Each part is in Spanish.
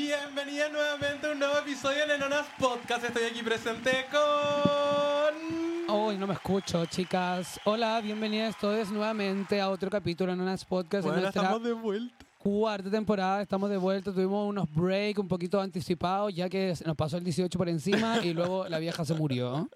Bienvenida nuevamente a un nuevo episodio de Nenonas Podcast. Estoy aquí presente con. Hoy no me escucho, chicas. Hola, bienvenidas todos nuevamente a otro capítulo de Nonas Podcast. en Bueno, nuestra estamos de vuelta. cuarta temporada, estamos de vuelta. Tuvimos unos break un poquito anticipados, ya que nos pasó el 18 por encima y luego la vieja se murió.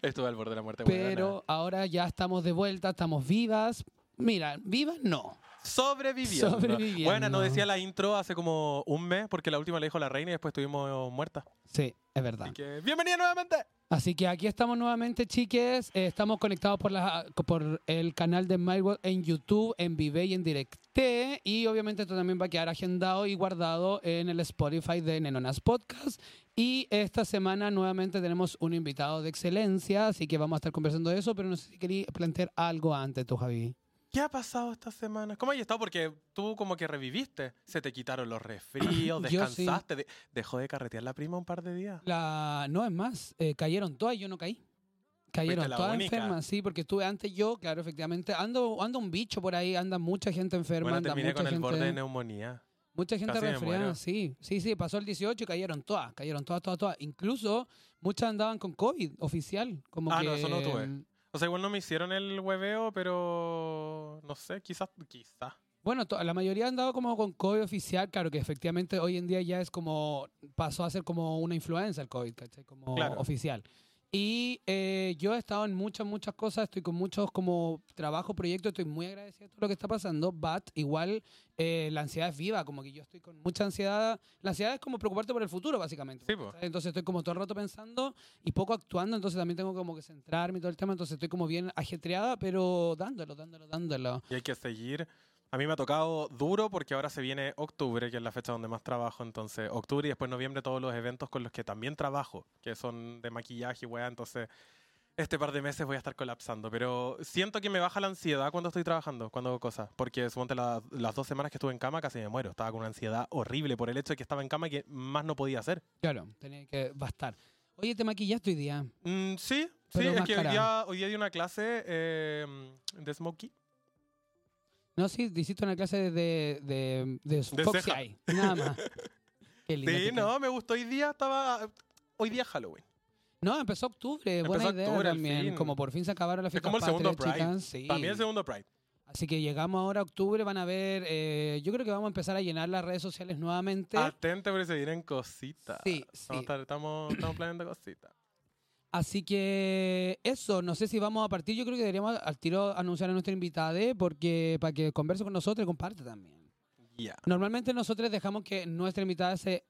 Estuve al borde de la muerte. Pero ahora ya estamos de vuelta, estamos vivas. Mira, vivas no. Sobreviviendo. Sobreviviendo. Bueno, nos decía la intro hace como un mes, porque la última le dijo la reina y después estuvimos muertas. Sí, es verdad. Así que, bienvenida nuevamente. Así que aquí estamos nuevamente, chiques. Eh, estamos conectados por, la, por el canal de MyWorld en YouTube, en Vive y en Directe. Y obviamente esto también va a quedar agendado y guardado en el Spotify de Nenonas Podcast. Y esta semana nuevamente tenemos un invitado de excelencia, así que vamos a estar conversando de eso, pero no sé si quería plantear algo antes tú, Javi. ¿Qué ha pasado esta semana? ¿Cómo has estado? Porque tú como que reviviste. Se te quitaron los resfríos, sí. descansaste. de- dejó de carretear la prima un par de días. La, no, es más, eh, cayeron todas y yo no caí. Cayeron todas única. enfermas, sí, porque estuve antes yo, claro, efectivamente. Ando, ando un bicho por ahí, anda mucha gente enferma, Bueno, anda terminé mucha con el gente, borde de neumonía. mucha gente resfriada, sí. Sí, sí, pasó el 18 y cayeron todas, cayeron todas, todas, todas. Incluso muchas andaban con COVID oficial, como Ah, que no, eso no tuve. O sea, igual no me hicieron el hueveo, pero no sé, quizás, quizás. Bueno, la mayoría han dado como con COVID oficial, claro que efectivamente hoy en día ya es como, pasó a ser como una influenza el COVID, ¿cachai? Como Claro. oficial. Y eh, yo he estado en muchas, muchas cosas, estoy con muchos como trabajo, proyectos, estoy muy agradecido de todo lo que está pasando, but igual eh, la ansiedad es viva, como que yo estoy con mucha ansiedad. La ansiedad es como preocuparte por el futuro, básicamente. Sí. Entonces estoy como todo el rato pensando y poco actuando, entonces también tengo como que centrarme y todo el tema, entonces estoy como bien ajetreada, pero dándolo, dándolo, dándolo. Y hay que seguir. A mí me ha tocado duro porque ahora se viene octubre, que es la fecha donde más trabajo. Entonces, octubre y después noviembre todos los eventos con los que también trabajo, que son de maquillaje y weá. Entonces, este par de meses voy a estar colapsando. Pero siento que me baja la ansiedad cuando estoy trabajando, cuando hago cosas. Porque suponte la- las dos semanas que estuve en cama casi me muero. Estaba con una ansiedad horrible por el hecho de que estaba en cama y que más no podía hacer. Claro, tenía que bastar. Oye, ¿te maquillaste hoy día? Mm, sí, sí, Pero es que hoy día, hoy día di una clase eh, de Smokey. No, sí, hiciste una clase de, de, de, De Foxy ceja. Eye, nada más. Qué Sí, que no, me gustó. Hoy día estaba. Hoy día es Halloween. No, empezó octubre, buena Empezó idea octubre, también. fin. Como por fin se acabaron las Es fiestas como el segundo Pride. chicas. Sí. Para mí el segundo Pride. Así que llegamos ahora a octubre, van a ver, eh, yo creo que vamos a empezar a llenar las redes sociales nuevamente. Atente porque se vienen cositas. Sí, sí. estamos, estamos planeando cositas. Así que eso, no sé si vamos a partir, yo creo que deberíamos al tiro anunciar a nuestra invitada, porque para que converse con nosotros y comparte también. Normalmente nosotros dejamos que nuestra invitada se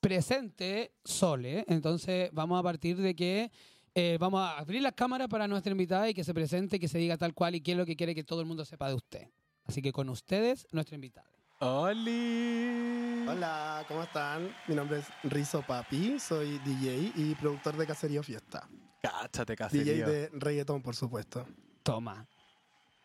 presente sole, entonces vamos a partir de que eh, vamos a abrir la cámara para nuestra invitada y que se presente, que se diga tal cual y qué es lo que quiere que todo el mundo sepa de usted. Así que con ustedes, nuestra invitada. ¡Oli! Hola, ¿cómo están? Mi nombre es Rizo Papi, soy DJ y productor de Caserío Fiesta. Cáchate, DJ caserío. de reggaetón, por supuesto. Toma.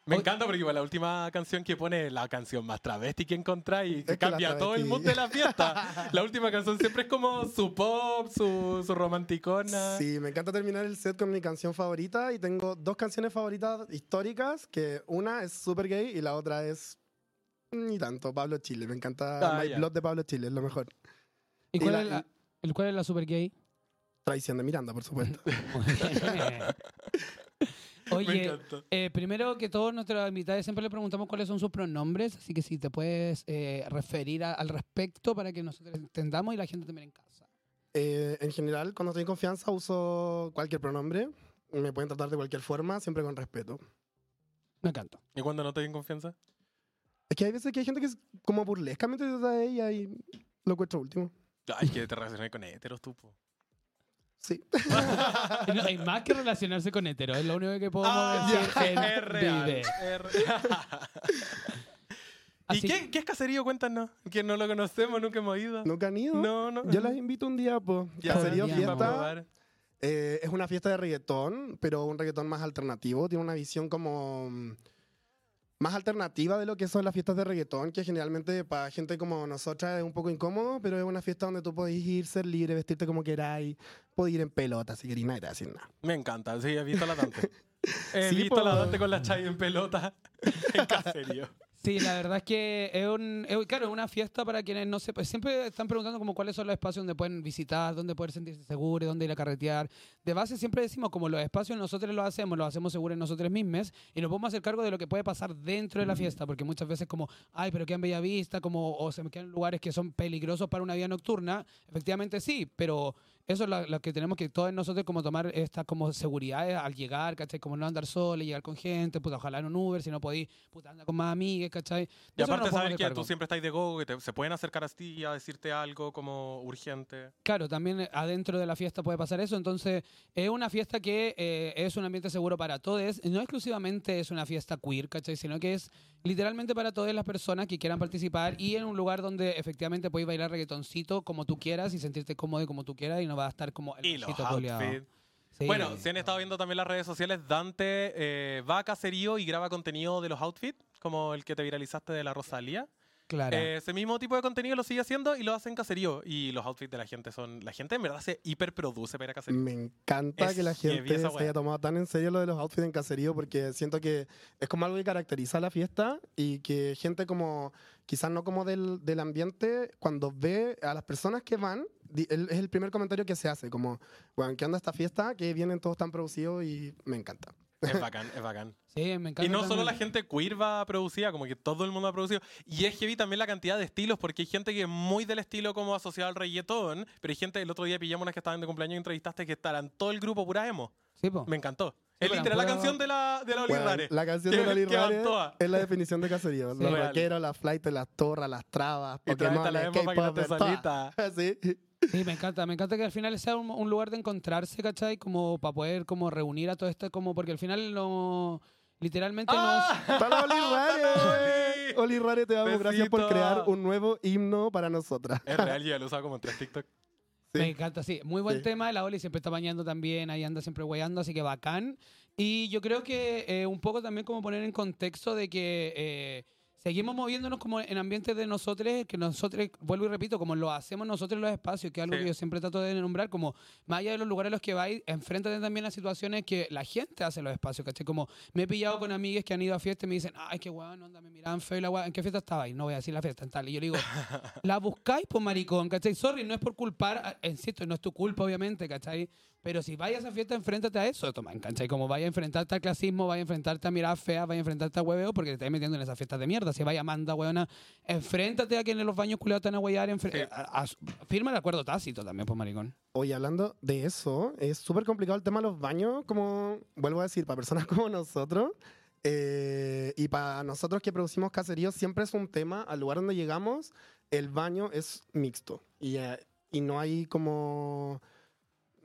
Me Hoy- encanta porque igual la última canción que pone la canción más travesti que encontráis y Es que cambia todo el mood de la fiesta. la última canción siempre es como su pop, su, su romanticona. Sí, me encanta terminar el set con mi canción favorita y tengo dos canciones favoritas históricas, que una es super gay y la otra es ni tanto, Pablo Chile. Me encanta Ah, My ya. Blood de Pablo Chile, es lo mejor. ¿Y Y cuál, la- es, la, el, cuál es la super gay? Traición de Miranda, por supuesto. Oye, eh, primero que todos nuestros invitados siempre le preguntamos cuáles son sus pronombres, así que si te puedes eh, referir a- al respecto para que nosotros entendamos y la gente también en casa. Eh, en general, cuando estoy en confianza, uso cualquier pronombre. Me pueden tratar de cualquier forma, siempre con respeto. Me encanta. ¿Y cuando no te en confianza? Es que hay veces que hay gente que es como burlescamente trata de ella y lo encuentro último. Ay, que te relacioné con heteros, tú. po. Sí. No, hay más que relacionarse con hetero, es lo único que podemos Ah, decir ya, en es real, Vive. es real. ¿Y Así- qué, qué es caserío? Cuéntanos. Que no lo conocemos, nunca hemos ido. ¿Nunca han ido? No, no. Yo las invito un día, pues. Ya, Caserío Fiesta eh, es una fiesta de reggaetón, pero un reggaetón más alternativo. Tiene una visión como mm, más alternativa de lo que son las fiestas de reggaetón, que generalmente para gente como nosotras es un poco incómodo, pero es una fiesta donde tú podés ir, ser libre, vestirte como queráis, podés ir en pelota si queréis, nadie te va a decir nada. Me encanta, sí, he visto la Dante. He Sí, visto la. Dante con la Chay en pelota en caserío. Sí, la verdad es que es, un, es- claro, es una fiesta para quienes no sepan. Siempre están preguntando como cuáles son los espacios donde pueden visitar, dónde poder sentirse seguros, dónde ir a carretear. De base siempre decimos como los espacios nosotros los hacemos, los hacemos seguros nosotros mismos y nos podemos hacer cargo de lo que puede pasar dentro de la fiesta, porque muchas veces como, ay, pero quedan bella vista, como, o se me quedan lugares que son peligrosos para una vida nocturna. Efectivamente sí, pero eso es lo, lo que tenemos que todos nosotros como tomar esta como seguridad al llegar, ¿cachai? Como no andar solo, llegar con gente, puta, ojalá en un Uber, si no podéis, puta, anda con más amigas, ¿cachai? Y eso aparte podemos saber que tú siempre estás de go, que te- se pueden acercar a ti a decirte algo como urgente. Claro, también eh, adentro de la fiesta puede pasar eso. Entonces, es una fiesta que eh, es un ambiente seguro para todos. No exclusivamente es una fiesta queer, ¿cachai? Sino que es literalmente para todas las personas que quieran participar y en un lugar donde efectivamente podéis bailar reggaetoncito como tú quieras y sentirte cómodo como tú quieras y no va a estar como el Y los outfits. Sí. Bueno, si han estado viendo también las redes sociales, Dante eh, va a caserío y graba contenido de los outfits, como el que te viralizaste de la Rosalía. Claro. Eh, ese mismo tipo de contenido lo sigue haciendo y lo hace en caserío. Y los outfits de la gente son. La gente en verdad se hiperproduce para ir a caserío. Me encanta Es que la gente se haya tomado tan en serio lo de los outfits en caserío porque siento que es como algo que caracteriza la fiesta y que gente como, quizás no como del, del ambiente, cuando ve a las personas que van, es el primer comentario que se hace, como, bueno, ¿qué onda esta fiesta? Que vienen todos tan producidos y me encanta. Es bacán, es bacán. sí, me encanta. Y no solo la gente queer va producida, como que todo el mundo ha producido. Y es heavy también la cantidad de estilos, porque hay gente que es muy del estilo como asociado al reggaetón, pero hay gente, el otro día pillamos unas que estaban de cumpleaños y entrevistaste que estarán todo el grupo pura emo. Sí, po. Me encantó. Sí, es literal la canción de la, de la Oli Bueno, Rare. la canción Que- de Loli que van Rare todas. es la definición de caserío. Sí. Los Real. rockeros, las flights, las torras, las trabas, Y Pokémon, la te K-pop. Sí. Sí, me encanta, me encanta que al final sea un, un lugar de encontrarse, ¿cachai? Como para poder como reunir a todo esto, como porque al final no, literalmente ¡Ah! ¡Está la Oli ¡Está la Rare! Oli! Rare, te damos gracias por Besito. crear un nuevo himno para nosotras. Es real, yo ya lo usaba como en tres TikTok. Sí. Me encanta, sí. Muy buen Sí. tema. La Oli siempre está bañando también, ahí anda siempre guayando, así que bacán. Y yo creo que eh, un poco también como poner en contexto de que eh, seguimos moviéndonos como en ambientes de nosotros, que nosotros, vuelvo y repito, como lo hacemos nosotros en los espacios, que es algo Sí. que yo siempre trato de nombrar, como más allá de los lugares a los que vais, enfréntate también a situaciones que la gente hace en los espacios, ¿cachai? Como me he pillado con amigas que han ido a fiestas y me dicen, ay, qué weón, onda, me miraban feo y la weá, ¿en qué fiesta estabais? No voy a decir la fiesta en tal. Y yo le digo, la buscáis, pues maricón, ¿cachai? Sorry, no es por culpar, insisto, no es tu culpa, obviamente, ¿cachai? Pero si vayas a esa fiesta, enfréntate a eso, toma, ¿cachai? Como vaya a enfrentarte al clasismo, vaya a enfrentarte a mirar fea, vaya a enfrentarte a hueveo, porque te estás metiendo en esas fiestas de mierda. Si vaya manda, weona, enfréntate a quien en los baños culiados te van a huear, Sí. a- a- firma el acuerdo tácito también, pues maricón. Oye, hablando de eso, es súper complicado el tema de los baños, como vuelvo a decir, para personas como nosotros. eh, y para nosotros que producimos caseríos, siempre es un tema. Al lugar donde llegamos, el baño es mixto. Y, eh, y no hay como.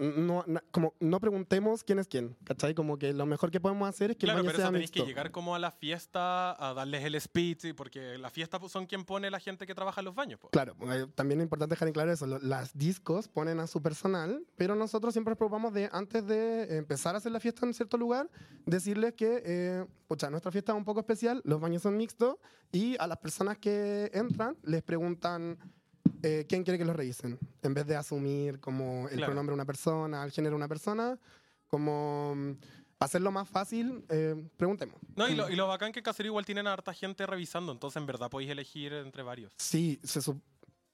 No, na- como no preguntemos quién es quién, ¿cachai? Como que lo mejor que podemos hacer es que Claro, el baño pero sea eso tenéis mixto. que llegar como a la fiesta a darles el speech, porque la fiesta son quien pone la gente que trabaja en los baños. pues. Claro, eh, también es importante dejar en claro eso. Las discos ponen a su personal, pero nosotros siempre nos preocupamos de, antes de empezar a hacer la fiesta en cierto lugar, decirles que, eh, pucha, nuestra fiesta es un poco especial, los baños son mixtos, y a las personas que entran les preguntan eh, quién quiere que los revisen. En vez de asumir como el Claro. pronombre de una persona, el género de una persona, como mm, hacerlo más fácil, eh, preguntemos. No, y lo, y lo bacán que en Caserío igual tienen a harta gente revisando, entonces en verdad podéis elegir entre varios. Sí, se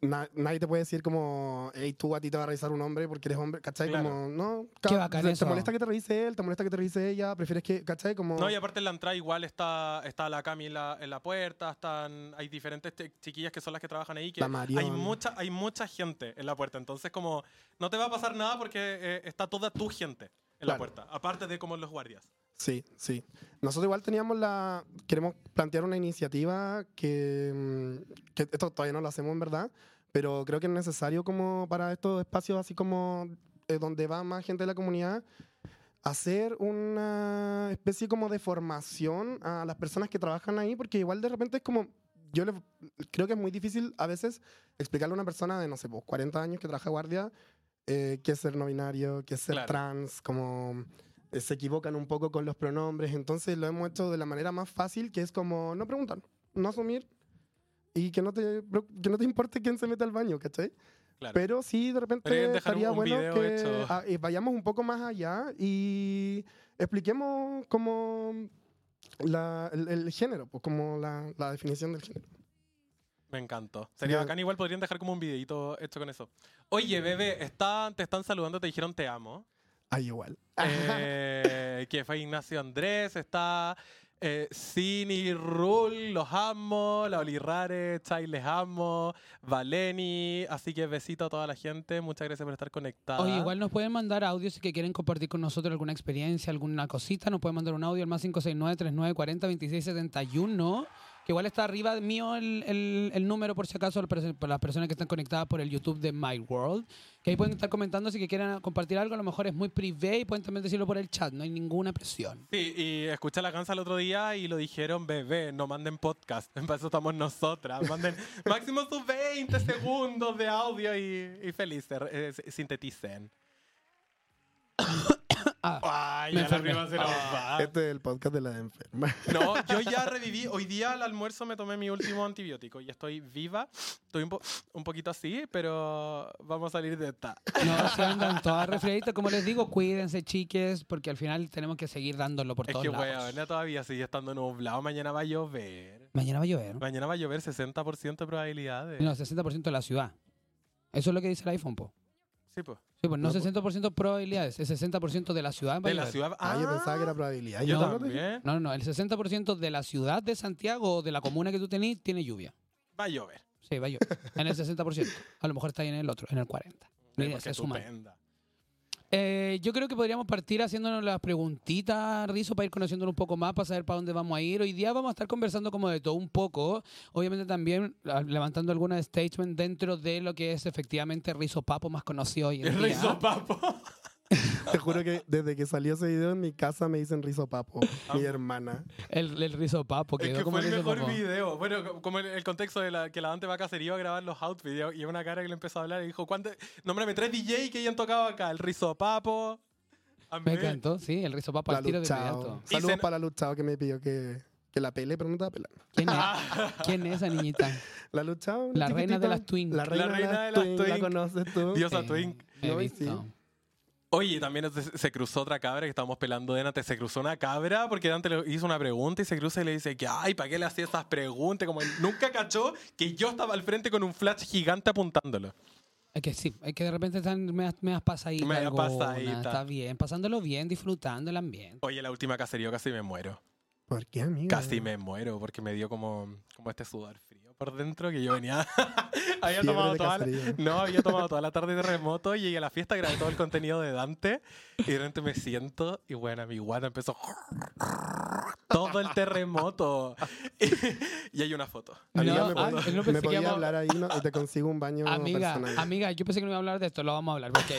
na- nadie te puede decir como, hey, tú a ti te va a revisar un hombre porque eres hombre, ¿cachai? Claro. Como, no, Qué bacán te, te eso. molesta que te revise él, te molesta que te revise ella, prefieres que, ¿cachai? Como, No, y aparte en la entrada igual está, está la Cami en la, en la puerta, están, hay diferentes te- chiquillas que son las que trabajan ahí, que La hay mucha, hay mucha gente en la puerta, entonces como no te va a pasar nada porque eh, está toda tu gente en la Claro. puerta, aparte de como los guardias. Sí, sí. Nosotros igual teníamos la, queremos plantear una iniciativa que, mm, que esto todavía no lo hacemos en verdad, pero creo que es necesario como para estos espacios así como eh, donde va más gente de la comunidad, hacer una especie como de formación a las personas que trabajan ahí, porque igual de repente es como, yo le- creo que es muy difícil a veces explicarle a una persona de, no sé, pues, 40 años que trabaja guardia, eh, qué es ser no binario, qué es ser Claro. trans, como se equivocan un poco con los pronombres, entonces lo hemos hecho de la manera más fácil, que es como no preguntar, no asumir y que no te, que no te importe quién se mete al baño, ¿cachai? Claro. Pero sí, de repente estaría bueno que hecho. ah, eh, vayamos un poco más allá y expliquemos como la- el, el género, pues como la, la definición del género. Me encantó. Sería bacán. Igual podrían dejar como un videito hecho con eso. Oye, bebé, está, te están saludando, te dijeron te amo. Ay, igual. Eh, que fue Ignacio Andrés, está eh, Cini Rul, los amo, la Oli Rare, Chai, les amo, Valeni, así que besito a toda la gente, muchas gracias por estar conectada. Oye, igual nos pueden mandar audios si que quieren compartir con nosotros alguna experiencia, alguna cosita. Nos pueden mandar un audio al más 569-3940-2671. Que igual está arriba mío el, el- el número, por si acaso, para las personas que están conectadas por el YouTube de My World. Que ahí pueden estar comentando si que quieren compartir algo. A lo mejor es muy privé y pueden también decirlo por el chat. No hay ninguna presión. Sí, y escuché la cansa el otro día y lo dijeron, bebé, no manden podcast, para eso estamos nosotras, manden máximo sus 20 segundos de audio y, y felices, eh, sinteticen. Ah, Ay, me ya la enfermé. rima se nos va. Este es el podcast de la enferma. No, yo ya reviví. Hoy día al almuerzo me tomé mi último antibiótico y estoy viva. Estoy un, po- un poquito así, pero vamos a salir de esta. No, se andan todas resfriaditas. Como les digo, cuídense, chiques, porque al final tenemos que seguir dándolo por Es todos que, lados. weón, todavía sigue estando nublado. Mañana va a llover. Mañana va a llover. Mañana va a llover 60% de probabilidades. No, 60% de la ciudad. Eso es lo que dice el iPhone, po. Sí, pues. Sí, pues no, No, po. 60% probabilidades, es 60% de la ciudad. va a De la llover. ciudad. Ah, yo pensaba que era probabilidad. Yo no, también. No, no, no, el 60% de la ciudad de Santiago o de la comuna que tú tenés tiene lluvia. Va a llover. Sí, va a llover. En el 60%. A lo mejor está ahí en el otro, en el 40%. Mira, se suman. Eh, yo creo que podríamos partir haciéndonos las preguntitas, Rizo, para ir conociéndonos un poco más, para saber para dónde vamos a ir. Hoy día vamos a estar conversando como de todo un poco, obviamente también ah, levantando alguna statement dentro de lo que es efectivamente Rizo Papo más conocido hoy en día. rizo papo. Te juro que desde que salió ese video en mi casa me dicen rizo papo, mi hermana. El, el Rizo Papo, Es quedó que como fue el mejor Papo. video. Bueno, co- como el, el contexto de la, que la Dante va a cacería a grabar los out videos y una cara que le empezó a hablar y dijo, ¿cuánto? Nómbrame tres DJ que hayan tocado acá. El Rizo Papo. Me encantó, sí, el Rizo Papo La al tiro de inmediato. Y Saludos se- para la Luchao que me pidió que, que la pele, pero no te va a pelar. ¿Quién es, ¿Quién es esa niñita? La Luchao. La reina de las Twink. La reina, reina de las Twink. ¿La Twink. conoces tú? Diosa Sí, Twink. he visto. Oye, también se, cruzó otra cabra que estábamos pelando de Dante. Se cruzó una cabra porque Dante le hizo una pregunta y se cruza y le dice que, ay, ¿para qué le hacía esas preguntas? Como él nunca cachó que yo estaba al frente con un flash gigante apuntándolo. Es que sí, es que de repente están me das pasaditas. Meas algunas, pasaditas. Está bien, pasándolo bien, disfrutando el ambiente. Oye, la última cacería casi me muero. ¿Por qué, amiga? Casi me muero porque me dio como, como este sudor por dentro que yo venía. había tomado toda la, no, había tomado toda la tarde de remoto y llegué a la fiesta, grabé todo el contenido de Dante y de repente me siento y bueno, mi guata empezó todo el terremoto. y hay una foto. Amiga, No, me, ah, no pensé me que podía íbamos- hablar ahí ¿no? y te consigo un baño Amiga, personal. amiga, yo pensé que no iba a hablar de esto, lo vamos a hablar. Porque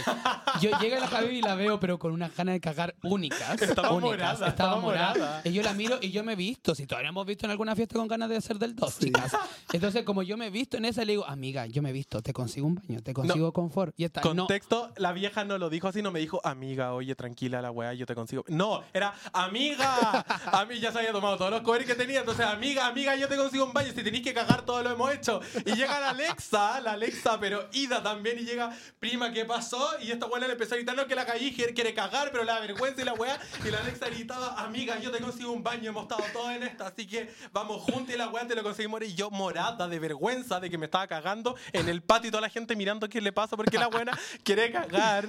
yo llegué a la Javi y la veo, pero con unas ganas de cagar únicas. Estaba únicas. morada, estaba, estaba morada. morada. Y yo la miro y yo me he visto. Si todavía hemos visto en alguna fiesta con ganas de hacer del dos, Sí. chicas. Entonces, como yo me he visto en esa, le digo, amiga, yo me he visto, te consigo un baño, te consigo confort. Y esta, no, Contexto, la vieja no lo dijo así, no me dijo, amiga, oye, tranquila la weá, yo te consigo. No, era, amiga, a mí ya se había tomado todos los covers que tenía, entonces, amiga, amiga, yo te consigo un baño, si tenéis que cagar, todo lo hemos hecho. Y llega la Alexa, la Alexa, pero Ida también, y llega, prima, ¿qué pasó? Y esta weá le empezó a gritar, no, que la caí, quiere, cagar, pero la vergüenza y la weá, y la Alexa gritaba, amiga, yo te consigo un baño, hemos estado todos en esta, así que vamos juntos y la weá te lo conseguimos. Y yo morada de vergüenza de que me estaba cagando en el patio y toda la gente mirando qué le pasa porque la buena quiere cagar.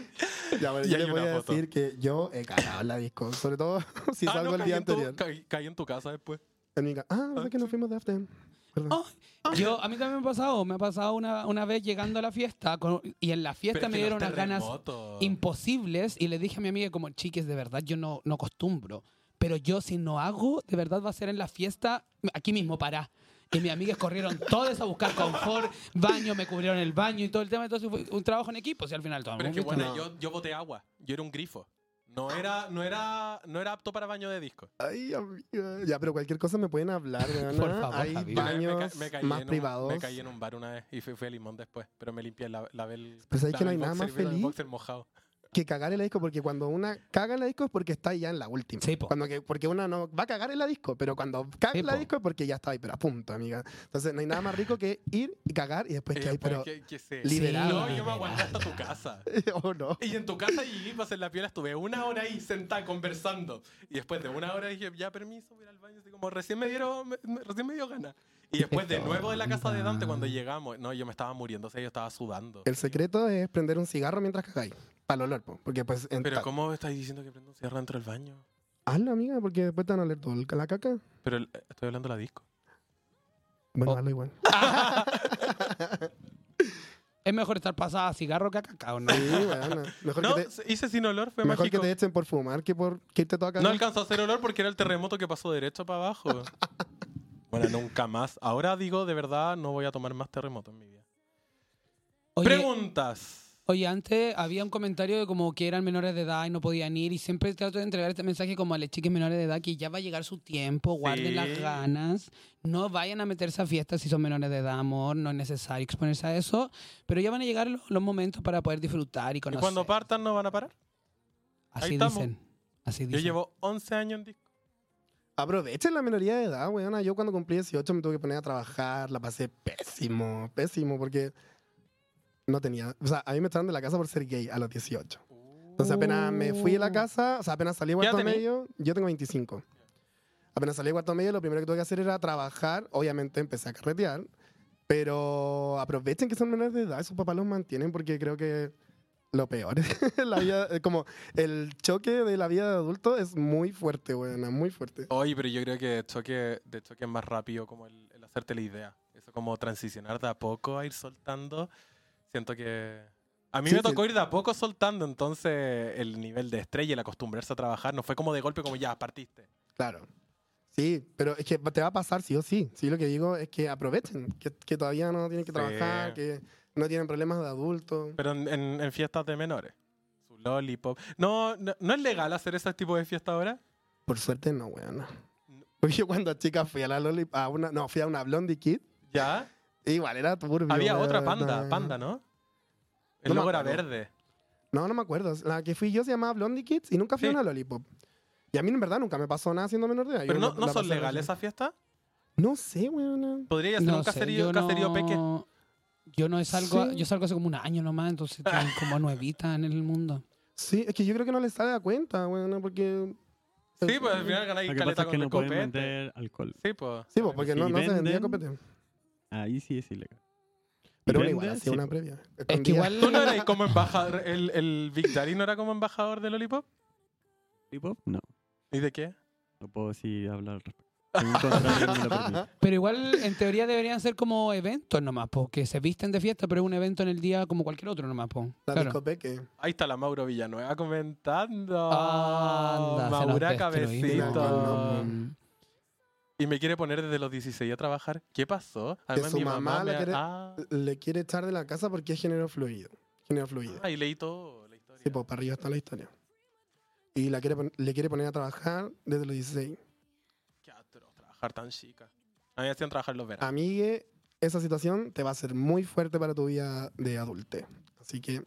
Ya, bueno, Y yo les voy a foto. decir que yo he cagado en la disco. Sobre todo si Ah, salgo no, el día en tu- anterior. caí- caí en tu casa después. En mi ca- ah, ¿verdad que nos fuimos de after? Perdón. Oh, yo, a mí también me ha pasado, me ha pasado una, una vez llegando a la fiesta con- y en la fiesta Pero me dieron unas ganas imposibles y le dije a mi amiga como, chiques, de verdad yo no, no acostumbro, pero yo si no hago, de verdad va a ser en la fiesta, aquí mismo para. Y mis amigas corrieron todas a buscar confort, baño, me cubrieron el baño y todo el tema, entonces fue un trabajo en equipo, si al final todo Pero es que bueno, No. yo, yo boté agua. Yo era un grifo. No era, no era, no era apto para baño de disco. Ay, amiga. Ya, pero cualquier cosa me pueden hablar. Por favor, Hay Javi. Yo me- me ca- baños me caí más en un- privados. me caí en un bar una vez y fui, fui a Limón después, pero me limpié, la, lavé el, Pero sabes que no hay nada más feliz. boxer mojado. Que cagar en la disco, porque cuando una caga en la disco es porque está ya en la última. Sí, po. Cuando que, porque una no va a cagar en la disco, pero cuando caga Sí, en la po. disco es porque ya está ahí, pero a punto, amiga. Entonces no hay nada más rico que ir y cagar y después que hay, pero. que- que se- liberado. No, yo me aguanté hasta tu casa. oh, no. Y en tu casa y ibas en la piola, estuve una hora ahí sentada conversando. Y después de una hora dije, ya permiso, voy al baño. Así como recién me dieron, me- me- recién me dio gana. Y después de nuevo de la casa de Dante, cuando llegamos, no, yo me estaba muriendo, o sea, yo estaba sudando. El secreto es prender un cigarro mientras cagáis. Para el olor, po, porque pues. en- Pero ¿cómo estás diciendo que prendo un cigarro dentro del baño? Hazlo, amiga, porque después te van a oler todo el- la caca. Pero el- estoy hablando de la disco. Bueno, Oh. hazlo igual. Es mejor estar pasada a cigarro que a cacao, ¿no? Sí, bueno. Mejor, No, que, te, hice sin olor, fue mejor que mágico. te echen por fumar que por que irte todo a No alcanzó a hacer olor porque era el terremoto que pasó derecho para abajo. bueno, nunca más. Ahora digo, de verdad, no voy a tomar más terremoto en mi vida. Oye, Preguntas. Oye, antes había un comentario de como que eran menores de edad y no podían ir y siempre trato de entregar este mensaje como a las chicas menores de edad que ya va a llegar su tiempo, guarden las ganas, no vayan a meterse a fiestas si son menores de edad, amor, no es necesario exponerse a eso, pero ya van a llegar los, los momentos para poder disfrutar y ¿Y conocer. cuando partan no van a parar? Así dicen. Así Yo llevo 11 años en disco. Aprovechen la minoría de edad, weona. Yo cuando cumplí 18 me tuve que poner a trabajar, la pasé pésimo, pésimo, porque no tenía. O sea, a mí me echaron de la casa por ser gay a los 18. Entonces apenas me fui de la casa, o sea, apenas salí de ¿Qué edad cuarto medio, yo tengo 25. Apenas salí de cuarto medio, lo primero que tuve que hacer era trabajar. Obviamente empecé a carretear, pero aprovechen que son menores de edad, sus papás los mantienen porque creo que lo peor es la vida, como el choque de la vida de adulto es muy fuerte, weona, muy fuerte. Oye, pero yo creo que de choque, de choque es más rápido como el, el hacerte la idea. Eso como transicionar de a poco a ir soltando. Siento que... A mí Sí, me sí. tocó ir de a poco soltando, entonces el nivel de estrella, el acostumbrarse a trabajar, no fue como de golpe como ya, partiste. Claro. Sí, pero es que te va a pasar sí o sí. Sí, lo que digo es que aprovechen, que, que todavía no tienen que Sí. trabajar, que no tienen problemas de adulto. Pero en, en- en fiestas de menores. Su lollipop. No, no, ¿no es legal hacer ese tipo de fiesta ahora? Por suerte no, weón. Porque yo cuando chica fui a la Loli, a una, no, fui a una Blondie Kid, ¿Ya? Igual era turbio. Había otra panda, panda, ¿no? El No logo era verde. No, no me acuerdo. La que fui yo se llamaba Blondie Kids y nunca fui Sí. a una Lollipop. Y a mí en verdad nunca me pasó nada siendo menor de edad. Yo Pero no, la- no la son legales esas fiestas. No sé, weón. Podría ser un sé, caserío, caserío no- peque. Yo no salgo, Sí. yo salgo hace como un año nomás, entonces estoy como nuevita en el mundo. Sí, es que yo creo que no les sale a cuenta, weón, porque... Sí, pues al final ganáis caleta con que el no pueden copete. vender alcohol. Sí, pues. Sí, pues, porque Si no, no se vendía copete. Ahí sí es ilegal. Pero igual, hacía sí, una previa. Es que igual ¿Tú no eras como embajador? ¿El, el Big Daddy no era como embajador de Lollipop? ¿Tipo? No, ¿Y de qué? no puedo decir hablar al respecto. Pero igual, en teoría, deberían ser como eventos nomás, porque se visten de fiesta, pero es un evento en el día como cualquier otro nomás, po. La Claro. Ahí está la Mauro Villanueva comentando. Anda, se nos Maura. Cabecito. Y me quiere poner desde los 16 a trabajar. ¿Qué pasó? Además, su mi mamá mamá la me... quiere- Ah, Le quiere echar de la casa porque es género fluido. Género fluido. ah, y leí todo la historia. Sí, pues para arriba está la historia. Y la quiere, le quiere poner a trabajar desde los 16. Qué atroz trabajar tan chica. A mí me hacían trabajar los veranos. Amigue, esa situación te va a ser muy fuerte para tu vida de adulte. Así que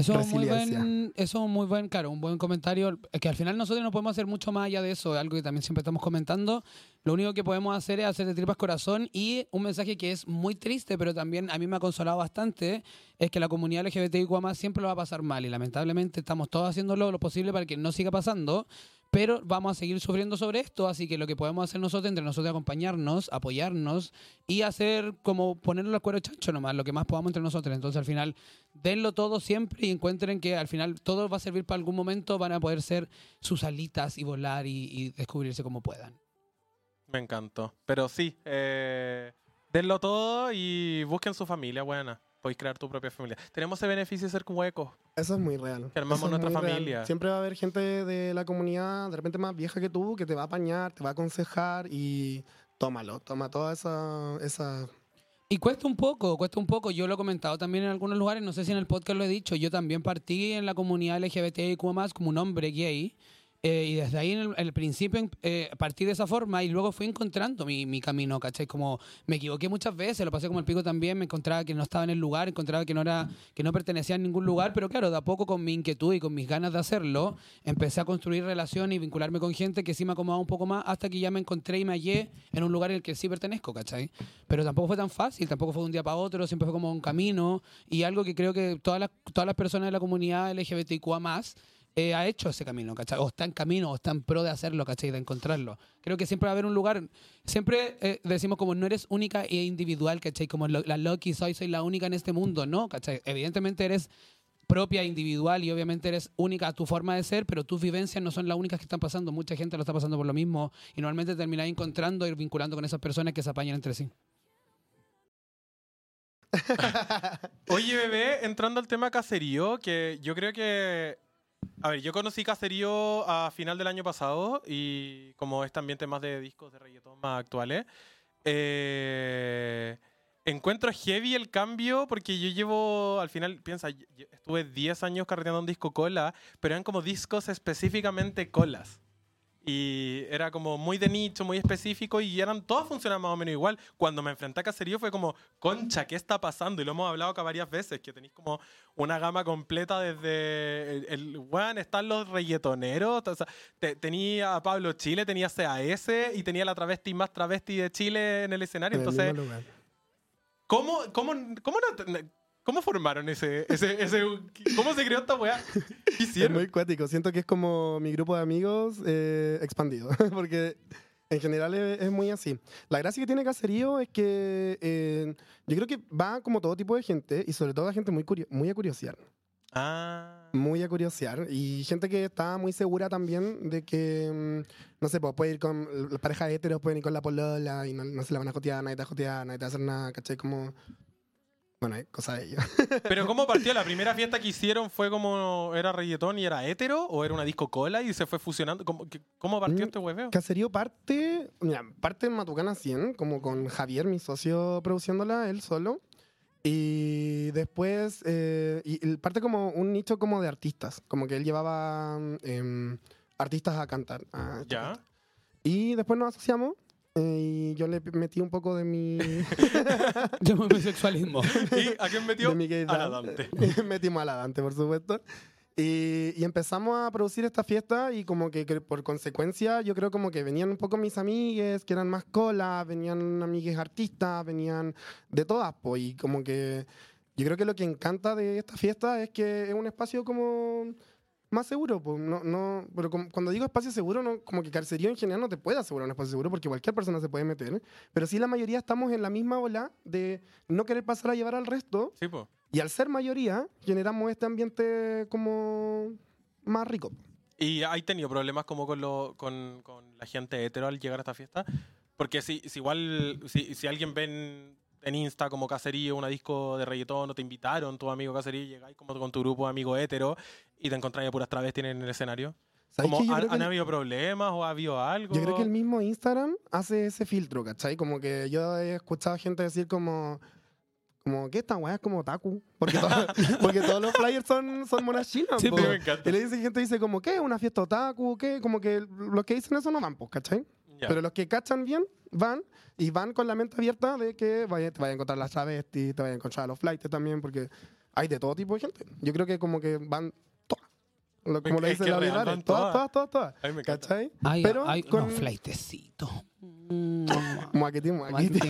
Eso es, muy buen, eso es muy buen, claro, un buen comentario. Es que al final nosotros no podemos hacer mucho más allá de eso, algo que también siempre estamos comentando. Lo único que podemos hacer es hacer de tripas corazón y un mensaje que es muy triste, pero también a mí me ha consolado bastante, es que la comunidad LGBTIQ siempre lo va a pasar mal y lamentablemente estamos todos haciendo lo, lo posible para que no siga pasando, pero vamos a seguir sufriendo sobre esto, así que lo que podemos hacer nosotros, entre nosotros, acompañarnos, apoyarnos y hacer como ponerle los cueros chancho nomás, lo que más podamos entre nosotros. Entonces al final denlo todo siempre y encuentren que al final todo va a servir para algún momento, van a poder ser sus alitas y volar y, y descubrirse como puedan. Me encantó. Pero sí, eh, denlo todo y busquen su familia buena. Podéis crear tu propia familia. Tenemos ese beneficio de ser huecos. eso es muy real. Que armamos es nuestra muy real. familia. Siempre va a haber gente de la comunidad, de repente más vieja que tú, que te va a apañar, te va a aconsejar y tómalo. Toma toda esa... esa Y cuesta un poco, cuesta un poco. Yo lo he comentado también en algunos lugares, no sé si en el podcast lo he dicho. Yo también partí en la comunidad LGBTIQ como un hombre gay. Eh, y desde ahí, en el, el principio, eh, partí de esa forma y luego fui encontrando mi, mi camino, ¿cachai? Como me equivoqué muchas veces, lo pasé como el pico también, me encontraba que no estaba en el lugar, encontraba que no, era, que no pertenecía a ningún lugar, pero claro, de a poco con mi inquietud y con mis ganas de hacerlo, empecé a construir relaciones y vincularme con gente que sí me acomodaba un poco más hasta que ya me encontré y me hallé en un lugar en el que sí pertenezco, ¿cachai? Pero tampoco fue tan fácil, tampoco fue de un día para otro, siempre fue como un camino y algo que creo que todas las, todas las personas de la comunidad LGBTIQA más eh, ha hecho ese camino, ¿cachai? O está en camino, o está en pro de hacerlo, ¿cachai? De encontrarlo. Creo que siempre va a haber un lugar, siempre eh, decimos como no eres única e individual, ¿cachai? Como lo- la Loki soy, soy la única en este mundo, ¿no? ¿cachai? Evidentemente eres propia, individual y obviamente eres única a tu forma de ser, pero tus vivencias no son las únicas que están pasando. Mucha gente lo está pasando por lo mismo y normalmente terminas encontrando y vinculando con esas personas que se apañan entre sí. Oye, bebé, entrando al tema caserío, que yo creo que. A ver, yo conocí caserío a final del año pasado y como este ambiente más de discos de reggaetón más actuales, eh, encuentro heavy el cambio porque yo llevo, al final, piensa, estuve 10 años carreteando un disco cola, pero eran como discos específicamente colas. Y era como muy de nicho, muy específico y eran todas funcionaban más o menos igual. Cuando me enfrenté a Caserío fue como, concha, ¿qué está pasando? Y lo hemos hablado acá varias veces, que tenéis como una gama completa desde el, el weón, están los reggaetoneros, o sea, te- tenía a Pablo Chile, tenía CAS y tenía la travesti más travesti de Chile en el escenario. En el Entonces, lugar. ¿cómo, cómo, cómo, no- cómo formaron ese, ese, ese- ¿Cómo se creó esta weá? ¿Qué Es muy cuático. Siento que es como mi grupo de amigos eh, expandido. Porque en general es, es muy así. La gracia que tiene Caserío es que eh, yo creo que va como todo tipo de gente y sobre todo a gente muy, curio- muy a curiosear. Ah. Muy a curiosear. Y gente que está muy segura también de que, mm, no sé, pues puede ir con las parejas heteros, pueden ir con la polola y no, no se la van a jotear, nadie te va a jotear, nadie te va a hacer nada, ¿cachai? Como. Bueno, es cosa de ellos. Pero ¿cómo partió? ¿La primera fiesta que hicieron fue como era reggaetón y era hétero? ¿O era una disco cola y se fue fusionando? ¿Cómo, cómo partió Mm, este hueveo? Caserío parte, mira, parte en Matucana 100, como con Javier, mi socio, produciéndola, él solo. Y después, eh, y, parte como un nicho como de artistas, como que él llevaba em, artistas a cantar. a ¿Ya? cantar. Y después nos asociamos eh, y yo le metí un poco de mi, Yo me bisexualismo. ¿Y a quién metió? de mi A la Dante. Metimos a la Dante, por supuesto. Y, y empezamos a producir esta fiesta y como que, que por consecuencia yo creo como que venían un poco mis amigues, que eran más colas, venían amigues artistas, venían de todas, pues, y como que yo creo que lo que encanta de esta fiesta es que es un espacio como más seguro, pues, no, no, pero como- cuando digo espacio seguro, no, como que carcería en general no te puede asegurar un espacio seguro porque cualquier persona se puede meter, pero sí la mayoría estamos en la misma ola de no querer pasar a llevar al resto Sí, po. y al ser mayoría, generamos este ambiente como más rico. ¿Y hay tenido problemas como con, lo, con, con la gente hetero al llegar a esta fiesta? Porque si, si igual, si, si alguien ve en, Insta como caserío, una disco de reggaetón, o te invitaron, tu amigo caserío, y llegáis como con tu grupo de amigos hetero y te encontráis a puras travestis en el escenario. ¿Sabes Como, ¿han, creo que han el, habido problemas o ha habido algo? yo creo que el mismo Instagram hace ese filtro, ¿cachai? Como que yo he escuchado gente decir como... Como que esta weá es como Taku. Porque, porque todos los flyers son, son monas chinas. Sí, me encanta. Y le dice gente dice como, ¿qué? ¿Una fiesta otaku? ¿Qué? Como que los que dicen eso no van, pues, ¿cachai? Ya. Pero los que cachan bien, van y van con la mente abierta de que vaya, te vayan a encontrar las travestis, te vayan a encontrar a los flights también, porque hay de todo tipo de gente. Yo creo que como que van todas. Lo- Como le Es dice que la real, Vidal, van todas, todas. todas, todas. ¿Cachai? Ay, Pero ay, con- unos flightecitos. Mm. Guanti, guanti.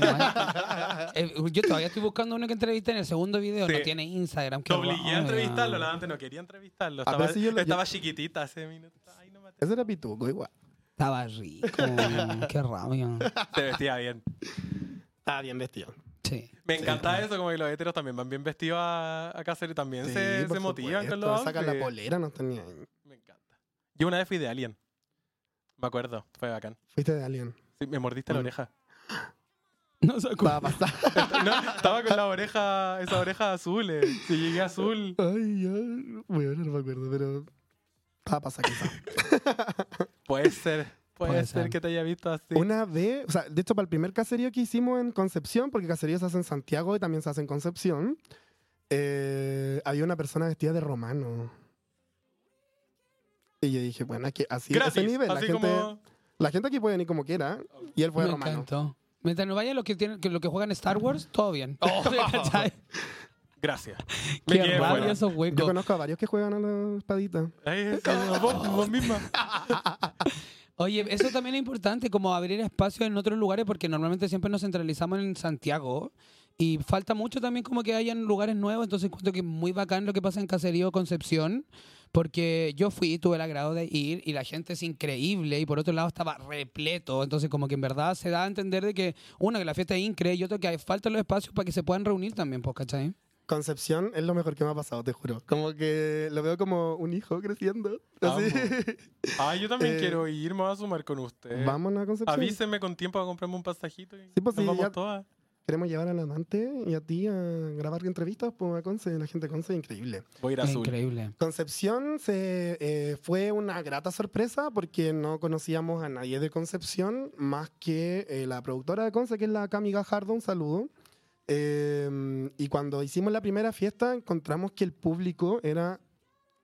Eh, yo todavía estoy buscando uno que entrevisté en el segundo video. Sí. No tiene Instagram. Te obligué a entrevistarlo, la Dante no quería entrevistarlo. Ah, Estaba, si yo lo- yo- estaba chiquitita hace minutos. Ay, no me Ese era pituco igual. Estaba rico. qué rabia. Se vestía bien. Estaba bien vestido. Sí. Me encanta eso, como que los heteros también van bien vestidos a, a y también Sí, se, motivan con los Sacan la polera, no tenía. Me encanta. Yo una vez fui de Alien. Me acuerdo, fue bacán. Fuiste de Alien. Sí, me mordiste la oreja. No se Estaba. No, estaba con la oreja, esa oreja azul. eh. Si llegué azul. Ay, ya. Bueno, no me acuerdo, pero. Pasada quizá. Puede ser, puede, Puede ser ser. que te haya visto así. Una vez, o sea, de hecho, para el primer caserío que hicimos en Concepción, porque caserío se hace en Santiago y también se hace en Concepción, eh, había una persona vestida de romano. Y yo dije, bueno, es que así Gratis, ese nivel. La gente, como... la gente aquí puede venir como quiera. Y él fue Me romano. encantó. Mientras no vayan los que, tienen, que, los que juegan Star Wars, todo bien. ¿Cachai? Gracias. Me Qué quedé rabia fuera. esos Yo huecos. conozco a varios que juegan a la espadita. Vos, vos misma. Oye, eso también es importante, como abrir espacio en otros lugares, porque normalmente siempre nos centralizamos en Santiago. Y falta mucho también como que hayan lugares nuevos, entonces encuentro que es muy bacán lo que pasa en Caserío Concepción, porque yo fui, tuve el agrado de ir y la gente es increíble y por otro lado estaba repleto, entonces como que en verdad se da a entender de que, una, que la fiesta es increíble y otro, que hay falta los espacios para que se puedan reunir también, pues, ¿cachai? Concepción es lo mejor que me ha pasado, te juro. Como que lo veo como un hijo creciendo. Así. Ah, yo también Eh, quiero ir, me voy a sumar con usted. Vámonos a Concepción. Avíseme con tiempo a comprarme un pasajito y Sí, pues nos sí, vamos todas. Queremos llevar a la amante y a ti a grabar entrevistas pues, a Conce. La gente de Conce es increíble. Voy a ir Es azul. increíble. Concepción se, eh, fue una grata sorpresa porque no conocíamos a nadie de Concepción más que eh, la productora de Conce, que es la Cami Gajardo, un saludo. Eh, y cuando hicimos la primera fiesta encontramos que el público era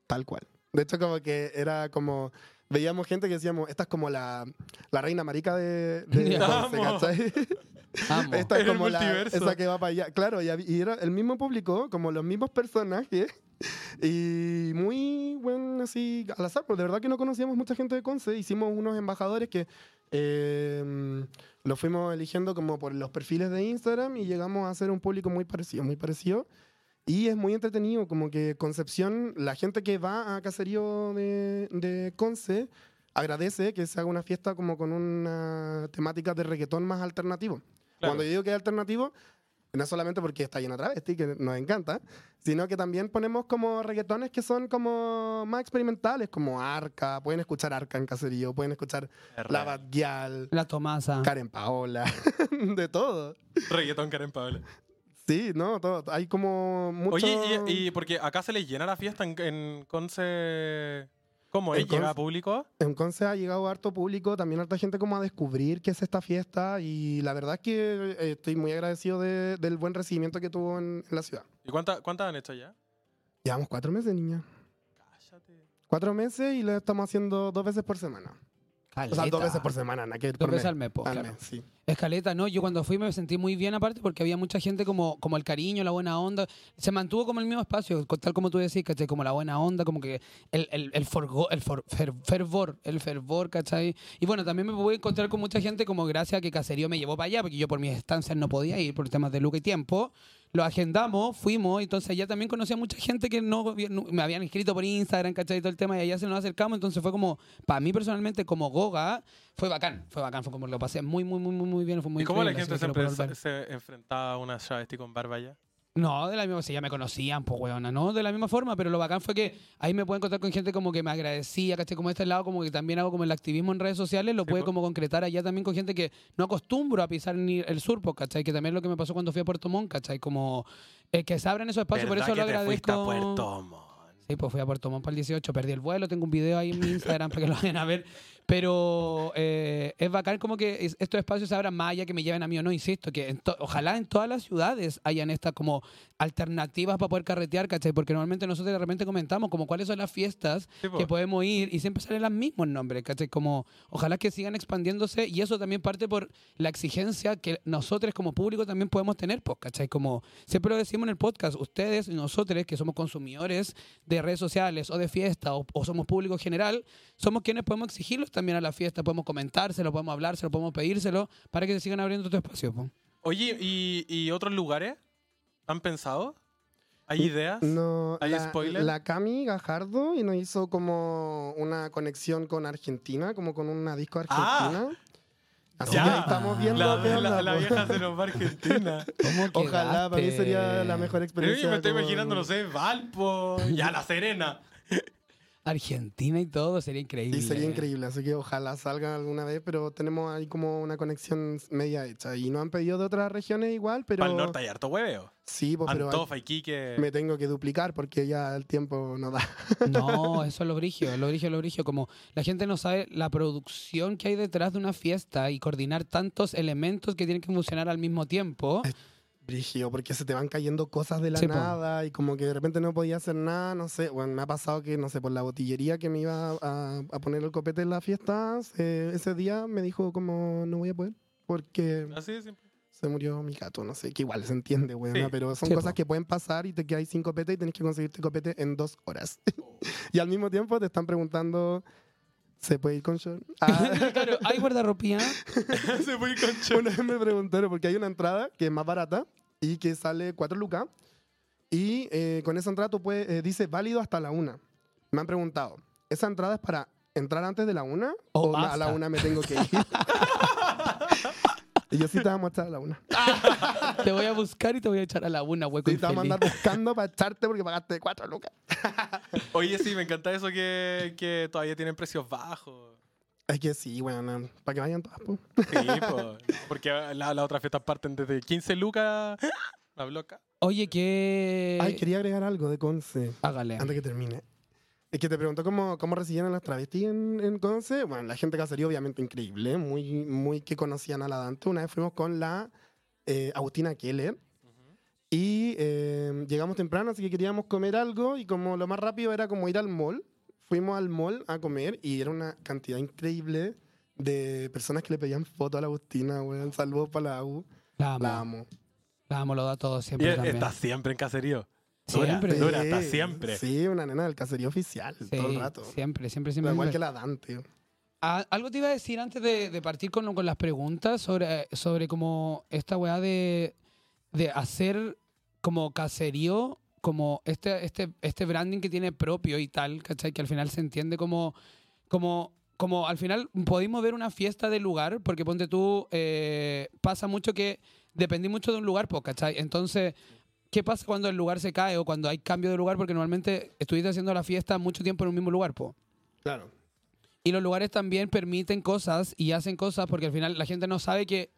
tal cual. De hecho, como que era como... Veíamos gente que decíamos, esta es como la, la reina marica de, de Conce, Amo. ¿cachai? Amo. Esta es Era como la, esa que va para allá. Claro, y, y era el mismo público, como los mismos personajes. Y muy buen así al azar, porque de verdad que no conocíamos mucha gente de Conce. Hicimos unos embajadores que eh, lo fuimos eligiendo como por los perfiles de Instagram y llegamos a ser un público muy parecido, muy parecido. Y es muy entretenido, como que Concepción, la gente que va a Caserío de, de Conce agradece que se haga una fiesta como con una temática de reggaetón más alternativo. Claro. Cuando yo digo que es alternativo, no solamente porque está lleno de travesti, que nos encanta, sino que también ponemos como reggaetones que son como más experimentales, como Arca, pueden escuchar Arca en Caserío, pueden escuchar La Bad Gyal, La Tomasa. Karen Paola, de todo. Reggaetón Karen Paola. Sí, no, todo. Hay como mucho... Oye, y, y porque acá se les llena la fiesta en, en Conce. ¿Cómo es? ¿Llega público? En Conce ha llegado harto público, también harta gente como a descubrir qué es esta fiesta y la verdad es que eh, estoy muy agradecido de- del buen recibimiento que tuvo en, en la ciudad. ¿Y cuánta- cuántas han hecho ya? Llevamos cuatro meses, niña. Cállate. Cuatro meses y lo estamos haciendo dos veces por semana. O sea, dos veces por semana, nada que Dos veces al mes, Al claro. sí. Escaleta, no, yo cuando fui me sentí muy bien aparte porque había mucha gente como, como el cariño, la buena onda. Se mantuvo como el mismo espacio, tal como tú decís, ¿cachai? Como la buena onda, como que el, el, el, forgo- el for- fer- fervor, el fervor, ¿cachai? Y bueno, también me pude encontrar con mucha gente como gracias a que Caserío me llevó para allá, porque yo por mis estancias no podía ir por temas de luca y tiempo. Lo agendamos, fuimos, entonces allá también conocí a mucha gente que no, me habían escrito por Instagram, ¿cachai? Todo el tema, y allá se nos acercamos, entonces fue como, para mí personalmente, como Goga, fue bacán, fue bacán, fue como lo pasé muy, muy, muy, muy, bien, fue muy ¿Y cómo la gente se, se enfrentaba a una travesti con barba ya? No, de la misma, si ya me conocían, pues weona, no, de la misma forma, pero lo bacán fue que ahí me pude encontrar con gente como que me agradecía, ¿cachai? Como de este lado, como que también hago como el activismo en redes sociales, lo Sí, pude po. como concretar allá también con gente que no acostumbro a pisar ni el sur, pues, ¿cachai? Que también es lo que me pasó cuando fui a Puerto Montt, ¿cachai? Como eh, que se abran esos espacios, por ¿Verdad eso lo que te agradezco. a Puerto Montt? Sí, pues fui a Puerto Montt para el 18, perdí el vuelo, tengo un video ahí en mi Instagram para que lo vayan a ver. Pero eh, es bacán como que es- estos espacios abran más allá que me lleven a mí o no, insisto, que en to- ojalá en todas las ciudades hayan estas como alternativas para poder carretear, ¿cachai? Porque normalmente nosotros de repente comentamos como cuáles son las fiestas Sí, que podemos ir y siempre salen los mismos nombres, ¿cachai? Como ojalá que sigan expandiéndose y eso también parte por la exigencia que nosotros como público también podemos tener, pues, ¿cachai? Como siempre lo decimos en el podcast, ustedes y nosotros que somos consumidores de redes sociales o de fiesta o, o somos público general, somos quienes podemos exigirlos también a la fiesta, podemos comentárselo, podemos hablárselo, podemos pedírselo para que se sigan abriendo tu espacio. po. Oye, ¿y, y otros lugares? ¿Han pensado? ¿Hay ideas? No, ¿Hay la, spoiler? la Cami Gajardo y nos hizo como una conexión con Argentina, como con una disco argentina. Así Ya. que ahí estamos viendo La, qué la- onda, la po. vieja se nos va a Argentina. ¿Cómo Ojalá, para mí sería la mejor experiencia. yo me estoy como- imaginando, no sé, Valpo, ya La Serena. Argentina y todo, sería increíble. Sí, sería increíble, así que ojalá salgan alguna vez, pero tenemos ahí como una conexión media hecha. Y no han pedido de otras regiones igual, pero... Para el norte hay harto hueveo. Sí, pues, pero hay- Antofa, Iquique. me tengo que duplicar porque ya el tiempo no da. No, eso es lo brigio, lo brigio, lo brigio. Como la gente no sabe la producción que hay detrás de una fiesta y coordinar tantos elementos que tienen que funcionar al mismo tiempo. Brígido, porque se te van cayendo cosas de la Sí, po. nada y como que de repente no podía hacer nada, no sé. Bueno, me ha pasado que, no sé, por la botillería que me iba a, a poner el copete en la fiesta, eh, ese día me dijo como no voy a poder porque Así de simple. se murió mi gato, no sé, que igual se entiende, weón, Sí. pero son Sí, cosas po. que pueden pasar y te quedas sin copete y tenés que conseguirte copete en dos horas. y al mismo tiempo te están preguntando, ¿se puede ir con short? Ah, claro, hay guardarropía. Se fue con una vez me preguntaron, porque hay una entrada que es más barata y que sale 4 lucas. Y eh, con esa entrada tú puedes, eh, dice válido hasta la una. Me han preguntado, ¿esa entrada es para entrar antes de la una? O ¿O a la basta. una me tengo que ir? Y yo sí te vamos a echar a la una. Te voy a buscar y te voy a echar a la una, hueco Sí, te vamos a andar buscando para echarte porque pagaste 4 lucas. Oye, sí, me encanta eso que, que todavía tienen precios bajos. Es que sí, bueno, para que vayan todas. po. Sí, po. porque las la otras fiestas parten desde 15 lucas la bloca. Oye, ¿qué...? Ay, quería agregar algo de Conce. Hágale. Antes que termine. Es que te preguntó cómo, cómo recibían a las travestis en, en Conce. Bueno, la gente de caserío obviamente increíble, muy, muy que conocían a la Dante. Una vez fuimos con la eh, Agustina Keller y eh, llegamos temprano, así que queríamos comer algo y como lo más rápido era como ir al mall, fuimos al mall a comer y era una cantidad increíble de personas que le pedían foto a la Agustina, weón. Saludos para la Agu. La amo. La amo. La amo, lo da todo Y siempre también. está siempre en caserío. Dura, Siempre. dura hasta Sí, siempre. Sí, una nena del caserío oficial, Sí, todo el rato. Siempre, siempre, Da siempre. igual siempre. que la Dante. Ah, algo te iba a decir antes de, de partir con, con las preguntas sobre, sobre como esta weá de, de hacer como caserío, como este, este, este branding que tiene propio y tal, ¿cachai? Que al final se entiende como, como, como al final podemos ver una fiesta del lugar, porque ponte tú, eh, pasa mucho que dependí mucho de un lugar, pues, ¿cachai? Entonces, ¿qué pasa cuando el lugar se cae o cuando hay cambio de lugar? Porque normalmente estuviste haciendo la fiesta mucho tiempo en un mismo lugar, pues. Claro. Y los lugares también permiten cosas y hacen cosas porque al final la gente no sabe que.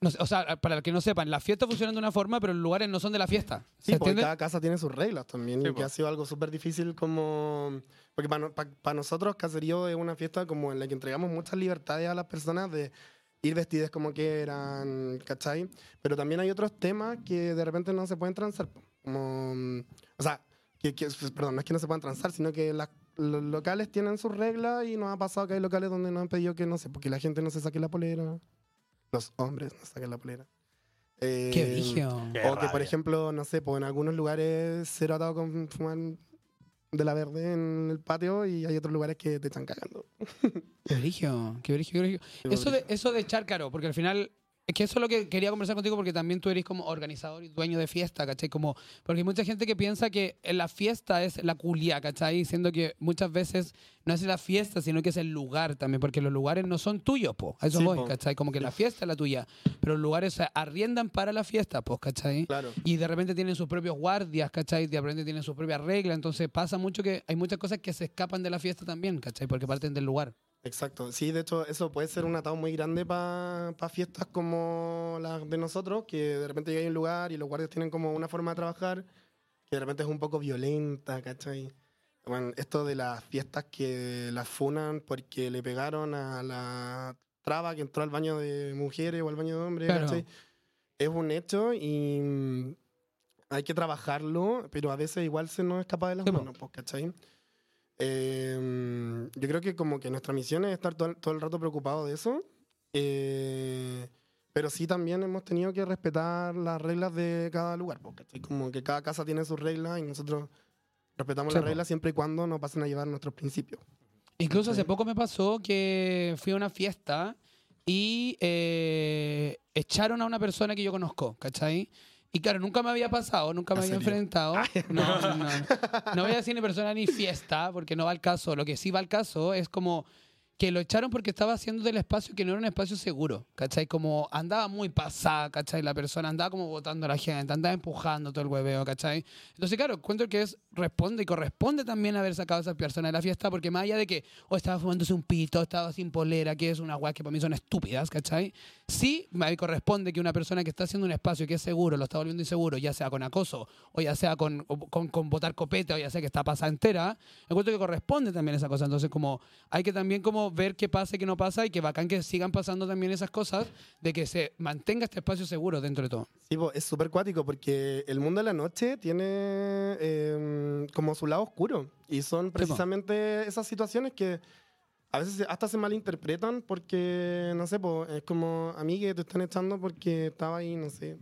no sé, o sea, para los que no sepan, las fiestas funcionan de una forma, pero los lugares no son de la fiesta. ¿Se Sí, porque entiende? cada casa tiene sus reglas también Sí, y que po. ha sido algo súper difícil como... Porque para nosotros Caserío es una fiesta como en la que entregamos muchas libertades a las personas de ir vestidas como quieran, ¿cachai? Pero también hay otros temas que de repente no se pueden transar. Como, mm, o sea, que, que- perdón, no es que no se puedan transar, sino que las- los locales tienen sus reglas y nos ha pasado que hay locales donde nos han pedido que, no sé, porque la gente no se saque la polera. Los hombres no saquen la polera. Qué Eh. Qué o que, por ejemplo, no sé, pues en algunos lugares cero atado con fumar de la verde en el patio y hay otros lugares que te están cagando. Qué brillo. Qué brillo, qué brillo. Eso de, eso de echar caro, porque al final. Es que eso es lo que quería conversar contigo porque también tú eres como organizador y dueño de fiesta, ¿cachai? Como, porque hay mucha gente que piensa que la fiesta es la culia, ¿cachai? Siendo que muchas veces no es la fiesta, sino que es el lugar también, porque los lugares no son tuyos, po. A eso Sí, voy, po. ¿cachai? Como que la fiesta es la tuya, pero los lugares se arriendan para la fiesta, pues, ¿cachai? Claro. Y de repente tienen sus propios guardias, ¿cachai? De repente tienen sus propias reglas. Entonces pasa mucho que hay muchas cosas que se escapan de la fiesta también, ¿cachai? Porque parten del lugar. Exacto. Sí, de hecho, eso puede ser un atado muy grande para fiestas como las de nosotros, que de repente llega a un lugar y los guardias tienen como una forma de trabajar que de repente es un poco violenta, ¿cachai? Bueno, esto de las fiestas que las funan porque le pegaron a la traba que entró al baño de mujeres o al baño de hombres, Claro. ¿cachai? Es un hecho y mm, hay que trabajarlo, pero a veces igual se nos escapa de las Sí, manos, pues, ¿cachai? Eh, yo creo que como que nuestra misión es estar todo, el- todo el rato preocupado de eso. eh, pero sí también hemos tenido que respetar las reglas de cada lugar. Porque como que cada casa tiene sus reglas y nosotros respetamos Sí, las reglas siempre y cuando no pasen a llevar nuestros principios. Incluso hace Sí. poco me pasó que fui a una fiesta y eh, echaron a una persona que yo conozco, ¿cachai? Y claro, nunca me había pasado, nunca me ¿En había serio? enfrentado. No, no, no. No voy a decir ni persona ni fiesta, porque no va al caso. Lo que sí va al caso es como que lo echaron porque estaba haciendo del espacio que no era un espacio seguro, ¿cachai? Como andaba muy pasada, ¿cachai? La persona andaba como botando a la gente, andaba empujando todo el hueveo, ¿cachai? Entonces, claro, encuentro que es responde y corresponde también haber sacado a esa persona de la fiesta, porque más allá de que o estaba fumándose un pito, estaba sin polera, que es una weá que para mí son estúpidas, ¿cachai? Sí, me corresponde que una persona que está haciendo un espacio que es seguro, lo está volviendo inseguro, ya sea con acoso, o ya sea con, con, con botar copete, o ya sea que está pasada entera, encuentro que corresponde también esa cosa. Entonces, como hay que también como ver qué pasa y qué no pasa y que bacán que sigan pasando también esas cosas, de que se mantenga este espacio seguro dentro de todo. Sí, es súper cuático porque el mundo de la noche tiene eh, como su lado oscuro. Y son precisamente esas situaciones que a veces hasta se malinterpretan porque, no sé, po, es como a mí que te están echando porque estaba ahí, no sé,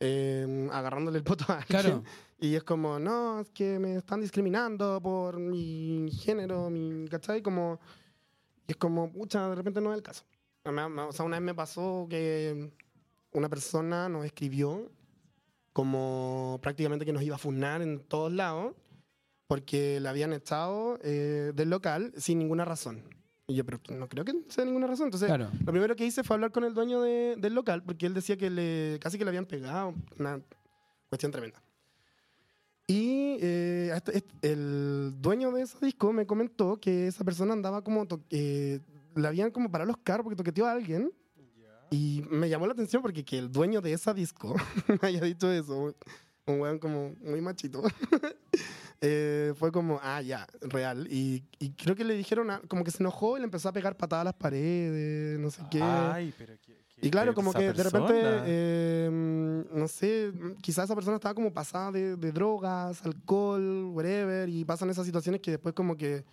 eh, agarrándole el poto a alguien. Claro. Y es como, no, es que me están discriminando por mi género, mi, ¿cachai? Como, y es como, pucha, de repente no es el caso. O sea, una vez me pasó que una persona nos escribió como prácticamente que nos iba a funar en todos lados porque la habían echado eh, del local sin ninguna razón. Y yo, pero no creo que sea ninguna razón. Entonces, Claro. lo primero que hice fue hablar con el dueño de- del local porque él decía que le, casi que le habían pegado. Una cuestión tremenda. Y eh, a este- este- el dueño de ese disco me comentó que esa persona andaba como. to- eh, le habían como parado los carros porque toqueteó a alguien. Y me llamó la atención porque que el dueño de esa disco me haya dicho eso. Un weón como muy machito. Eh, fue como, ah, ya, real. Y, y creo que le dijeron, a- como que se enojó y le empezó a pegar patadas a las paredes, no sé qué. Ay, pero qué- qué- Y claro, como que de repente, eh, mm, no sé, mm, quizás esa persona estaba como pasada de, de drogas, alcohol, whatever, y pasan esas situaciones que después como que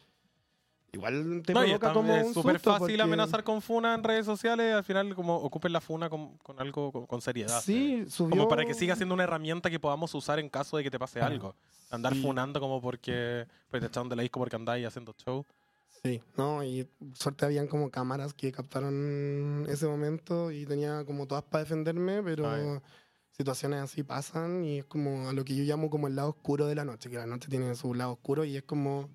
igual te No, provoca como es súper fácil porque- amenazar con funa en redes sociales. Al final, como ocupen la funa con, con algo con, con seriedad. Sí, subió... Como para que siga siendo una herramienta que podamos usar en caso de que te pase algo. Andar Sí. funando como porque pues, te echaron de la disco porque andáis haciendo show. Sí, no, y suerte habían como cámaras que captaron ese momento y tenía como todas para defenderme, pero Ay. situaciones así pasan y es como a lo que yo llamo como el lado oscuro de la noche, que la noche tiene su lado oscuro y es como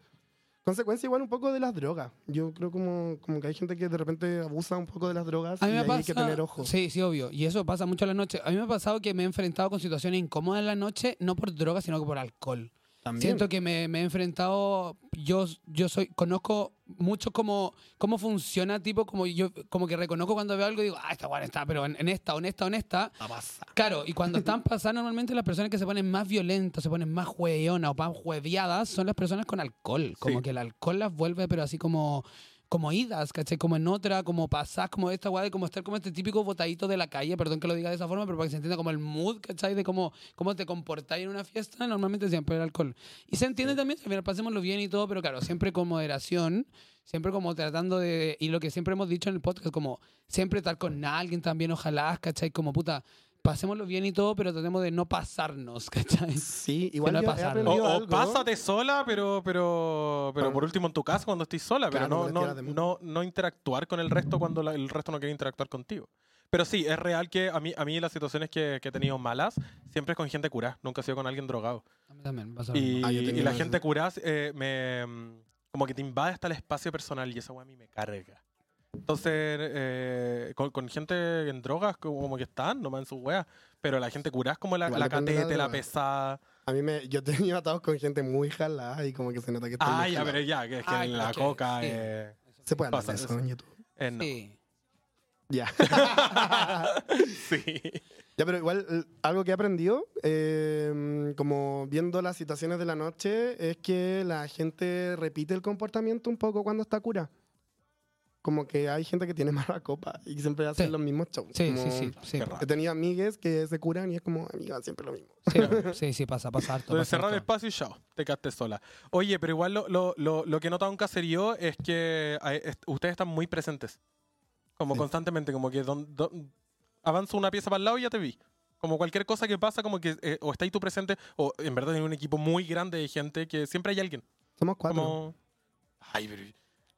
consecuencia igual un poco de las drogas. Yo creo como, como que hay gente que de repente abusa un poco de las drogas A mí y me ahí pasa, hay que tener ojo. Sí, sí, obvio. Y eso pasa mucho en la noche. A mí me ha pasado que me he enfrentado con situaciones incómodas en la noche, no por drogas, sino que por alcohol. También. Siento que me, me he enfrentado, yo, yo soy, conozco mucho cómo, cómo funciona, tipo, como yo, como que reconozco cuando veo algo y digo, ah, esta buena está, pero en, en esta, honesta, honesta. La pasa. Claro, y cuando están pasando normalmente las personas que se ponen más violentas, se ponen más jueonas o más jueviadas, son las personas con alcohol. Como Sí. que el alcohol las vuelve, pero así como, como idas, ¿cachai? Como en otra, como pasás, como esta guay, como estar como este típico botadito de la calle, perdón que lo diga de esa forma, pero para que se entienda como el mood, ¿cachai? De cómo, cómo te comportáis en una fiesta, normalmente siempre el alcohol. Y se entiende también, también pasémoslo bien y todo, pero claro, siempre con moderación, siempre como tratando de, y lo que siempre hemos dicho en el podcast, como siempre estar con alguien también, ojalá, ¿cachai? Como puta, pasémoslo bien y todo, pero tratemos de no pasarnos, ¿cachai? Sí, igual no yo he pasarlo. O, aprendido o algo. pásate sola, pero, pero, pero por último en tu casa cuando estés sola, pero Claro, no, no no, interactuar con el resto cuando la- el resto no quiere interactuar contigo. Pero sí, es real que a mí, a mí las situaciones que, que he tenido malas siempre es con gente curada, nunca he sido con alguien drogado. A mí también, pasa lo Y, mismo. Ah, y la gente curada eh, me, mm, como que te invade hasta el espacio personal y esa weá a mí me carga. Entonces, eh, con, con gente en drogas como, que están, nomás en su weá. Pero la gente curada es como la, la catete, la pesada. A mí me, yo he tenido atados con gente muy jalada y como que se nota que estoy Ah, ya, pero ya, que es que Ay, la ok, coca sí. eh, Se puede hablar de eso eso. en YouTube. eh, no. Sí. Ya. Sí. Ya, pero igual algo que he aprendido, eh, como viendo las situaciones de la noche, es que la gente repite el comportamiento un poco cuando está cura. Como que hay gente que tiene mala copa y siempre hacen Sí. los mismos shows. Sí, Como- sí, sí, sí. He tenido amigues que se curan y es como, amiga, siempre lo mismo. Sí, sí, sí, pasa, pasa harto. Entonces, cerrar el espacio y chao, te quedaste sola. Oye, pero igual lo, lo, lo, lo que he notado en Caserío es que ustedes están muy presentes. Como Sí. constantemente, como que don, don- avanzo una pieza para el lado y ya te vi. Como cualquier cosa que pasa, como que eh, o está ahí tú presente, o en verdad hay un equipo muy grande de gente que siempre hay alguien. Somos cuatro. Como. Ay, pero.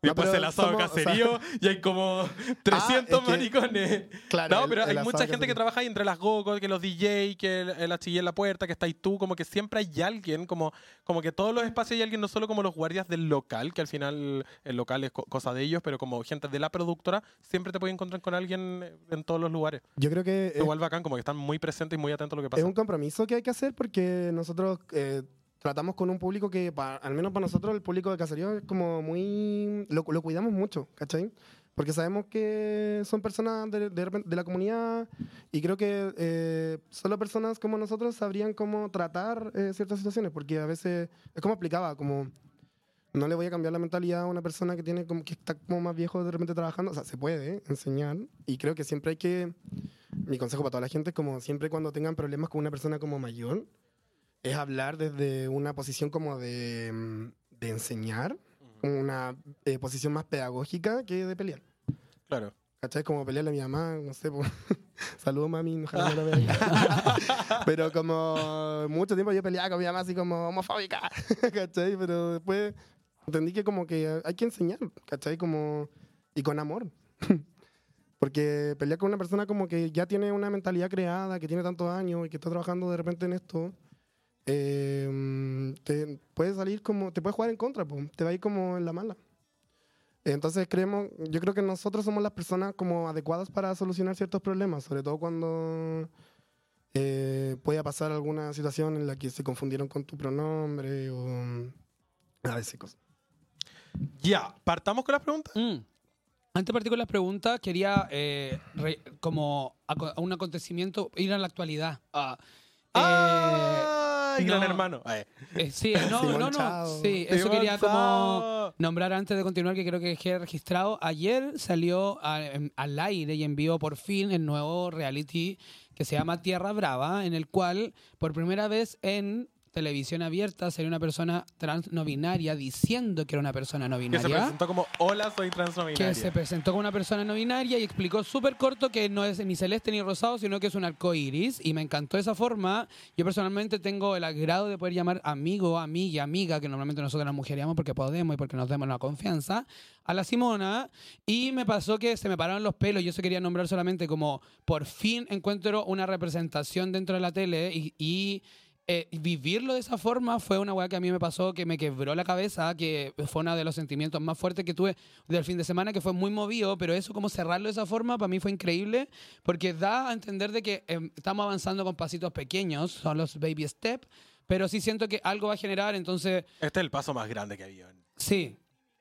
No, Después el asado somos- o sea- caserío y hay como 300 es que- maricones. Claro, No, pero el hay mucha gente que trabaja ahí entre las gogos, que los DJ, que el, el en la puerta, que está ahí tú, como que siempre hay alguien, como, como que todos los espacios hay alguien, no solo como los guardias del local, que al final el local es co- cosa de ellos, pero como gente de la productora, siempre te puedes encontrar con alguien en todos los lugares. Yo creo que es, Igual bacán, como que están muy presentes y muy atentos a lo que pasa. es un compromiso que hay que hacer porque nosotros eh, tratamos con un público que, pa- al menos para nosotros, el público de Caserío es como muy... Lo, lo cuidamos mucho, ¿cachai? Porque sabemos que son personas de, de de la comunidad y creo que eh, solo personas como nosotros sabrían cómo tratar eh, ciertas situaciones, porque a veces, es como explicaba, como no le voy a cambiar la mentalidad a una persona que tiene como que está como más viejo de repente trabajando. O sea, se puede enseñar. Y creo que siempre hay que. Mi consejo para toda la gente es como siempre cuando tengan problemas con una persona como mayor, es hablar desde una posición como de, mm, de enseñar, como una eh, posición más pedagógica que de pelear. Claro. ¿Cachai? Como pelearle a mi mamá, no sé. po. Saludos, mami, ojalá no lo vea. Pero como mucho tiempo yo peleaba con mi mamá así como homofóbica, ¿cachai? Pero después entendí que como que hay que enseñar, ¿cachai? Como, y con amor. Porque pelear con una persona como que ya tiene una mentalidad creada, que tiene tantos años y que está trabajando de repente en esto, eh, te puede salir como, te puede jugar en contra, po. te va a ir como en la mala. Entonces creemos, yo creo que nosotros somos las personas como adecuadas para solucionar ciertos problemas, sobre todo cuando eh, pueda pasar alguna situación en la que se confundieron con tu pronombre o a veces cosas. Ya, partamos con las preguntas. Mm. Antes de partir con las preguntas, quería eh, re- como aco- a un acontecimiento ir a la actualidad. Ah, ¡Ay, eh, gran no. hermano! Eh, sí, no, Simón no, no. Chao. Sí, eso Simón quería como nombrar antes de continuar que creo que quede registrado. Ayer salió a- en- al aire y envió por fin el nuevo reality que se llama Tierra Brava, en el cual por primera vez en televisión abierta salió una persona trans no binaria diciendo que era una persona no Que se binaria. presentó como Hola, soy trans no que binaria". se presentó como una persona no binaria y explicó súper corto que no es ni celeste ni rosado, sino que es un arco iris. Y me encantó esa forma. Yo personalmente tengo el agrado de poder llamar amigo, amiga, amiga, que normalmente nosotros las mujeres llamamos porque podemos y porque nos demos la confianza, a la Simona. Y me pasó que se me pararon los pelos. Yo se quería nombrar solamente como por fin encuentro una representación dentro de la tele y. y eh, vivirlo de esa forma fue una weá que a mí me pasó, que me quebró la cabeza, que fue uno de los sentimientos más fuertes que tuve del fin de semana, que fue muy movido, pero eso, como cerrarlo de esa forma, para mí fue increíble, porque da a entender de que em, estamos avanzando con pasitos pequeños, son los baby step, pero sí siento que algo va a generar, entonces, Este es el paso más grande que había. sí.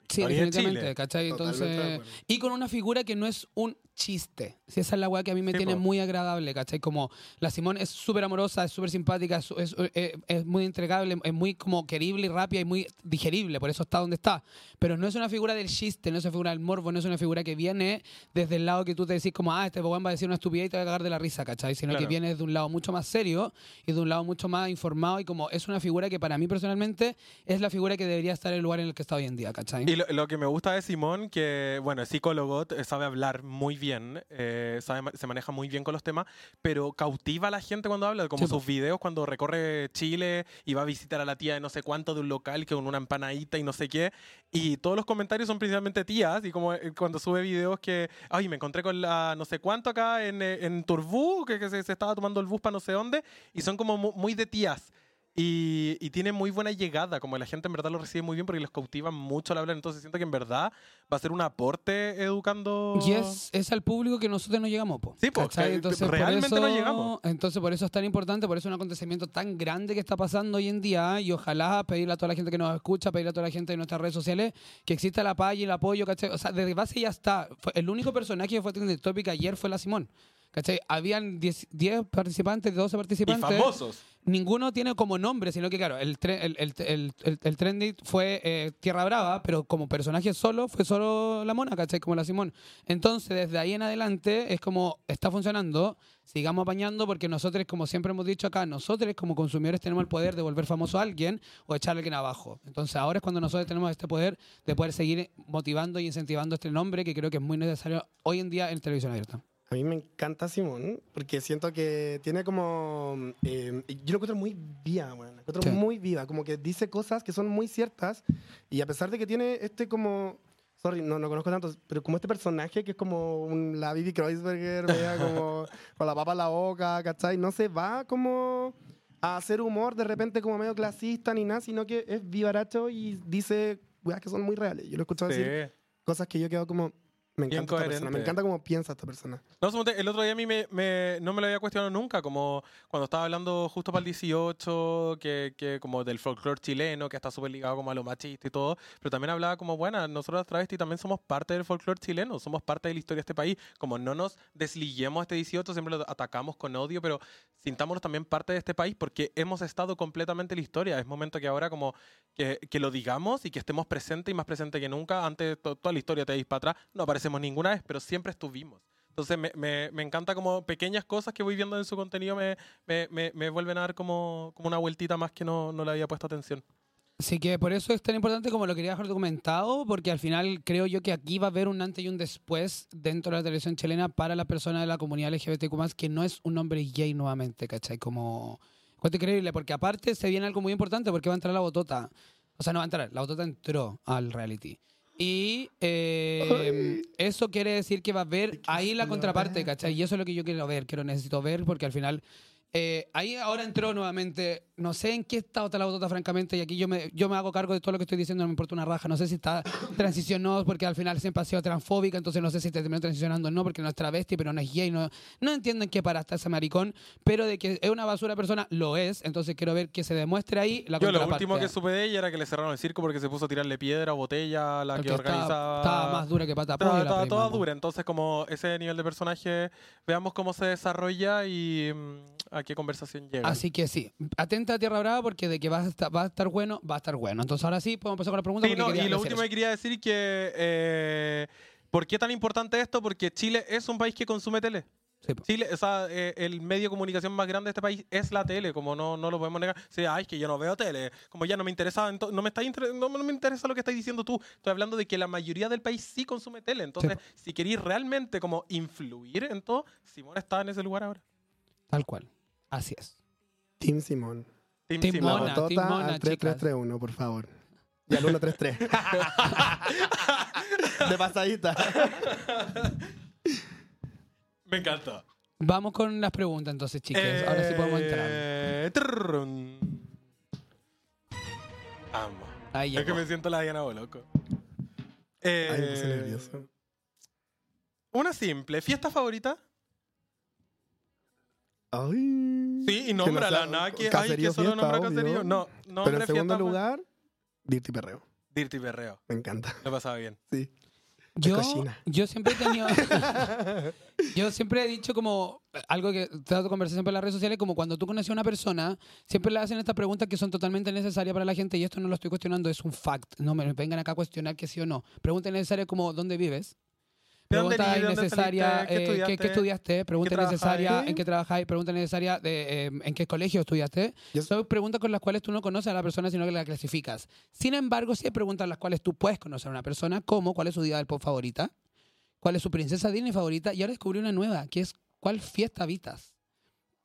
Sí, definitivamente. ¿cachai? Entonces, y con una figura que no es un chiste. Si esa es la weá que a mí me Sí, tiene po. muy agradable, ¿cachai? Como la Simón es súper amorosa, es súper simpática, es, es- es- es muy entregable, es muy como querible y rápida y muy digerible, por eso está donde está. Pero no es una figura del chiste, no es una figura del morbo, no es una figura que viene desde el lado que tú te decís como, ah, este weón va a decir una estupidez y te va a cagar de la risa, ¿cachai? Sino que Claro. viene de un lado mucho más serio y de un lado mucho más informado y como es una figura que para mí personalmente es la figura que debería estar en el lugar en el que está hoy en día, ¿cachai? Y lo, lo que me gusta de Simón, que bueno, es psicólogo, sabe hablar muy bien, eh, sabe se maneja muy bien con los temas, pero cautiva a la gente cuando habla, como Sí, sus videos cuando recorre Chile y va a visitar a la tía de no sé cuánto de un local que con una empanadita y no sé qué, y todos los comentarios son principalmente tías, y como eh, cuando sube videos que, ay, me encontré con la no sé cuánto acá en, eh, en Turbú, que, que se, se estaba tomando el bus para no sé dónde, y son como mu- muy de tías. Y, y tiene muy buena llegada, como la gente en verdad lo recibe muy bien porque los cautivan mucho al hablar, entonces siento que en verdad va a ser un aporte educando... Y es, es al público que nosotros no llegamos, po. Sí, que Entonces, por realmente no llegamos. Entonces, por eso es tan importante, por eso es un acontecimiento tan grande que está pasando hoy en día. Y ojalá pedirle a toda la gente que nos escucha, pedirle a toda la gente de nuestras redes sociales que exista la paz y el apoyo, ¿cachai? O sea, desde base ya está. El único personaje que fue trending topic ayer fue la Simón. ¿Cachai? Habían 10 10 participantes, 12 Y participantes famosos. Ninguno tiene como nombre, sino que, claro, el, tre- el, el, el, trending fue eh, Tierra Brava, pero como personaje solo fue solo la mona, ¿cachai? Como la Simón. Entonces, desde ahí en adelante es como está funcionando, sigamos apañando, porque nosotros, como siempre hemos dicho acá, nosotros como consumidores tenemos el poder de volver famoso a alguien o echarle a alguien abajo. Entonces, ahora es cuando nosotros tenemos este poder de poder seguir motivando y incentivando este nombre que creo que es muy necesario hoy en día en televisión abierta. A mí me encanta Simón, porque siento que tiene como... eh, yo lo encuentro muy viva, weón. La encuentro Sí. muy viva, como que dice cosas que son muy ciertas, y a pesar de que tiene este como... Sorry, no, no conozco tanto, pero como este personaje que es como un, la Bibi Kreuzberger, vea, como con la papa en la boca, ¿cachai? No se va como a hacer humor de repente como medio clasista ni nada, sino que es vivaracho y dice weas que son muy reales. Yo lo he escuchado decir Sí. cosas que yo quedo como, Me encanta esta persona. coherente. Me encanta cómo piensa esta persona. No, el otro día a mí me, me- no me lo había cuestionado nunca, como cuando estaba hablando justo para el 18, que, que como del folclore chileno, que está súper ligado como a lo machista y todo, pero también hablaba como, bueno, nosotros las travestis también somos parte del folclore chileno, somos parte de la historia de este país, como no nos desliguemos a este 18, siempre lo atacamos con odio, pero sintámonos también parte de este país porque hemos estado completamente en la historia, es momento que ahora como que, que lo digamos y que estemos presentes y más presentes que nunca, antes to- toda la historia te veis para atrás, no ninguna vez, pero siempre estuvimos. Entonces me, me, me encanta como pequeñas cosas que voy viendo en su contenido me, me, vuelven a dar como, como una vueltita más que no, no le había puesto atención. Así que por eso es tan importante como lo quería dejar documentado, porque al final creo yo que aquí va a haber un antes y un después dentro de la televisión chilena para la persona de la comunidad LGBTQ+, que no es un hombre gay nuevamente, ¿cachai? Como... Cuento increíble, porque aparte se viene algo muy importante, porque va a entrar la botota. O sea, no va a entrar, la botota entró al reality. Y eh, eso quiere decir que va a haber ahí la contraparte, ¿cachai? Y eso es lo que yo quiero ver, que lo necesito ver, porque al final eh, ahí ahora entró nuevamente, no sé en qué estado está la botota, francamente, y aquí yo me, yo me hago cargo de todo lo que estoy diciendo, no me importa una raja, no sé si está transicionó, porque al final siempre ha sido transfóbica, entonces no sé si terminó transicionando o no, porque no es travesti, pero no es gay, no, no entiendo en qué para está ese maricón, pero de que es una basura persona, lo es, entonces quiero ver que se demuestre ahí la Yo lo último que supe de ella era que le cerraron el circo porque se puso a tirarle piedra, botella a la Porque que estaba- organizaba... Estaba más dura que pata Estaba, estaba prima, toda mo. dura, entonces como ese nivel de personaje, veamos cómo se desarrolla y mm, qué conversación llega. Así que sí, atenta a Tierra Brava porque de que va a estar, va a estar bueno, va a estar bueno. Entonces ahora sí, podemos empezar con la pregunta. Sí, no, y lo último que eso. quería decir que... eh, ¿Por qué tan importante esto? Porque Chile es un país que consume tele. Sí. Chile, o sea, eh, el medio de comunicación más grande de este país es la tele, como no, no lo podemos negar. Sí, ay, es que yo no veo tele, como ya no me interesa, no me está inter- no, no me interesa lo que estás diciendo tú. Estoy hablando de que la mayoría del país sí consume tele. Entonces, si queréis realmente como influir en todo, Simón está en ese lugar ahora. Tal cual. Así es. Team Simón. Team Team Simón. La Mona, botota Team Mona, al 3331, por favor. Y al 133. De pasadita. Me encanta. Vamos con las preguntas entonces, chicas. Ahora sí podemos entrar. Eh, trrrrun. Amo. Ahí Es que me siento la Diana Boloco. Ay, me Eh, puse nervioso. Una simple. ¿Fiesta favorita? Ay. Sí, y no nómbrala. sea nada que, ay, que solo fiesta, nombra caserío. No, Pero nombre en segundo fiesta, lugar, Dirty Perreo. Dirty Perreo. Me encanta. Lo pasaba bien. Sí. Yo, yo siempre he tenido. yo siempre he dicho como algo que te he dado conversación por las redes sociales, como cuando tú conoces a una persona, siempre le hacen estas preguntas que son totalmente necesarias para la gente y esto no lo estoy cuestionando, es un fact. No me vengan acá a cuestionar que sí o no. Pregunta necesaria como ¿dónde vives? ¿De dónde Pregunta innecesaria, eh, ¿qué, estudiaste? qué estudiaste? Pregunta ¿Qué innecesaria, ¿en qué trabajáis? Pregunta necesaria, de, eh, ¿en qué colegio estudiaste? Yo- Son preguntas con las cuales tú no conoces a la persona, sino que la clasificas. Sin embargo, sí hay preguntas las cuales tú puedes conocer a una persona, como cuál es su día del pop favorita, cuál es su princesa Disney favorita, y ahora descubrí una nueva, que es cuál fiesta habitas.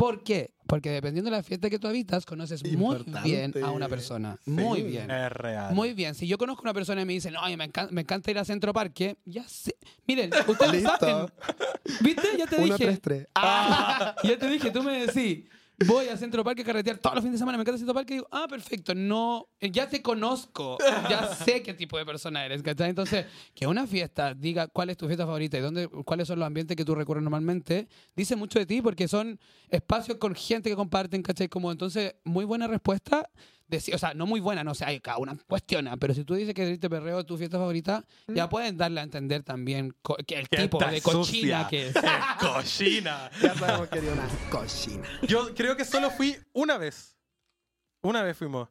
¿Por qué? Porque dependiendo de la fiesta que tú habitas, conoces muy Importante. bien a una persona. Sí. Muy bien. Es real. Muy bien, si yo conozco a una persona y me dice, no, oye, me, encan- me encanta ir a Centro Parque, ya sé. Miren, ustedes saben. ¿Viste? Ya te dije. 133. Ah, ya te dije, tú me decís, voy a Centro Parque a carretear todos los fines de semana, me encanta Centro Parque, y digo, ah, perfecto, no, ya te conozco, ya sé qué tipo de persona eres, ¿cachai? Entonces, que una fiesta diga cuál es tu fiesta favorita y dónde, cuáles son los ambientes que tú recurres normalmente, dice mucho de ti porque son espacios con gente que comparten, ¿cachai? Como entonces, muy buena respuesta. O sea, no muy buena, no sé, hay cada una cuestiona, pero si tú dices que te perreo es tu fiesta favorita, ya pueden darle a entender también que el tipo de cochina sucia. que es. Cochina. Ya sabemos que era una cochina. Yo creo que solo fui una vez. Una vez fuimos.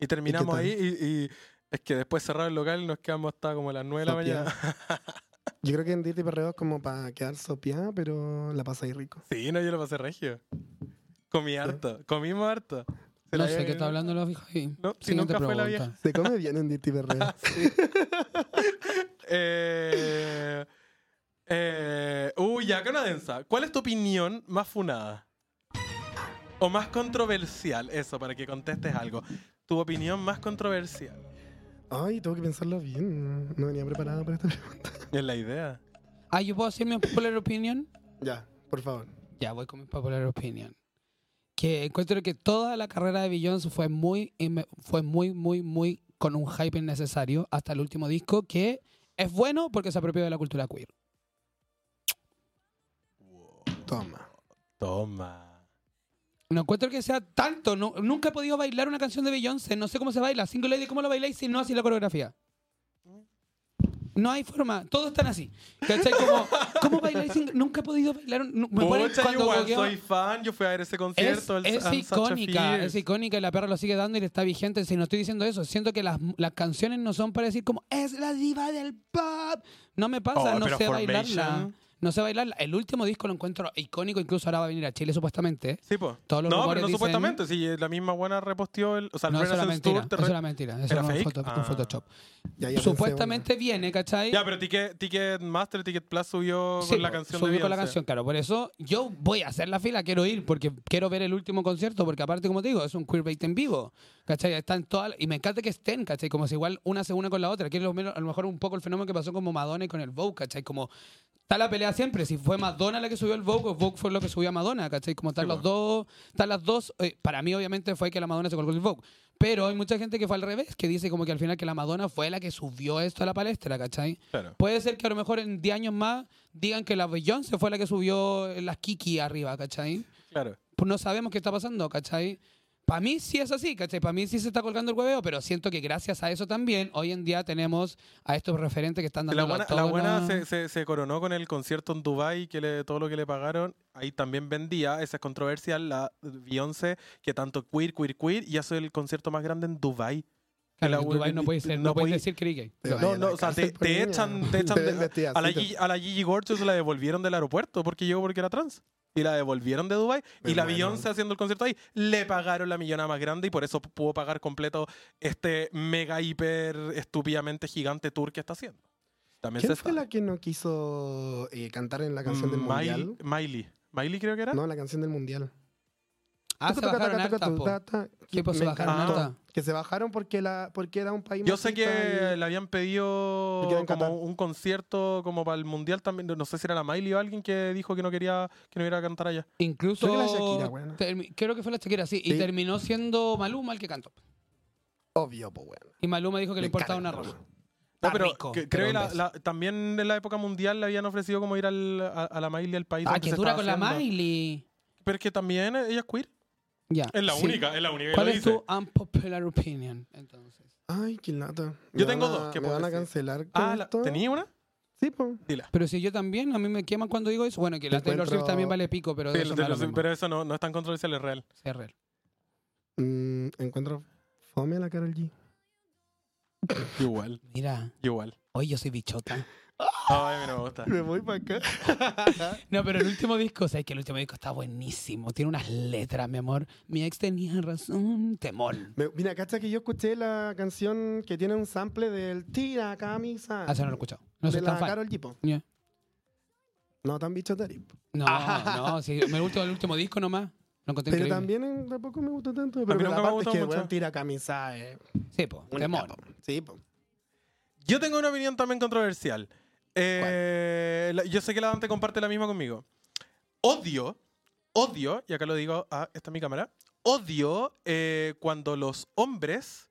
Y terminamos ahí y, y es que después cerrar el local y nos quedamos hasta como las 9 de la mañana. Yo creo que en Dirty Perreo es como para quedar sopiada, pero la pasáis rico. Sí, no, yo lo pasé regio. Comí harto. Comimos harto. Se No sé qué está hablando la vieja ahí. No, si Siguiente nunca fue la vieja. Se come bien en Dirty Perreo. Eh, eh, uy, ya, que una densa. ¿Cuál es tu opinión más funada? O más controversial, eso, para que contestes algo. Tu opinión más controversial. Ay, tengo que pensarlo bien. No venía preparada para esta pregunta. Es la idea. Ah, ¿yo puedo hacer mi popular opinion? Ya, por favor. Ya, voy con mi popular opinion. Que encuentro que toda la carrera de Beyoncé fue muy, inme- fue muy, muy, muy con un hype innecesario hasta el último disco que es bueno porque se apropió de la cultura queer. Toma. Toma. No encuentro que sea tanto. no- nunca he podido bailar una canción de Beyoncé. No sé cómo se baila. Single Lady, ¿cómo lo bailáis si no así la coreografía? No hay forma. Todos están así. ¿Cachai? Como, ¿Cómo single? Nunca he podido bailar. Me ponen Pucha, cuando igual soy fan. Yo fui a ver ese Es, concierto. el es Such a icónica, es icónica y la perra lo sigue dando y le está vigente. Si no estoy diciendo eso, siento que las, las canciones no son para decir como es la diva del pop. No me pasa, Oh, no sé bailarla. Formation. No sé bailarla. El último disco lo encuentro icónico, incluso ahora va a venir a Chile supuestamente. Sí, pues. Todos los No, pero no dicen- supuestamente. Si la misma buena reposteó el. O sea, el No, eso era mentira. Tour. Eso re- era mentira. Eso ¿Era era un, fake? foto- un Ah. Photoshop. Ya, ya pensé Supuestamente viene, ¿cachai? Ya, pero Ticket, Ticketmaster, Ticket Plus subió Sí, con la canción subió de con la canción, claro. Por eso yo voy a hacer la fila, quiero ir, porque quiero ver el último concierto, porque aparte, como te digo, es un queerbait en vivo. ¿Cachai? Están todas, y me encanta que estén, ¿cachai? Como si igual una se une con la otra, que es lo menos- a lo mejor un poco el fenómeno que pasó como Madonna y con el Vogue, ¿cachai? Como está la pelea siempre, si fue Madonna la que subió el Vogue, o Vogue fue lo que subió a Madonna, ¿cachai? Como están Sí, los dos, están las dos, eh, para mí obviamente fue que la Madonna se colgó el Vogue. Pero hay mucha gente que fue al revés, que dice como que al final que la Madonna fue la que subió esto a la palestra, ¿cachai? Claro. Puede ser que a lo mejor en 10 años más digan que la Beyoncé fue la que subió las Kiki arriba, ¿cachai? Claro. Pues no sabemos qué está pasando, ¿cachai? Para mí sí es así, ¿cachai? Para mí sí se está colgando el hueveo, pero siento que gracias a eso también hoy en día tenemos a estos referentes que están dando La buena, la buena se, se, se coronó con el concierto en Dubai que le, todo lo que le pagaron. Ahí también vendía, esa es controversial, la Beyoncé, que tanto queer, queer, queer, y hace el concierto más grande en Dubai. Claro, la en no puedes ser, no no puedes decir. Te No, no, o sea, te, te echan, te echan de- a, la Gigi, a la Gigi Gorgeous la devolvieron del aeropuerto porque llegó porque era trans. Y la devolvieron de Dubai y la muero. Beyoncé haciendo el concierto ahí le pagaron la millonada más grande y por eso pudo pagar completo este mega hiper estúpidamente gigante tour que está haciendo. También ¿Quién se fue sabe. la que no quiso eh, cantar en la canción del Miley, mundial? Miley. Miley creo que era. No, la canción del mundial. Ah, se bajaron se Me bajaron. Que se bajaron porque, la, porque era un país Yo sé que y- le habían pedido como un concierto como para el mundial también. No sé si era la Miley o alguien que dijo que no quería que no iba a cantar allá. Incluso. Creo que la Shakira, bueno. creo que fue la Shakira, sí. Y Sí. terminó siendo Maluma el que cantó. Obvio, pues bueno. Y Maluma dijo que le Me importaba una roja. No, pero rico, que- creo que la- la- también en la época mundial le habían ofrecido como ir al, a, a la Miley al país. Ah, que se dura con la. Miley. Pero es que también ella es queer. Ya. Es la sí. única, es la única que ¿Cuál lo es dice. tu unpopular opinion, entonces? Ay, qué lata. Yo Me tengo a- dos que me van a cancelar con Ah, la- esto. ¿tenía una? Sí, pues. Dila. Pero si yo también, a mí me queman cuando digo eso. Bueno, que la Taylor Swift también vale pico, pero Sí, eso lo- me da lo- lo mismo. pero eso no, no es tan controversial, es real. Sí, es real. Mm, encuentro fome a la Carol G. Igual, Mira, igual. hoy yo soy bichota. Ay, a mí no me gusta. Me voy para acá. No, pero el último disco, o sea, que el último disco está buenísimo. Tiene unas letras, mi amor. Mi ex tenía razón. Temor. Me- mira, cacha que yo escuché la canción que tiene un sample del Tira Camisa. Ah, eso no lo he escuchado. No soy de tan la fan. Carol G. po. Ya. No tan bicho Tari. No, no, sí, me gustó el último disco nomás. Lo Pero increíble. también tampoco me gusta tanto. Pero nunca la me parte gustó es que mucho. weón, Tira Camisa eh, Sí, po, temor. po. Sí, po. Yo tengo una opinión también controversial. Eh, la- yo sé que la Dante comparte la misma conmigo. Odio, odio, y acá lo digo, ah, esta es mi cámara, odio eh, cuando los hombres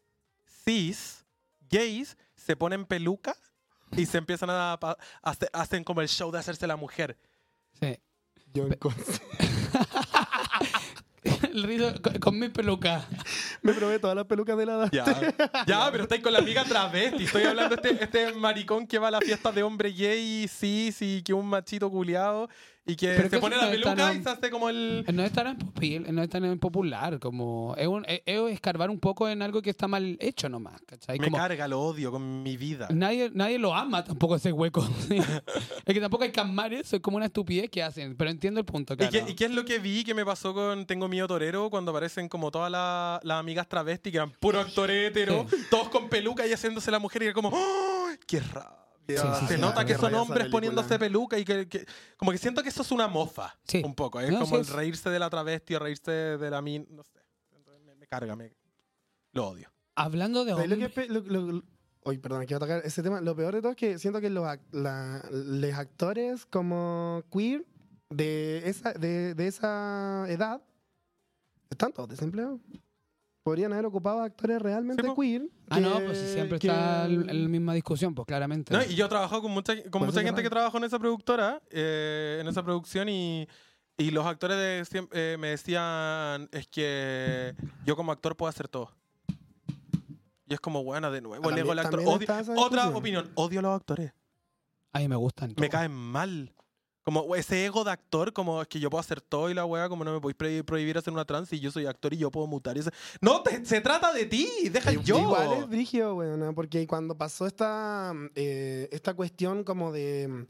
cis, gays, se ponen peluca y se empiezan a, a hacer- hacen como el show de hacerse la mujer. Sí. Yo El rizo con, con mi peluca. me probé todas las pelucas de la edad. Ya, ya, pero estáis con la amiga travesti. Estoy hablando de este, este maricón que va a las fiestas de hombre gay, cis, y que un machito culiado y que Pero se que pone la no peluca y se hace como el. No es tan popil- no es tan popular como es, un, es, es escarbar un poco en algo que está mal hecho nomás, ¿cachai? Me Como carga, lo odio con mi vida. nadie, nadie lo ama tampoco ese hueco. es que tampoco hay que amar eso, es como una estupidez que hacen, pero entiendo el punto, ¿Y claro. qué, y qué es lo que vi que me pasó con Tengo Miedo Torero cuando aparecen como todas la- las amigas travesti que eran puro actor hétero, todos con peluca y haciéndose la mujer y era como ¡Oh! ¡Qué rabia! Sí, sí, Se sí, nota sí, que son hombres poniéndose peluca y que, que- como que siento que eso es una mofa Sí. un poco, es No, como sí el reírse de la travesti o reírse de la min, no sé. Entonces me, me carga, me, lo odio. Hablando de ¿Sabes lo que hombres, es pe- lo- lo- lo- Oye, perdón, quiero tocar ese tema. Lo peor de todo es que siento que los, la- los actores como queer de esa, de, de esa edad están todos desempleados. Podrían haber ocupado actores realmente Sí, queer. Ah, no, que- pues sí, siempre que- está la misma discusión, pues claramente. No, y yo he trabajado con mucha, con mucha gente que trabajó en esa productora, eh, en esa producción, y, y los actores de eh, me decían, es que yo como actor puedo hacer todo. Y es como, bueno, de nuevo, Ah, el actor. Odio- otra discusión. opinión, odio a los actores. A mí me gustan. Me todos. caen mal. Como ese ego de actor, como es que yo puedo hacer todo y la weá, como no me podéis prohibir, hacer una trans y yo soy actor y yo puedo mutar. Y No, te- se trata de ti, deja yo. Igual es brígido, weón, porque cuando pasó esta, eh, esta cuestión como de mm,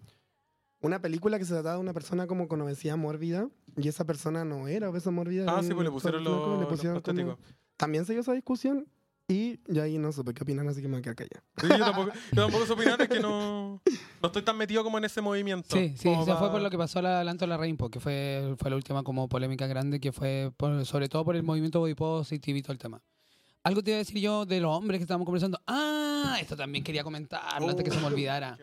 una película que se trataba de una persona como con obesidad mórbida y esa persona no era obeso mórbida. Ah, sí, pues le pusieron los, prostéticos. También se dio esa discusión y yo ahí no supe qué opinan, así que me voy a quedar callado. Sí, yo tampoco, yo tampoco sé opinar, es que no, no estoy tan metido como en ese movimiento. Sí, sí, eso fue por lo que pasó la Lanto la Rainbow, que fue, fue la última como polémica grande, que fue por- sobre todo por el movimiento body positive y todo el tema. Algo te iba a decir yo de los hombres que estábamos conversando. Ah, esto también quería comentarlo antes que se me Oh, olvidara.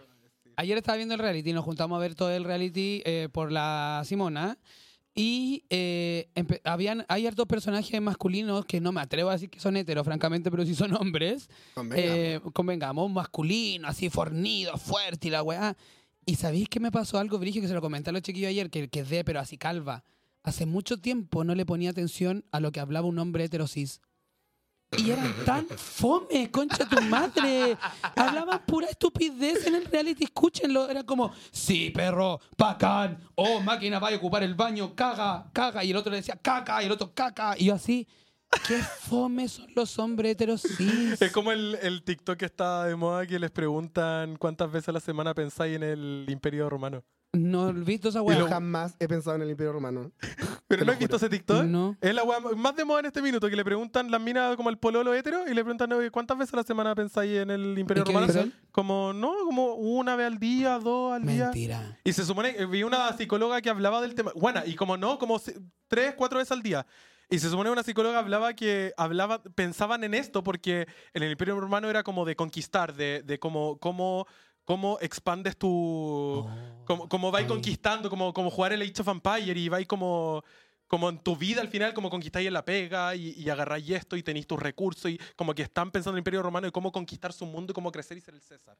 Ayer estaba viendo el reality, nos juntamos a ver todo el reality eh, por la Simona. Y eh, habían, hay hartos personajes masculinos que no me atrevo a decir que son heteros, francamente, pero sí son hombres. Eh, convengamos, masculino, así fornido, fuerte y la weá. Y sabéis que me pasó algo, Brigio, que se lo comenté a los chiquillos ayer, que quedé, pero así calva. Hace mucho tiempo no le ponía atención a lo que hablaba un hombre heterosis. Y eran tan fome, concha tu madre. Hablaban pura estupidez en el reality, escúchenlo. Era como, sí, perro, bacán. Oh, máquina, vaya a ocupar el baño, caga, caga. Y el otro le decía, caca, y el otro, caca. Y yo así, qué fome son los hombres heterosis. Es como el, el TikTok que está de moda que les preguntan cuántas veces a la semana pensáis en el Imperio Romano. No he visto esa Yo weá. jamás he pensado en el Imperio Romano. ¿Pero no lo has visto ese TikTok? No. Es la weá más de moda en este minuto, que le preguntan las minas como el pololo hetero y le preguntan "Oye, cuántas veces a la semana pensáis en el Imperio ¿Y qué Romano. dicen? Como, no, como una vez al día, dos al día. Mentira. Y se supone que vi una psicóloga que hablaba del tema. Bueno, y como no, como tres, cuatro veces al día. Y se supone que una psicóloga hablaba que hablaba, pensaban en esto porque en el Imperio Romano era como de conquistar, de, de cómo, cómo, cómo expandes tu. Cómo, cómo vais Ay. conquistando, como, como jugar el Age of Empire y vais como. Como en tu vida al final, como conquistáis en la pega y, y agarráis esto y tenéis tus recursos y como que están pensando en el Imperio Romano y cómo conquistar su mundo y cómo crecer y ser el César.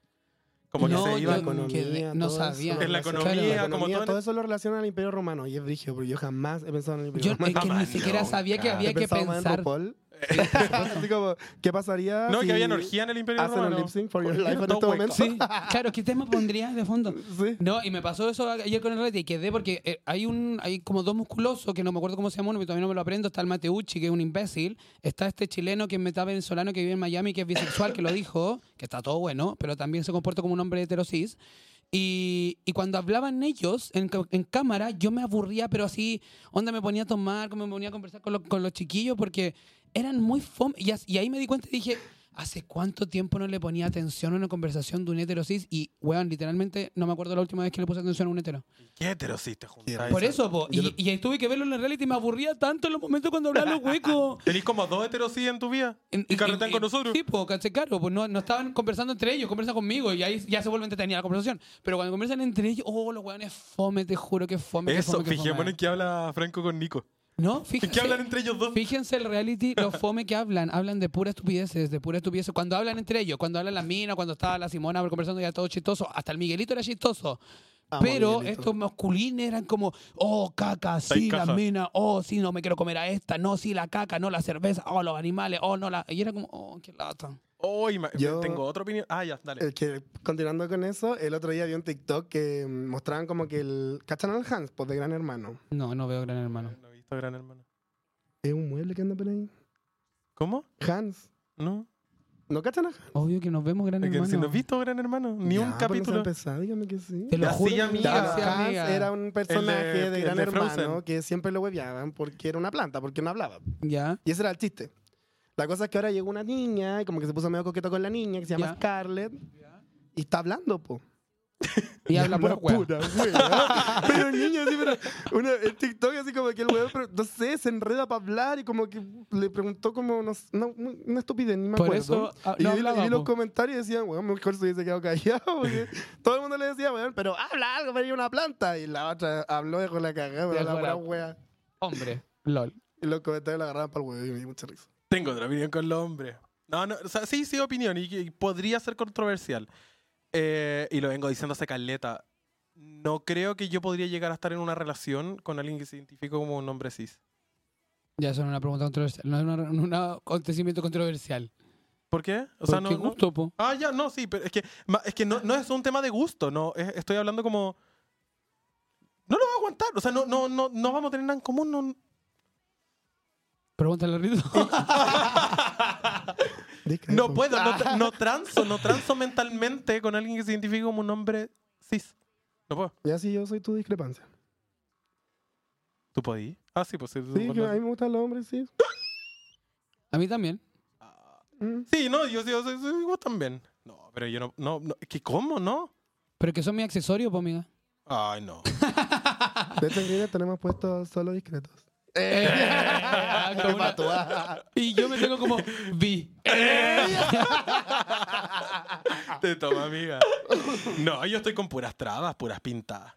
Como que No, se yo iban economía, quedé- no todo sabía. En la economía, la como economía, todo en- todo eso lo relaciona al Imperio Romano y es brígido, porque yo jamás he pensado en el Imperio Yo Romano. es que ni siquiera sabía que había que pensado más en pensar. RuPaul. Así como, ¿qué pasaría No, si que había energía en el Imperio hacen un Romano. lip sync for your life en No, este momento? Sí, claro, ¿qué tema pondría de fondo? Sí. No, y me pasó eso ayer con el reality y quedé porque eh, hay un hay como dos musculosos que no me acuerdo cómo se llama uno, pero todavía no me lo aprendo. Está el Mateucci, que es un imbécil. Está este chileno que es metá venezolano que vive en Miami, que es bisexual, que lo dijo, que está todo bueno, pero también se comporta como un hombre heterosis. Y, y cuando hablaban ellos en, ca- en cámara, yo me aburría, pero así, onda me ponía a tomar, como me ponía a conversar con, los- con los chiquillos, porque eran muy fome. Y, y ahí me di cuenta y dije, ¿hace cuánto tiempo no le ponía atención a una conversación de un heterosis? Y, weón, literalmente no me acuerdo la última vez que le puse atención a un hetero. ¿Qué heterosis te juntáis? Por eso, po. Y, y tuve que verlo en el reality y me aburría tanto en los momentos cuando hablaban los huecos. ¿Tenéis como dos heterosis en tu vida? En- ¿Y carretean con nosotros? Sí, pues, caché, claro, pues no, no estaban conversando entre ellos, conversan conmigo y ahí ya se vuelve entretenida la conversación. Pero cuando conversan entre ellos, oh, los weones fome, te juro que fome. que Eso, fome, que fijémonos fome. en que habla Franco con Nico. No, ¿En fíjense. qué hablan entre ellos dos? Fíjense el reality, los fome que hablan, hablan de pura estupideces, de pura estupidez. Cuando hablan entre ellos, cuando hablan la mina, cuando estaba la Simona conversando ya todo chistoso, hasta el Miguelito era chistoso. Amo Pero Miguelito. estos masculines eran como, oh, caca, sí, Seis la cajas. mina, oh, sí, no me quiero comer a esta, no, sí, la caca, no, la cerveza, oh, los animales, oh, no, la... Y era como, oh, qué lata. Hoy Yo- tengo otra opinión. Ah, ya, dale. El que, continuando con eso, el otro día vi un TikTok que mm, mostraban como que el... ¿Cachan al Hans? Pues de Gran Hermano. No, no veo Gran Hermano. Visto Gran Hermano. Es un mueble que anda por ahí. ¿Cómo? Hans. No. ¿No cachan a Hans? Obvio que nos vemos Gran Es que Hermano. si no he visto Gran Hermano, ni Ya, un capítulo. empezado, dígame que sí. Te lo Ya, juro. sí, amiga. Ya, Sí, Hans amiga. era un personaje de- de, Gran de Hermano Frozen. que siempre lo hueveaban porque era una planta, porque no hablaba. Ya. Y ese era el chiste. La cosa es que ahora llegó una niña y como que se puso medio coqueto con la niña que se llama Ya. Scarlett y está hablando, po. Y habla pura hueá. Pero el niño así, pero una, el TikTok así como que el weón, pero, no sé, se enreda para hablar y como que le preguntó como, no, no, una estupidez, ni me Por acuerdo. eso ah, Y no vi, y hablaba, vi los comentarios y decían, weón, mejor se hubiese quedado callado. Porque todo el mundo le decía, weón, pero habla algo, pero hay una planta. Y la otra habló, dejó la cagada, pero la la- pura wea. Hombre. LOL. Y los comentarios la agarraban para el huevo y me dio mucha risa. Tengo otra opinión con los hombres. No, no, o sea, sí, sí, opinión, y, y podría ser controversial. Eh, y lo vengo diciendo hace caleta. No creo que yo podría llegar a estar en una relación con alguien que se identifique como un hombre cis. Ya, eso no es una pregunta controversial. No es una- un acontecimiento controversial. ¿Por qué? O sea, ¿Por no, no- gusto, po? Ah, ya, no, sí, pero es que, es que no, no es un tema de gusto, no, es- estoy hablando como... No lo voy a aguantar, o sea, no, no, no, no vamos a tener nada en común, no... Pregúntale a Rito. No puedo, no, tra- no transo, no transo mentalmente con alguien que se identifique como un hombre cis. No puedo. Ya sí, yo soy tu discrepancia. ¿Tú podís? Ah, sí, pues sí. Sí, que a mí me gustan los hombres, sí. a mí también. Mm. Sí, no, yo, yo, soy soy vos también. No, pero yo no, no, no, es que ¿cómo, no? Pero que son mis accesorios, po, amiga. Ay, no. De hecho, en tenemos puestos solo discretos. Como una- Y yo me tengo como vi. Te toma, amiga. No, yo estoy con puras trabas, puras pintadas.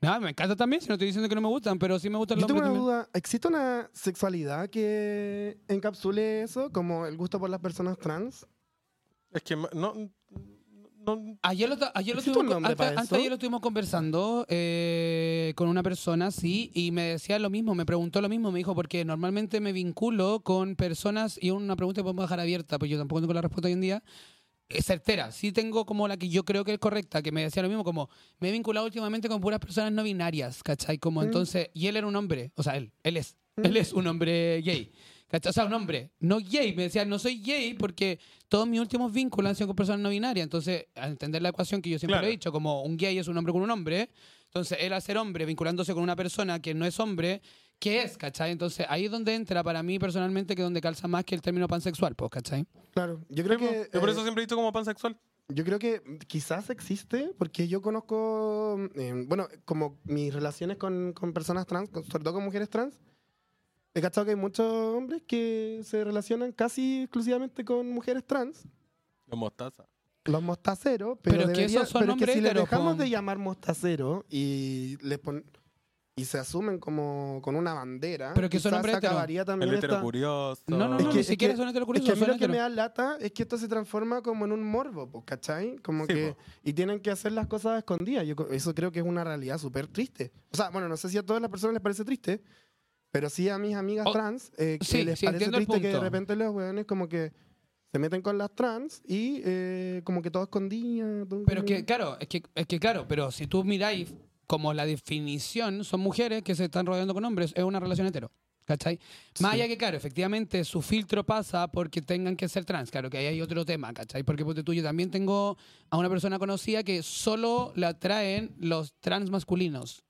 No, me encanta también, si no estoy diciendo que no me gustan, pero sí me gustan Yo los tengo hombres una también. duda. ¿Existe una sexualidad que encapsule eso, como el gusto por las personas trans? Es que no, no, Ayer lo, ayer lo ¿Existe un estuvimos, nombre antes, para antes eso? de ayer lo estuvimos conversando eh, con una persona, sí, y me decía lo mismo, me preguntó lo mismo, me dijo, porque normalmente me vinculo con personas, y una pregunta que podemos dejar abierta, pues yo tampoco tengo la respuesta hoy en día, es certera, sí tengo como la que yo creo que es correcta, que me decía lo mismo, como me he vinculado últimamente con puras personas no binarias, ¿cachai? Como Mm. entonces, y él era un hombre, o sea, él, él es, Mm. él es un hombre gay. O sea, un hombre, no gay. Me decía, no soy gay porque todos mis últimos vínculos han sido con personas no binarias. Entonces, al entender la ecuación que yo siempre Claro. lo he dicho, como un gay es un hombre con un hombre, entonces él al ser hombre vinculándose con una persona que no es hombre, ¿qué es? ¿Cachai? Entonces, ahí es donde entra para mí personalmente que es donde calza más que el término pansexual, pues, ¿cachai? Claro, yo creo Sí, que... yo por eh, eso siempre he dicho como pansexual. Yo creo que quizás existe, porque yo conozco, eh, bueno, como mis relaciones con, con personas trans, sobre todo con mujeres trans, he cachado que hay muchos hombres que se relacionan casi exclusivamente con mujeres trans, Los mostaza. los mostaceros, pero, Pero es que debería- esos son pero es que si les dejamos de llamar mostaceros y les pon- y se asumen como con una bandera, Pero que son hombres acabaría también El esta- hetero curioso. No, no, no, Es que- ni es siquiera que- son Es heterocuriosos, que a mí lo que me da lata es que esto se transforma como en un morbo, ¿cachai? Como Sí, que... po. Y tienen que hacer las cosas escondidas. Yo eso creo que es una realidad súper triste. O sea, bueno, no sé si a todas las personas les parece triste, pero sí a mis amigas Oh, trans eh, que sí, les sí, parece triste que de repente los weones como que se meten con las trans y eh, como que todo escondía. todo Pero es que, claro, es que, es que claro, pero si tú miráis como la definición, son mujeres que se están rodeando con hombres, es una relación hetero. ¿Cachai? Más Sí. allá que, claro, efectivamente su filtro pasa porque tengan que ser trans, claro, que ahí hay otro tema, ¿cachai? Porque ponte tú, yo también tengo a una persona conocida que solo la atraen los trans masculinos.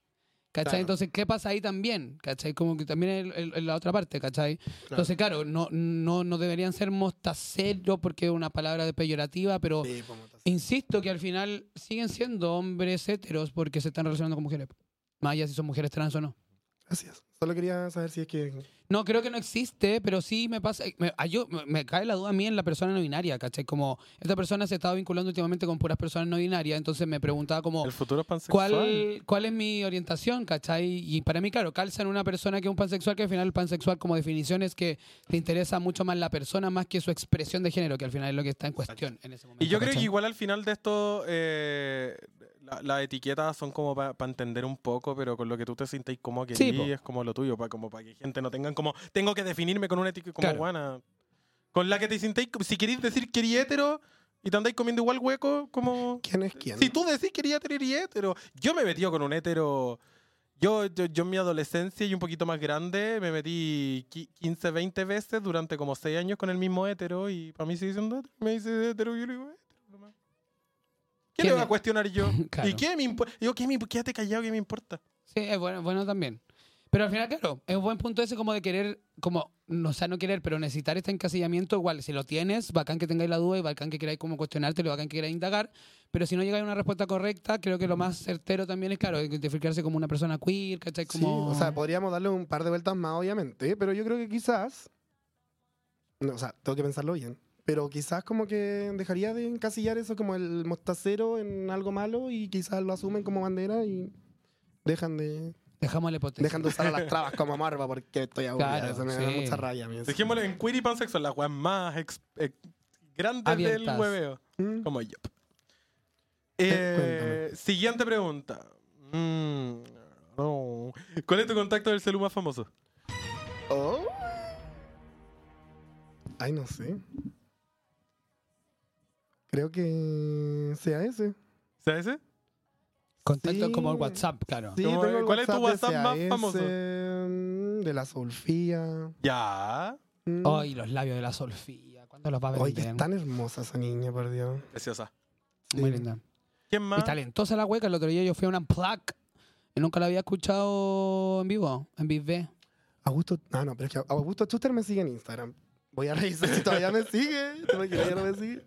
¿Cachai? Claro. Entonces, ¿qué pasa ahí también? ¿Cachai? Como que también en la otra parte, ¿cachai? Claro. Entonces, claro, no, no, no deberían ser mostaceros porque es una palabra de peyorativa, pero Sí, te- Insisto que al final siguen siendo hombres heteros porque se están relacionando con mujeres. Más allá si son mujeres trans o no. Gracias. Solo quería saber si es que... No, creo que no existe, pero sí me pasa. Me, ah, yo- me- me cae la duda a mí en la persona no binaria, ¿cachai? Como esta persona se estaba vinculando últimamente con puras personas no binarias, entonces me preguntaba como. El futuro es pansexual. ¿Cuál, ¿Cuál es mi orientación, cachai? Y para mí, claro, calza en una persona que es un pansexual, que al final el pansexual como definición es que te interesa mucho más la persona más que su expresión de género, que al final es lo que está en cuestión en ese momento. Y yo creo que igual al final de esto, eh, la- las etiquetas son como para entender un poco, pero con lo que tú te sientas como que Sí, es como lo tuyo, para como para que gente no tengan como, tengo que definirme con una etiqueta como Claro. guana. Con la que te sintáis, si queréis decir que hétero y te andáis comiendo igual hueco, como... ¿Quién es quién? Si tú decís que eres hétero, eres hétero. Yo me he metido con un hétero... Yo, yo, yo en mi adolescencia y un poquito más grande me metí qui- 15, 20 veces durante como 6 años con el mismo hétero y para mí sigue siendo hétero. Me dice hétero y yo le digo nomás. ¿Qué ¿Quién le voy a cuestionar yo? Claro. ¿Y qué me importa? Digo, ¿qué me, quédate callado, ¿qué me importa? Sí, es bueno, bueno también. Pero al final, claro, es un buen punto ese como de querer, como, no, o sea, no querer, pero necesitar este encasillamiento, igual, si lo tienes, bacán que tengáis la duda y bacán que queráis como cuestionártelo, bacán que queráis indagar, pero si no llegáis a una respuesta correcta, creo que lo más certero también es, claro, identificarse como una persona queer, ¿cachai? Sí, Como... o sea, podríamos darle un par de vueltas más, obviamente, pero yo creo que quizás. No, o sea, tengo que pensarlo bien. Pero quizás como que dejaría de encasillar eso como el mostacero en algo malo y quizás lo asumen como bandera y dejan de. Dejamos la hipoteca. Dejan de usar a las trabas como morbo porque estoy aburrida. Claro, Eso me da mucha rabia a mí. eso. Dejémosle en queer y pansexual, las weas más ex- ex- grandes del hueveo. Mm. Como yo. Eh, Eh, siguiente pregunta. Mm, no. ¿Cuál es tu contacto del celu más famoso? Oh. Ay, no sé. Creo que sea ese. ¿Sabes ese? Contacto Sí. como el WhatsApp, claro. Sí, ¿Cómo- tengo el cuál es tu de WhatsApp más famoso? mm, De la Solfía. Ya. Mm. Ay, los labios de la Solfía. ¿Cuándo los va a vender? Oye, es tan hermosa esa niña, por Dios. Preciosa. Muy linda. ¿Quién Y más? talentosa la hueca. El otro día yo fui a una plug y nunca la había escuchado en vivo, en Vive. Augusto, ah, no, pero es que Augusto Schuster me sigue en Instagram. Voy a revisar si todavía me sigue. ¿Te imaginas ya no me sigue?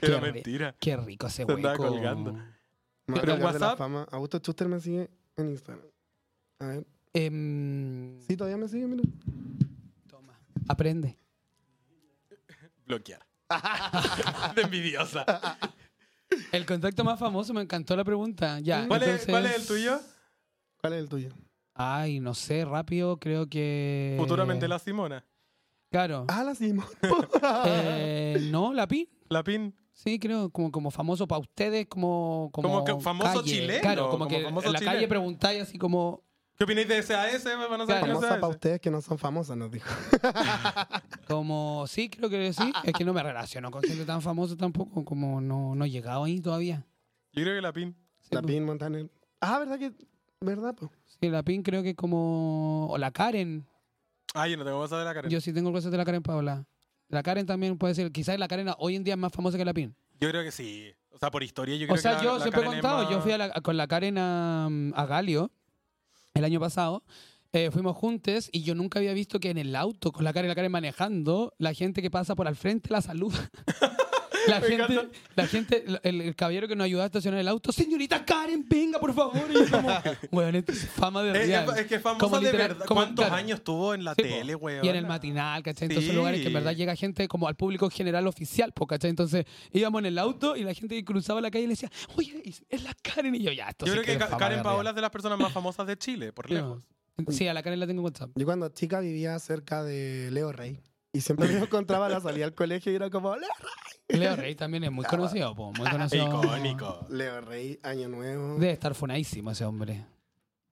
Era Qué mentira. Qué rico ese Se andaba hueco. colgando. Me voy ¿Pero en la WhatsApp? fama. Augusto Schuster me sigue en Instagram. A ver. Em, Sí, todavía me sigue, mira. Toma. Aprende. Bloquear. de envidiosa. El contacto más famoso, me encantó la pregunta. Ya, ¿Cuál, es, entonces- cuál es el tuyo? ¿Cuál es el tuyo? Ay, no sé, rápido, creo que. Futuramente la Simona. Claro. Ah, la Simón. Eh, no, la PIN. La PIN. Sí, creo, como, como famoso para ustedes, como. Como, Como que famoso calle. chileno, Claro, como, como que famoso en la calle preguntáis así como. ¿Qué opináis de SAS? Van a saber Claro. Famosa para ustedes que no son famosas, nos dijo. Como, sí, creo que sí. Es que no me relaciono con gente tan famosa tampoco, como no, no he llegado ahí todavía. Yo creo que la PIN. Sí, La. Pin Montaner. Ah, ¿verdad que? ¿Verdad, po? Sí, la PIN creo que es como. O la Karen. Ah, yo no tengo cosa de la cara. Yo sí tengo WhatsApp de la Karen Paola. La Karen también puede ser. Quizás la Karen hoy en día es más famosa que la PIN. Yo creo que sí. O sea, por historia, yo creo O sea, que la- yo la siempre he Karen es contado, yo fui a la- con la Karen a, a Galio el año pasado. eh, fuimos juntos y yo nunca había visto que en el auto, con la Karen y la Karen manejando, la gente que pasa por al frente la saluda. La Me gente, encanta. la gente, el, el caballero que nos ayudó a estacionar el auto, señorita Karen, venga, por favor. Y como, bueno, esto es fama de Es, real. es- es que es famosa Como de literal- verdad. como- ¿Cuántos claro. años tuvo en la Sí, tele, weón? Y en el matinal, ¿cachai? Entonces, Sí. lugares que en verdad llega gente como al público general oficial, ¿cachai? Entonces, íbamos en el auto y la gente que cruzaba la calle le decía, oye, es la Karen. Y yo, ya, esto Yo sí creo que es Ka- fama Karen Paola es de las personas más famosas de Chile, por lejos. Sí, a la Karen la tengo en WhatsApp. Yo cuando chica vivía cerca de Leo Rey. Y siempre me encontraba a la salida al colegio y era como, Leo, Leo Rey también es muy conocido, po, muy conocido. Icónico. Leo Rey, Año Nuevo. Debe estar funadísimo ese hombre.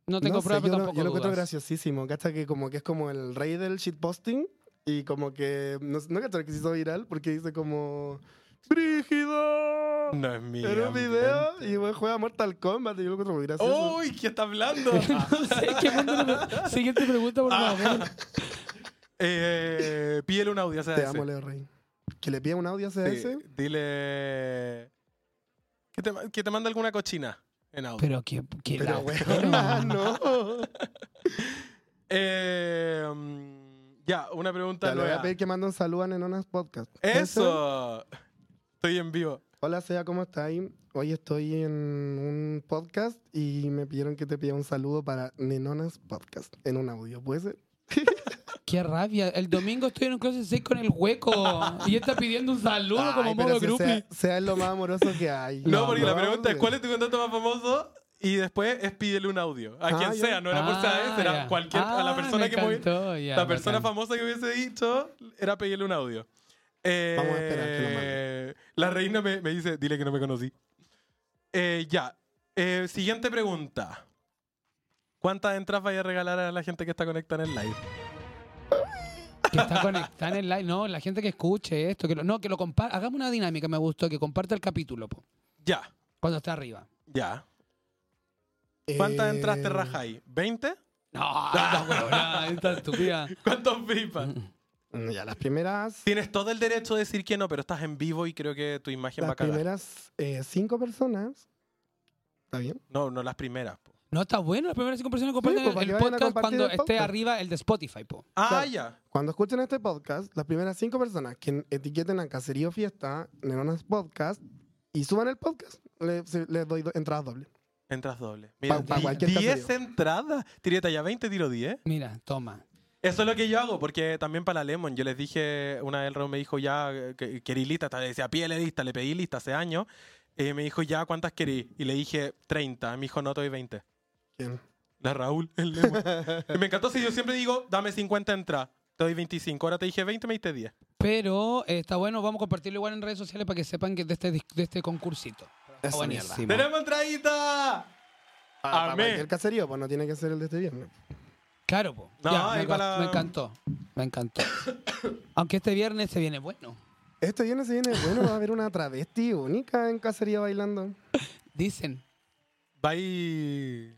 No tengo No sé, pruebas, pero yo, lo, tampoco yo lo encuentro graciosísimo. ¿Cacha? Que como que es como el rey del shitposting. Y como que. No, no que se hizo viral porque dice como. ¡Brígido! No es mío. En un video y juega Mortal Kombat y yo lo encuentro muy gracioso. ¡Uy! ¿Qué está hablando? No sé, ¿qué Siguiente pregunta, por Ah. favor. eh, pídele un audio Te amo, Leo Rey. Que le pida un audio a Sí, CS. Dile. Que te, que te mande alguna cochina en audio. Pero que, que Pero, la- güey, no. Eh, ya, una pregunta le voy a nueva. pedir que mande un saludo a Nenonas Podcast. ¡Eso! Estoy en vivo. Hola, Sea, ¿cómo estás? Hoy estoy en un podcast y me pidieron que te pida un saludo para Nenonas Podcast en un audio. ¿Puede ser? Qué rabia. El domingo estoy en un closet 6 con el hueco. Y está pidiendo un saludo Ay, como modo si groupie. sea, lo más amoroso que hay. No, porque la pregunta es: ¿cuál es tu contacto más famoso? Y después es pídele un audio. A Ah, quien ya. sea, no era por ser, era ya. cualquier. a la Ah, persona que movi- encantó, ya, La persona famosa que hubiese dicho era pedirle un audio. Eh, Vamos a esperar que lo mande. La reina me, me dice, dile que no me conocí. Eh, ya. Eh, siguiente pregunta. ¿Cuántas entradas vaya a regalar a la gente que está conectada en el live? Que está conectada en el live. No, la gente que escuche esto. Que lo, no, que lo comparta. Hagamos una dinámica, me gustó. Que comparta el capítulo, po, Ya, cuando esté arriba. ya. ¿Cuántas Eh, entradas te rajáis? ¿20? No, esta huevona, esta estúpida. ¿Cuántos flipas? mm, Ya, las primeras. Tienes todo el derecho de decir que no, pero estás en vivo y creo que tu imagen va Las a cagar. primeras eh, cinco personas. ¿Está bien? No, no las primeras. po. No, está bueno. Las primeras cinco personas comparten pues, para el que vayan a podcast compartir cuando el esté podcast. arriba el de Spotify, po. Ah, Claro. ya. Cuando escuchen este podcast, las primeras cinco personas que etiqueten a Caserío Fiesta, Nenonas Podcast, y suban el podcast, le- se- les doy do- entradas dobles. Entras doble. Mira, Pa- pa di- cualquier 10 caserío. entradas. Tireta ya 20, tiro 10. Mira, toma. Eso es lo que yo hago, porque también para la Lemon, yo les dije, una vez el Raúl me dijo ya, eh, que querí lista, hasta le decía, pídele lista, le pedí lista hace años. Eh, me dijo, ya, ¿cuántas querí? Y le dije, 30. Me dijo, no, te doy 20. ¿Quién? La Raúl, el Lemo. Y me encantó si yo siempre digo, dame 50 entradas. Te doy 25. Ahora te dije 20, me diste 10. Pero eh, está bueno, vamos a compartirlo igual en redes sociales para que sepan que de este, de este concursito. Eso, buenísimo. mierda. ¡Tenemos entradita! Para, para Amé. cualquier caserío, pues no tiene que ser el de este viernes. Claro, po. No, Ya, ahí me, para- me encantó. Me encantó. Aunque este viernes se viene bueno. Este viernes se viene, bueno, va a haber una travesti única en cacería bailando. Dicen. Bye.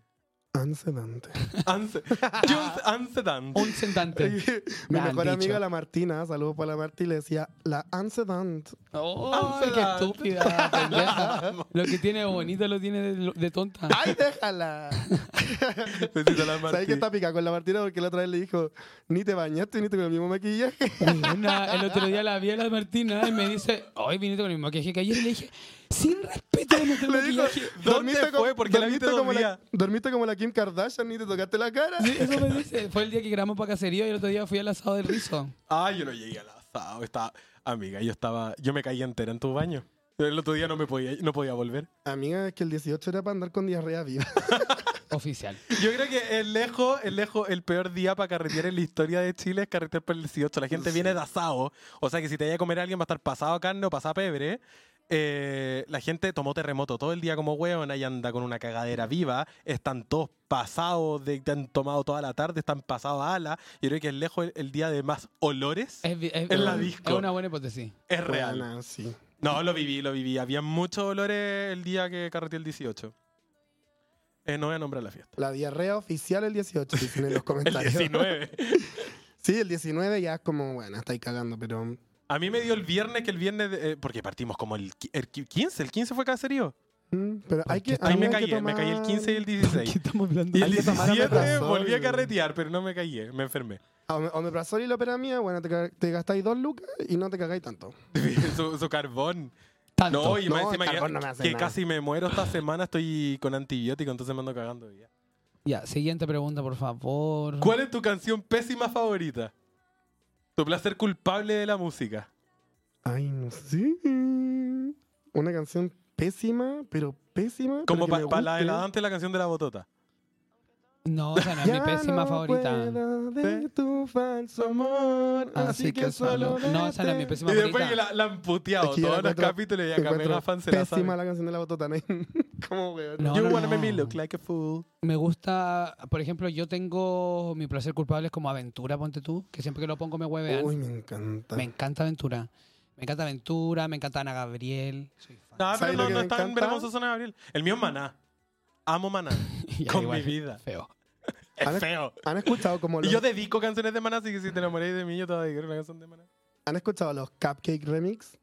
Ansedante. Anse. Jules Ansedant. Un sentante. Mi mejor dicho. amiga, la Martina, saludos para la Martina, le decía la Ansedant. ¡Oh, qué estúpida! pendeja. Lo que tiene bonito lo tiene de, de tonta. ¡Ay, déjala! Besito a la ¿Sabes que está picada con la Martina? Porque la otra vez le dijo, ni te bañaste ni te con el mismo maquillaje. Una- el otro día la vi a la Martina y me dice, hoy viniste con el mismo maquillaje que ayer. Y le dije, sin respeto dijo, maquillaje. ¿Dónde fue? Porque la viste como la, dormiste como la Kim Kardashian ni te tocaste la cara. Sí, eso me dice. Fue el día que grabamos para cacerío y el otro día fui al asado del rizo. Ah, yo no llegué al asado. Estaba... Amiga, yo estaba... Yo me caí entera en tu baño. El otro día no me podía, no podía volver. Amiga, es que el 18 era para andar con diarrea viva. Oficial. Yo creo que el lejos, el lejos, el peor día para carretear en la historia de Chile es carretear por el 18. La gente viene de asado. O sea que si te vaya a comer a alguien va a estar pasado a carne o pasado a pebre. Eh, la gente tomó terremoto todo el día como hueón, ahí anda con una cagadera viva, están todos pasados, de, te han tomado toda la tarde, están pasados a ala. Yo creo que es lejos el, el día de más olores. Es, es- En la es disco. una buena hipótesis. Es real. Buena, sí. No, lo viví, lo viví. Había muchos olores el día que carreteé el 18. Eh, no voy a nombrar la fiesta. La diarrea oficial el 18, dicen en los El comentarios. 19. Sí, el 19 ya es como, bueno, estáis cagando, pero... A mí me dio el viernes, que el viernes, de- eh, porque partimos como el, el qui- 15, el 15 fue caserío. mm, Pero hay que... Ahí me caí, me caí el tomar- 15 y el 16. estamos hablando? Y el Hay que tomar 17 omeprazol. volví a carretear, pero no me caí, me enfermé. Ome- Omeprazol y la operamida, bueno, te, te gastáis dos lucas y no te cagáis tanto. su, su carbón. Tanto. No, y más No, el encima que, no me hace que casi me muero esta semana, estoy con antibiótico, entonces me ando cagando ya. Ya, siguiente pregunta, por favor. ¿Cuál es tu canción pésima favorita? Tu placer culpable de la música. Ay, no sé. Una canción pésima, pero pésima. Como para me la de la. Dante, la canción de la botota. No, esa no es mi pésima no favorita. puedo de tu falso amor, Así que solo. No, esa no es mi pésima Y después favorita. que la, la han puteado Es que todos los capítulos y acá Encuentro mega fan se la pésima sabe. la canción de la botota. ¿no? ¿Cómo, weón? No, you no, wanna make me no. look like a fool. Me gusta, por ejemplo, yo tengo mi placer culpable es como Aventura, ponte tú, que siempre que lo pongo me huevean. Uy, me encanta. Me encanta Aventura. Me encanta Aventura, me encanta Ana Gabriel. Soy fan. No, pero ¿Sabes no, no es tan encanta? vergonzoso Ana Gabriel. El mío es Maná. Amo Maná. Con igual, mi vida. Feo. Es Ana- feo. ¿Han escuchado como Y los, yo dedico canciones de Maná, así que si te enamoréis de mí, yo te voy a dedicar una canción de Maná. ¿Han escuchado los Cupcake Remix?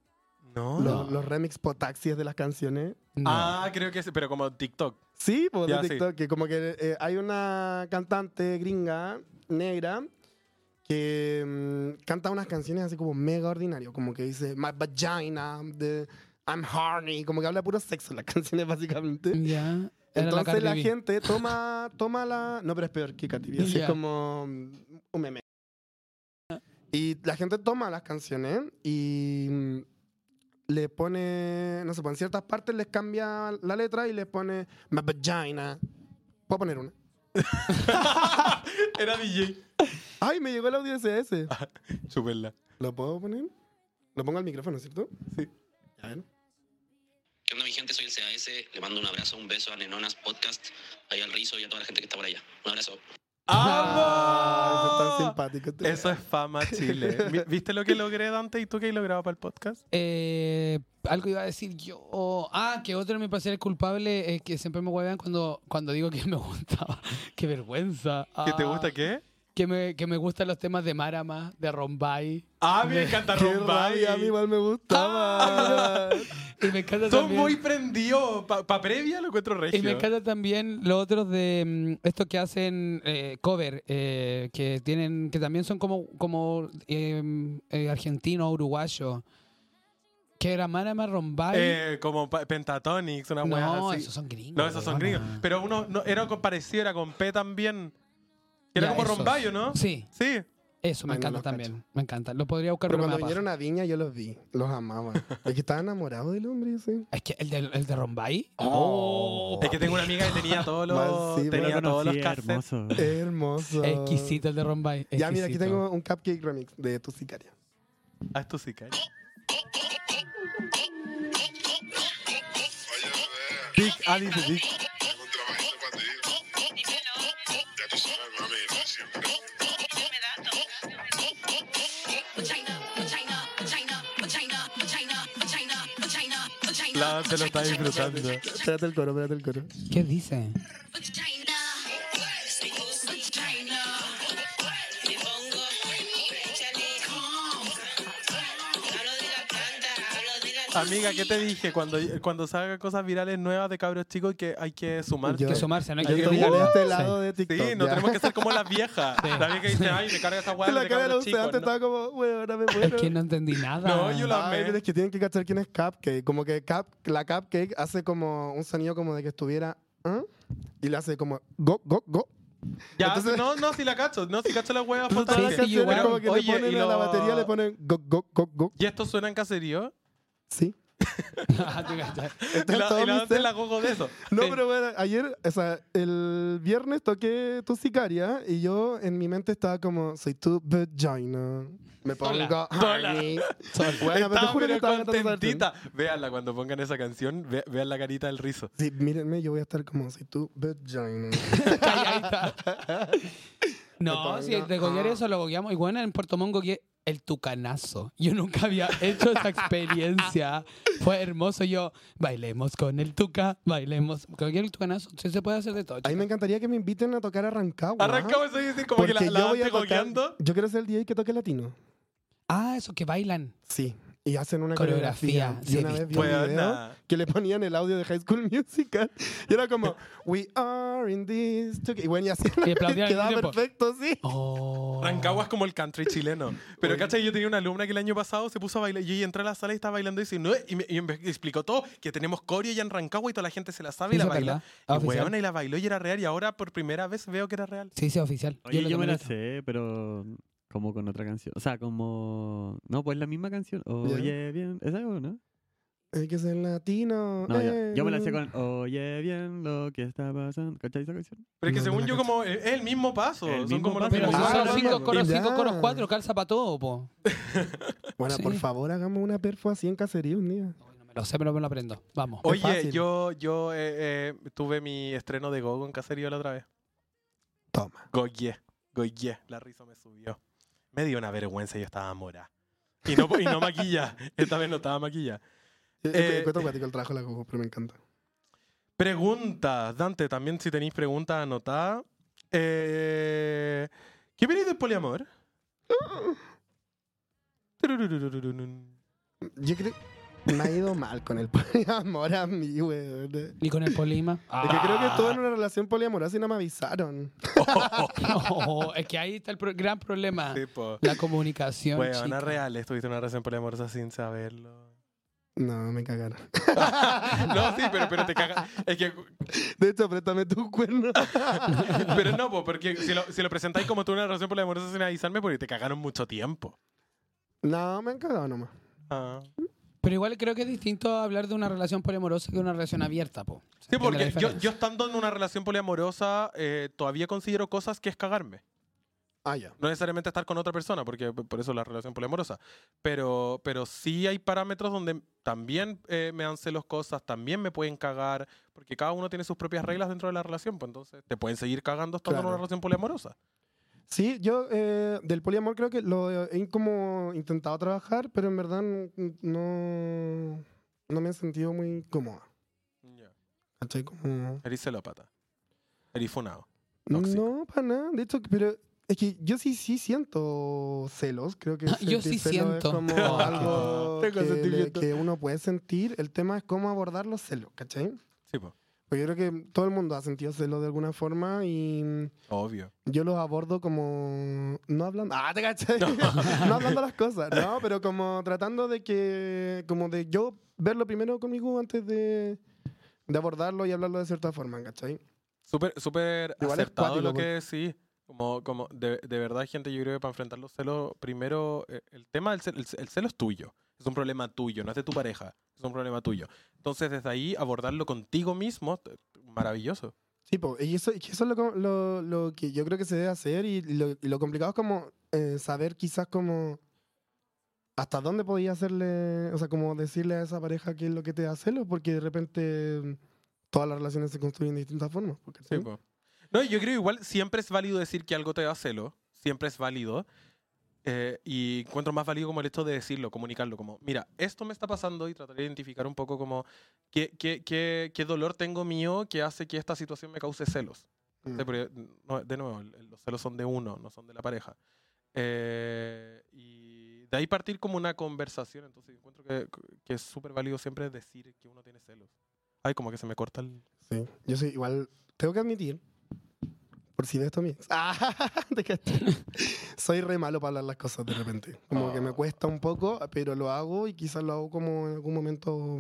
No. Los, los remix potaxis de las canciones. No. Ah, creo que sí, pero como TikTok. Sí, pues Ya, de sí. TikTok, que como que eh, hay una cantante gringa, negra, que mm, canta unas canciones así como mega ordinario, como que dice My vagina, the, I'm horny, como que habla puro sexo en las canciones básicamente. Ya. Era Entonces la, gente toma, toma la... No, pero es peor que Cardi B, así Ya. es como un meme. Y la gente toma las canciones y mm, le pone, no sé, pues en ciertas partes les cambia la letra y les pone My vagina. Puedo poner una. Era DJ. Ay, me llegó el audio ese. Chúpenla. ¿Lo puedo poner? Lo pongo al micrófono, ¿cierto? Sí. A ver. ¿Qué onda mi gente? Soy el CAS. Le mando un abrazo, un beso a Nenonas Podcast, ahí al Rizo y a toda la gente que está por allá. Un abrazo. Ah, eso simpático. Eso es fama Chile. Vi- ¿Viste lo que logré, Dante? ¿Y tú qué lograba para el podcast? Eh, algo iba a decir yo. Ah, que otro de mis placeres culpables es que siempre me huevean cuando, cuando digo que me gustaba. Qué vergüenza. ¿Qué te Ah, gusta qué? Que me, que me gustan los temas de Marama, de Rombay. Ah, me encanta Rombay. a mí igual me gustaba. Y me encanta Son también. muy prendidos. Para previa lo encuentro regio. Y me encanta también los otros de mm, estos que hacen eh, cover, eh, que tienen, que también son como, como eh, eh, argentinos, uruguayos. Que era Marama Rombay. Eh, como pa- Pentatonix, una no, así. esos son gringos. No, esos son gringos. Pero uno no, era parecido, era con P también. Que Era Ya, como esos. Rombayo, ¿no? Sí. Sí. Eso, me Ay, encanta también. Me encanta. Lo podría buscar Pero cuando vinieron a Viña yo los vi, los amaba. Es que estaba enamorado del hombre ese. Es que el de, el de Rombay. Oh. Es que tengo una amiga que tenía todos los, sí, tenía todos los hermoso. Hermoso. Exquisito el de Rombay. Ya, mira, aquí tengo un cupcake remix de Tu Sicaria. Ah, esto sí, cari. Dick, ah, La te lo está disfrutando. Espérate el coro, espérate el coro. ¿Qué dice? Amiga, ¿qué te dije? Cuando, cuando salgan cosas virales nuevas de cabros chicos que hay que sumar. Yo- Que sumarse, no hay Yo que criticar. este Sí. lado de TikTok. Sí, no ya. tenemos que ser como las viejas. Sí. La vieja que dice, ay, me carga esa weá La de cara de chicos. antes ¿no? estaba como, bueno, ahora me Es muero. que no entendí nada. No, yo la- amé. es que tienen que cachar quién es Cupcake. Como que Cup, la Cupcake hace como un sonido como de que estuviera. ¿ah? Y le hace como go, go, go. Ya, Entonces- no, no, si la cacho. No, si cacho las weas Entonces todas las canciones como que Oye, le ponen y a la lo- batería, le ponen go, go, go, go. ¿Y esto suena en caserío? Sí. Ah, tú cachai. Está ¿Y en la, y la la gogo de eso? No, Sí. pero bueno, ayer, o sea, el viernes toqué tu sicaria y yo en mi mente estaba como, soy tu vagina. Me pongo. Bueno, pero te juro que estaba contentita. Véanla cuando pongan esa canción. ve- vean la carita del rizo. Sí, mírenme, yo voy a estar como, soy tu vagina. No, si de goguear ah. eso lo gogueamos. Y bueno, en Puerto Montt gogué el tucanazo. Yo nunca había hecho esa experiencia. Fue hermoso. Yo, bailemos con el tuca, bailemos. Gogué el tucanazo. Sí, se puede hacer de todo. A mí me encantaría que me inviten a tocar a Rancagua. Arrancamos eso decir como Porque que la, la yo voy a Dante tocar, gogueando. yo quiero ser el DJ que toque latino. Ah, eso que bailan. Sí. Y hacen una Coreografía, coreografía. sí, y una vez vi un Pues, video que le ponían el audio de High School Musical. Y era como, we are in this together. Y bueno, y así Y quedaba perfecto, sí. Oh. Rancagua es como el country chileno. Pero. ¿cachai? Yo tenía una alumna que el año pasado se puso a bailar. Y yo entré a la sala y estaba bailando y, dice, no, y me, y me explicó todo: que tenemos coreo ya en Rancagua y toda la gente se la sabe y la baila. Ah, Y oficial. weona, y la bailó y era real. Y ahora por primera vez veo que era real. Sí, sí, oficial. Oye, lo yo me la sé, pero como con otra canción. O sea, como... No, pues la misma canción. Oye, bien. ¿Esa es no? Hay que ser latino. No, ya. eh. Yo me la sé con Oye, bien lo que está pasando. ¿Cachai esa canción? Pero es que No, según no yo, como es el mismo paso. El Son mismo como los paso. Mismos si Ah, son cinco coros, cinco coros, cuatro, calza para todo, po. Bueno, por favor, hagamos una perfo así en cacería un día. No me lo sé, pero me lo aprendo. Vamos. Oye, yo, yo eh, eh, tuve mi estreno de Gogo en caserío la otra vez. Toma. Goye, goye, la risa me subió. Me dio una vergüenza y yo estaba mora. Y no, y no maquilla. Esta vez no estaba maquilla. Eh, Eh, eh, cuático el trabajo de la pero me encanta. Preguntas. Dante, también si tenéis preguntas, anotá. Eh, ¿Qué venís del poliamor? Yo creo me ha ido mal con el poliamor a mí. Es ¿Y con el polima? que creo que estuve en una relación poliamorosa y no me avisaron. No, es que ahí está el pro- gran problema. Sí, po. La comunicación. Chica. una real, estuviste en una relación poliamorosa sin saberlo. No, me cagaron. no, sí, pero, pero te cagas. Es que, De hecho, préstame tu cuerno. pero no, po, porque si lo, si lo presentáis como tú en una relación poliamorosa sin avisarme, porque te cagaron mucho tiempo. No, me han cagado nomás. Ah. Pero igual creo que es distinto hablar de una relación poliamorosa que una relación abierta, po. ¿Se Sí, porque yo, yo estando en una relación poliamorosa, eh, todavía considero cosas que es cagarme. Ah, ya. No necesariamente estar con otra persona, porque por eso la relación poliamorosa. Pero, pero sí hay parámetros donde también eh, me dan celos cosas, también me pueden cagar, porque cada uno tiene sus propias reglas dentro de la relación, pues entonces te pueden seguir cagando estando en Claro. una relación poliamorosa. Sí, yo eh, del poliamor creo que lo he como intentado trabajar, pero en verdad no, no, me he sentido muy cómoda. ¿Cachai? Como... Eres celópata. Eres funado. Tóxico. No, para nada. De hecho, pero es que yo sí, sí siento celos. Creo que Yo sentir sí siento. Es como algo Tengo que, le- sentimiento. que uno puede sentir. El tema es cómo abordar los celos, ¿cachai? Sí, pues. Pues yo creo que todo el mundo ha sentido celos de alguna forma y Obvio. yo los abordo como no hablando, ah, te cachai, no hablando las cosas, no, pero como tratando de que, como de yo verlo primero conmigo antes de, de abordarlo y hablarlo de cierta forma, ¿cachai? Súper, súper acertado cuático, lo que sí. Como, como de, de verdad, gente, yo creo que para enfrentar los celos, primero, eh, el tema del cel- el, el celo es tuyo. Es un problema tuyo, no es de tu pareja. Es un problema tuyo. Entonces, desde ahí, abordarlo contigo mismo, maravilloso. Sí, po, y eso, y eso es lo, co- lo, lo que yo creo que se debe hacer y lo, y lo complicado es como eh, saber quizás como hasta dónde podía hacerle, o sea, como decirle a esa pareja qué es lo que te da celos, porque de repente mm, todas las relaciones se construyen de distintas formas. porque, Sí, po. No, yo creo igual siempre es válido decir que algo te da celo. Siempre es válido. Eh, y encuentro más válido como el hecho de decirlo, comunicarlo. Como, mira, esto me está pasando y tratar de identificar un poco como qué, qué, qué, qué dolor tengo mío que hace que esta situación me cause celos. Mm. Sí, de nuevo, los celos son de uno, no son de la pareja. Eh, y de ahí partir como una conversación. Entonces encuentro que, que es súper válido siempre decir que uno tiene celos. Ay, como que se me corta el... Sí, yo soy igual, tengo que admitir, por si ves esto a mí, ah, soy re malo para hablar las cosas de repente. Como que me Oh. cuesta un poco, pero lo hago y quizás lo hago como en algún momento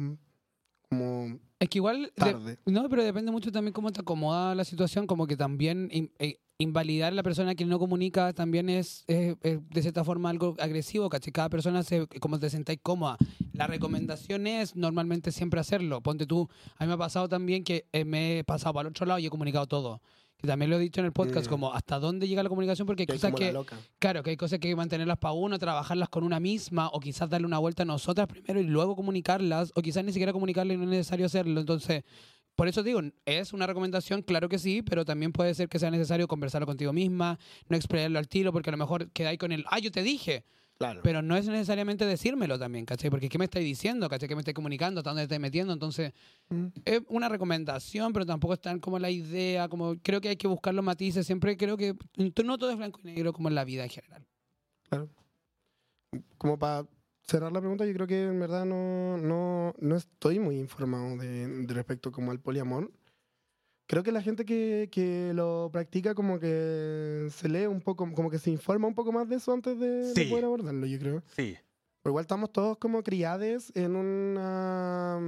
como Es que igual... de- tarde. no, pero depende mucho también cómo te acomoda la situación, como que también in- eh, invalidar a la persona que no comunica también es, es- es de cierta forma algo agresivo, ¿cachai? Cada persona se, como te sentáis cómoda. La recomendación es normalmente siempre hacerlo. Ponte tú, a mí me ha pasado también que eh, me he pasado para el otro lado y he comunicado todo. También lo he dicho en el podcast, Mm. como hasta dónde llega la comunicación, porque hay Que cosas que. Claro, que hay cosas que hay que mantenerlas para uno, trabajarlas con una misma, o quizás darle una vuelta a nosotras primero y luego comunicarlas, o quizás ni siquiera comunicarlas y no es necesario hacerlo. Entonces, por eso digo, es una recomendación, claro que sí, pero también puede ser que sea necesario conversarlo contigo misma, no expresarlo al tiro, porque a lo mejor quedáis con el, ah, yo te dije, Claro. pero no es necesariamente decírmelo también, ¿cachai? Porque ¿qué me estáis diciendo? ¿cachai? ¿Qué me estáis comunicando? ¿Hasta dónde estáis metiendo? Entonces, Mm. es una recomendación, pero tampoco es tan como la idea, como creo que hay que buscar los matices, siempre creo que no todo es blanco y negro como en la vida en general. como para cerrar la pregunta, yo creo que en verdad no, no, no estoy muy informado de, de respecto como al poliamor. Creo que la gente que, que lo practica como que se lee un poco, como que se informa un poco más de eso antes de, de Sí. poder abordarlo, yo creo. Sí. Pero igual estamos todos como criades en una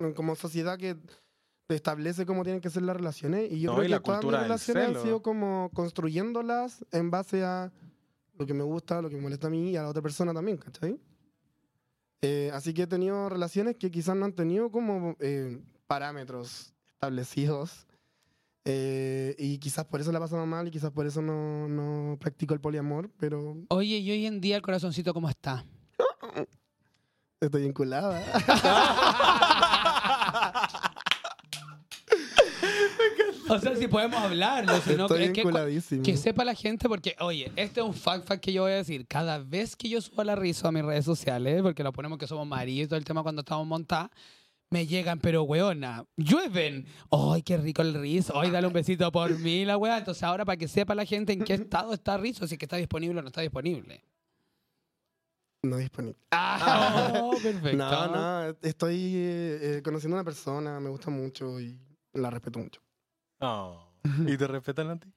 mm, como sociedad que establece cómo tienen que ser las relaciones y yo No, creo y que todas mis relaciones han sido como construyéndolas en base a lo que me gusta, lo que me molesta a mí y a la otra persona también, ¿cachai? Eh, así que he tenido relaciones que quizás no han tenido como eh, parámetros establecidos eh, y quizás por eso la pasamos mal y quizás por eso no, no practico el poliamor, pero Oye, y hoy en día el corazoncito, ¿cómo está? estoy vinculada. O sea, si podemos hablarlo, si no, estoy es que, que sepa la gente, porque, oye, este es un fact fact que yo voy a decir. Cada vez que yo subo la risa a mis redes sociales, porque lo ponemos que somos maridos y todo el tema cuando estamos montados, me llegan, pero weona, llueven. ¡Ay, qué rico el rizo! ¡Ay, dale un besito por mí, la wea! Entonces, ahora para que sepa la gente en qué estado está rizo, si es que está disponible o no está disponible. No disponible. Oh, perfecto. No, no, estoy eh, eh, conociendo a una persona, me gusta mucho y la respeto mucho. Oh. ¿Y te respetan a ti?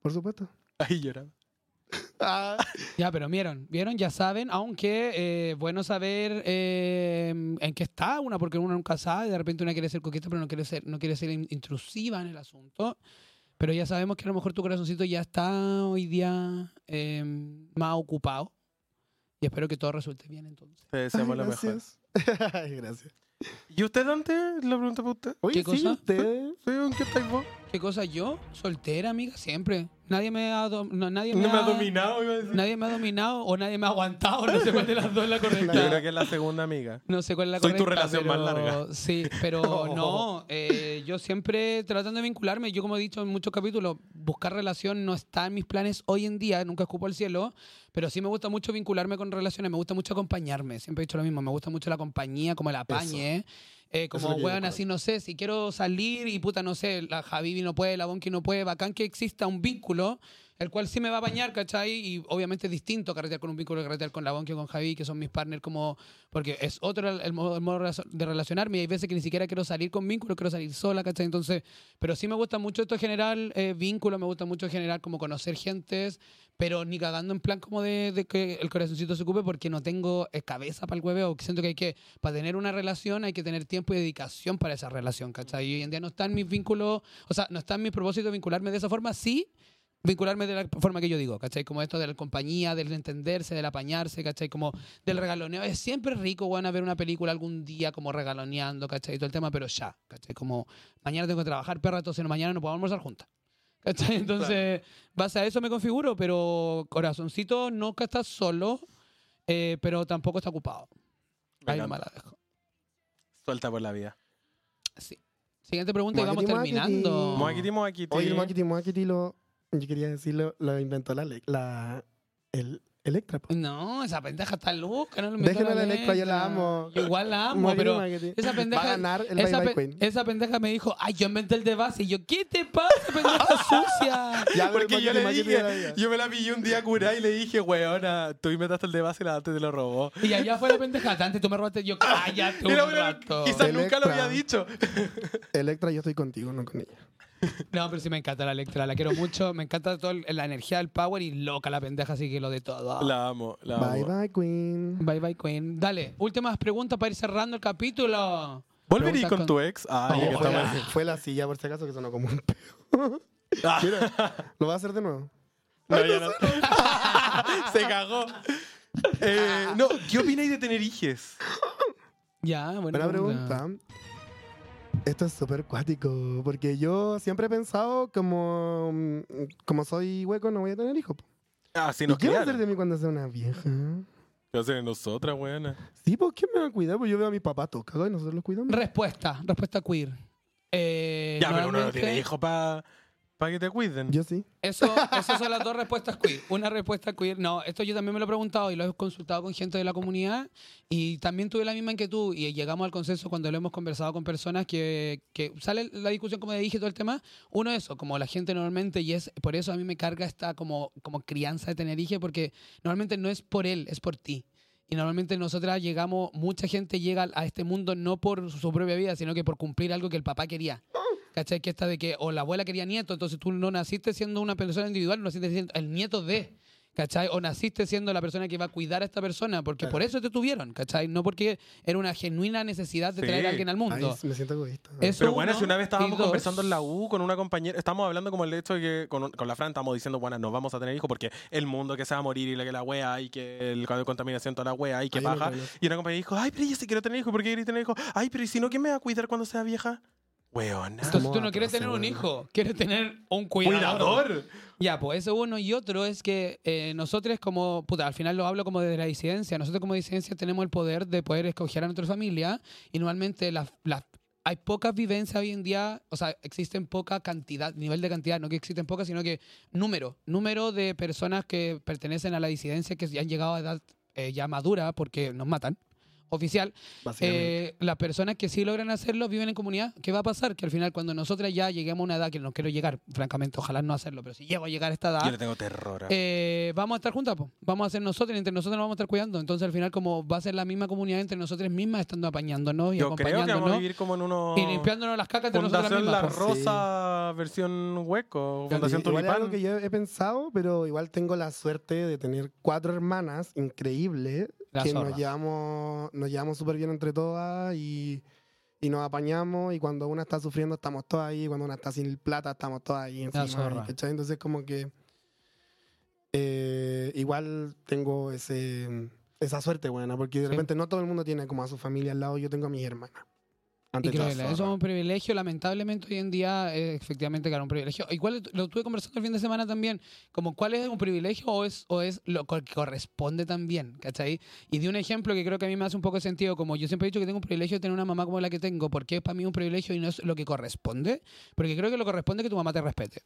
Por supuesto. Ahí lloraba. Ah, Ya, pero vieron, vieron, ya saben, aunque eh, bueno saber eh, en qué está una, porque uno nunca sabe, de repente una quiere ser coqueta, pero no quiere ser, no quiere ser in- intrusiva en el asunto. Pero ya sabemos que a lo mejor tu corazoncito ya está hoy día eh, más ocupado. Y espero que todo resulte bien entonces. Te deseamos lo mejor. gracias. Ay, gracias. ¿Y usted, Dante? La pregunta para usted. Oye, ¿Qué sí, cosa? usted. ¿Sí? ¿En qué estáis vos? ¿Qué cosa yo? Soltera, amiga, siempre. Nadie me ha, no, nadie No me me ha ha- dominado, iba a decir. Nadie me ha dominado o nadie me ha aguantado. No sé cuál de las dos es la correcta. Yo creo que es la segunda amiga. No sé cuál es la Soy tu correcta, relación más pero- larga. Sí, pero no. eh, yo siempre tratando de vincularme. Yo, como he dicho en muchos capítulos, buscar relación no está en mis planes hoy en día. Nunca escupo al cielo. Pero sí me gusta mucho vincularme con relaciones. Me gusta mucho acompañarme. Siempre he dicho lo mismo. Me gusta mucho la compañía, como el apañe. Eh, como, weón, así, no sé, si quiero salir y puta, no sé, la Javivi no puede, la Bonki no puede, bacán que exista un vínculo, el cual sí me va a bañar, ¿cachai? Y obviamente es distinto carretear con un vínculo que carretear con la Bonki o con Javi, que son mis partners, como, porque es otro el, el modo, el modo de relacionarme y hay veces que ni siquiera quiero salir con vínculo, quiero salir sola, ¿cachai? Entonces, pero sí me gusta mucho esto generar eh, vínculo, me gusta mucho generar como conocer gentes, pero ni cagando en plan como de, de que el corazoncito se ocupe porque no tengo eh, cabeza para el hueveo. Siento que hay que, para tener una relación hay que tener tiempo y dedicación para esa relación, ¿cachai? Y hoy en día no está en mis vínculos, o sea, no está en mi propósito vincularme de esa forma, sí, vincularme de la forma que yo digo, ¿cachai? Como esto de la compañía, del entenderse, del apañarse, ¿cachai? Como del regaloneo. Es siempre rico, bueno, ver una película algún día como regaloneando, ¿cachai? Todo el tema, pero ya, ¿cachai? Como mañana tengo que trabajar, perra, entonces mañana no podemos almorzar juntas. ¿Cachai? Entonces, base a eso me configuro, pero corazoncito nunca está solo, eh, pero tampoco está ocupado. Me Ahí me la dejo. Suelta por la vida. Sí. Siguiente pregunta y vamos terminando. Moakiti, moakiti. Oye, Moakiti Moakiti lo. Yo quería decirlo, lo inventó la. Le- la el Electra. po. No, esa pendeja está loca, no lo Déjenme la Electra, yo la amo. Yo igual la amo, Moakiti, pero esa Va a pendeja. ganar el esa, Bye Bye pe- Queen. esa pendeja me dijo, ay, yo inventé el de base. Y yo, ¿qué te pasa, pendeja sucia? Ya, Porque yo le dije, yo me la pillé un día curada y le dije, weona, tú inventaste el de base y la antes te lo robó. Y allá fue la pendeja. Antes tú me robaste, yo, cállate un rato. quizás nunca lo había dicho. Electra, yo estoy contigo, no con ella. No, pero sí me encanta la Electra, la quiero mucho. Me encanta toda la energía del power y loca la pendeja, así que lo de todo. La amo, la Bye amo. bye, Queen. Bye bye, Queen. Dale, últimas preguntas para ir cerrando el capítulo. ¿Volverí Preguntas con tu ex? Ay, Oh, que fue, está la, mal. fue la silla, por si acaso, que sonó como un peo. Ah. Mira, lo va a hacer de nuevo. No, ya no. Se cagó. Eh, no, ¿qué opináis de tener hijes? Ya, buena, Buena pregunta. Esto es súper cuático, porque yo siempre he pensado como, mm, como soy hueco no voy a tener hijos. Ah, sí ¿Y qué va a hacer de mí cuando sea una vieja? ¿Qué va a hacer de nosotras, weona? Sí, pues ¿quién me va a cuidar? Pues yo veo a mi papá todos cagados y nosotros los cuidamos. Respuesta, respuesta queer. Eh, Ya, pero uno no normalmente- tiene hijos para que te cuiden. Yo sí. Eso, esas son las dos respuestas queer. Una respuesta queer. No, esto yo también me lo he preguntado y lo he consultado con gente de la comunidad y también tuve la misma inquietud y llegamos al consenso cuando lo hemos conversado con personas que, que sale la discusión, como dije, todo el tema. Uno, eso, como la gente normalmente, y es por eso a mí me carga esta como, como crianza de tener hijos, porque normalmente no es por él, es por ti. Y normalmente nosotras llegamos, mucha gente llega a este mundo no por su propia vida, sino que por cumplir algo que el papá quería. ¿Cachai? Que esta de que o la abuela quería nieto, entonces tú no naciste siendo una persona individual, no naciste siendo el nieto de. ¿Cachai? O naciste siendo la persona que va a cuidar a esta persona, porque por eso te tuvieron, ¿cachai? No porque era una genuina necesidad de Sí. traer a alguien al Ay, mundo. me siento egoísta. Eso Pero bueno, uno, si una vez estábamos conversando en la U con una compañera, estamos hablando como el hecho de que con, con la Fran estamos diciendo, bueno, no vamos a tener hijos porque el mundo que se va a morir y la que la wea y que el de contaminación toda la wea y que Ay, yo no baja. Y una compañera dijo, ay, pero yo sí quiero tener hijos, ¿por qué querés tener hijos? Ay, pero ¿y si no, quién me va a cuidar cuando sea vieja? Weona. Entonces tú no quieres tener un weón. hijo, quieres tener un cuidador. ¡Cuidador! Ya, pues eso uno y otro es que eh, nosotros como, puta, al final lo hablo como desde la disidencia, nosotros como disidencia tenemos el poder de poder escoger a nuestra familia y normalmente las las- hay pocas vivencias hoy en día, o sea, existen poca cantidad, nivel de cantidad, no que existen pocas, sino que número, número de personas que pertenecen a la disidencia que ya han llegado a edad eh, ya madura porque nos matan, oficial, eh, las personas que sí logran hacerlo viven en comunidad. ¿Qué va a pasar? Que al final, cuando nosotras ya lleguemos a una edad que no quiero llegar, francamente, ojalá no hacerlo, pero si llego a llegar a esta edad, Yo le tengo terror. eh, vamos a estar juntas, po. vamos a ser nosotros, y entre nosotros nos vamos a estar cuidando. Entonces, al final, como va a ser la misma comunidad entre nosotras mismas, estando apañándonos y Yo creo que vamos a acompañándonos vivir como en uno... y limpiándonos las cacas entre nosotras La mismas. po. Rosa versión hueco, Fundación igual es algo Tulipán. que yo he pensado, pero igual tengo la suerte de tener cuatro hermanas increíbles La que zorra. nos llevamos, nos llevamos súper bien entre todas y, y nos apañamos y cuando una está sufriendo estamos todas ahí, cuando una está sin plata estamos todas ahí La encima. zorra. ¿cachai? Entonces como que eh, igual tengo ese, esa suerte buena, porque de Sí. repente no todo el mundo tiene como a su familia al lado, yo tengo a mis hermanas. Ante eso es un privilegio, lamentablemente hoy en día eh, efectivamente claro, un privilegio. Igual lo estuve conversando el fin de semana también, como cuál es un privilegio o es, o es lo que corresponde también, ¿cachai? Y di un ejemplo que creo que a mí me hace un poco sentido, como yo siempre he dicho que tengo un privilegio de tener una mamá como la que tengo, porque es para mí un privilegio y no es lo que corresponde, porque creo que lo corresponde es que tu mamá te respete.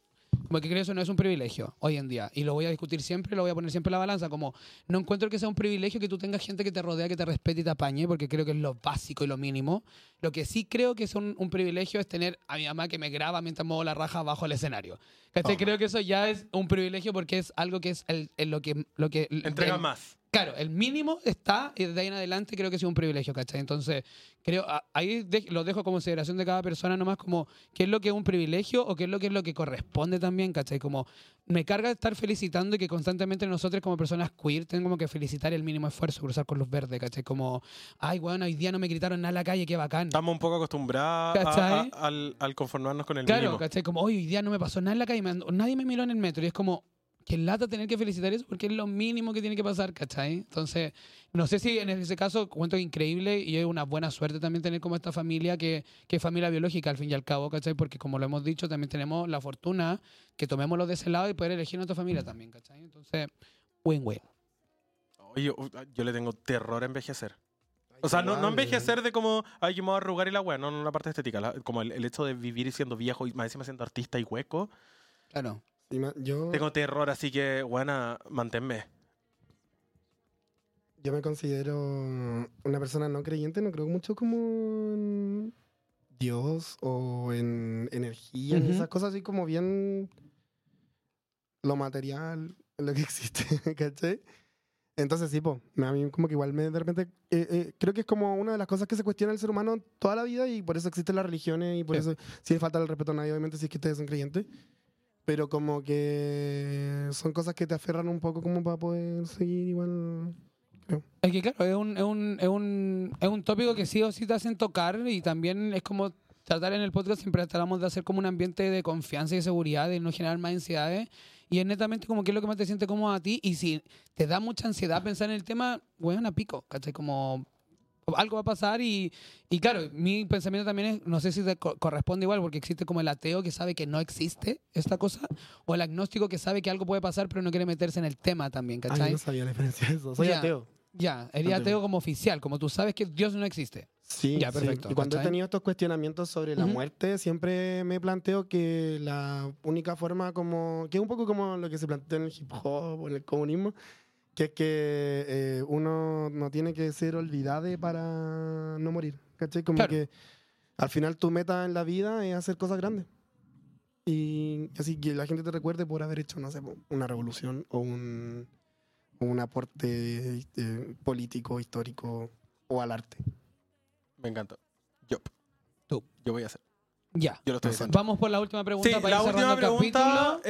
Como que creo que eso no es un privilegio hoy en día. Y lo voy a discutir siempre, lo voy a poner siempre en la balanza. Como no encuentro que sea un privilegio que tú tengas gente que te rodea, que te respete y te apañe, porque creo que es lo básico y lo mínimo. Lo que sí creo que es un, un privilegio es tener a mi mamá que me graba mientras muevo la raja bajo el escenario. Oh. Creo que eso ya es un privilegio porque es algo que es el, el lo que... Lo que Entrega el- más. Claro, el mínimo está y desde ahí en adelante creo que es un privilegio, ¿cachai? Entonces, creo, ahí de- lo dejo como consideración de cada persona nomás como qué es lo que es un privilegio o qué es lo que es lo que corresponde también, ¿cachai? Como me carga estar felicitando y que constantemente nosotros como personas queer tenemos que felicitar el mínimo esfuerzo, cruzar con luz verde, ¿cachai? Como, ay, bueno, hoy día no me gritaron nada en la calle, qué bacán. Estamos un poco acostumbrados a- a- ¿Cachai? al, al conformarnos con el Claro, mínimo. ¿cachai? Como, hoy, hoy día no me pasó nada en la calle, me nadie me miró en el metro. Y es como, que lata tener que felicitar eso porque es lo mínimo que tiene que pasar, ¿cachai? Entonces, no sé si en ese caso cuento que increíble y es una buena suerte también tener como esta familia que, que es familia biológica al fin y al cabo, ¿cachai? Porque como lo hemos dicho, también tenemos la fortuna que tomémoslo de ese lado y poder elegir nuestra familia también, ¿cachai? Entonces, win-win. Oye, yo, yo le tengo terror a envejecer. O sea, no, no envejecer de como, ay, yo me voy a arrugar y la weá, no, no la parte estética, la- como el, el hecho de vivir siendo viejo y más encima siendo artista y hueco. Claro. Yo, Tengo terror, así que, buena, manténme. yo me considero una persona no creyente, no creo mucho como en Dios o en energía, ni Ujú. esas cosas así como bien lo material, lo que existe, ¿cachai? Entonces sí, po, a mí como que igual me de repente, eh, eh, creo que es como una de las cosas que se cuestiona el ser humano toda la vida y por eso existen las religiones y por Sí. eso sin falta el respeto a nadie, obviamente, si es que ustedes son creyentes. Pero como que son cosas que te aferran un poco como para poder seguir igual. Es que claro, es un, es, un, es, un, es un tópico que sí o sí te hacen tocar y también es como tratar en el podcast siempre tratamos de hacer como un ambiente de confianza y de seguridad, de no generar más ansiedades y es netamente como qué es lo que más te siente cómodo a ti y si te da mucha ansiedad pensar en el tema, bueno, a pico, ¿cachai? Como algo va a pasar y, y claro, mi pensamiento también es, no sé si te co- corresponde igual, porque existe como el ateo que sabe que no existe esta cosa, o el agnóstico que sabe que algo puede pasar pero no quiere meterse en el tema también, Ay, ¿cachai? yo no sabía la diferencia de eso. Soy Ya. ateo. Ya, el ateo como oficial, como tú sabes que Dios no existe. Sí, Ya, sí. perfecto, Y cuando he tenido estos cuestionamientos sobre la muerte, siempre me planteo que la única forma como... Que es un poco como lo que se plantea en el hip hop o en el comunismo, que es que eh, uno no tiene que ser olvidado para no morir. ¿Cachai? Como Claro. que al final tu meta en la vida es hacer cosas grandes. Y así que la gente te recuerde por haber hecho, no sé, una revolución o un, un aporte eh, político, histórico o al arte. Me encanta. Yo. Tú. Yo voy a hacer. Ya. Yo lo estoy haciendo. Vamos por la última pregunta Sí, para la ir última pregunta, capítulo.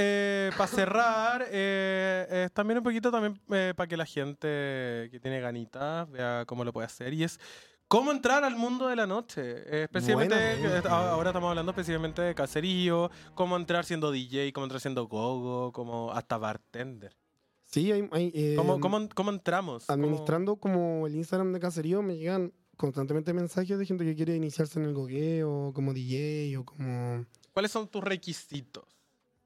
para cerrar, eh, es también un poquito también eh, para que la gente que tiene ganitas vea cómo lo puede hacer y es cómo entrar al mundo de la noche. Eh, especialmente, eh, ahora estamos hablando específicamente de caserío, cómo entrar siendo DJ, cómo entrar siendo gogo, como hasta bartender. Sí, hay, hay, eh, ¿Cómo, cómo, cómo entramos? ¿Cómo- administrando como el Instagram de Caserío me llegan constantemente mensajes de gente que quiere iniciarse en el gogueo, como DJ o como... ¿Cuáles son tus requisitos?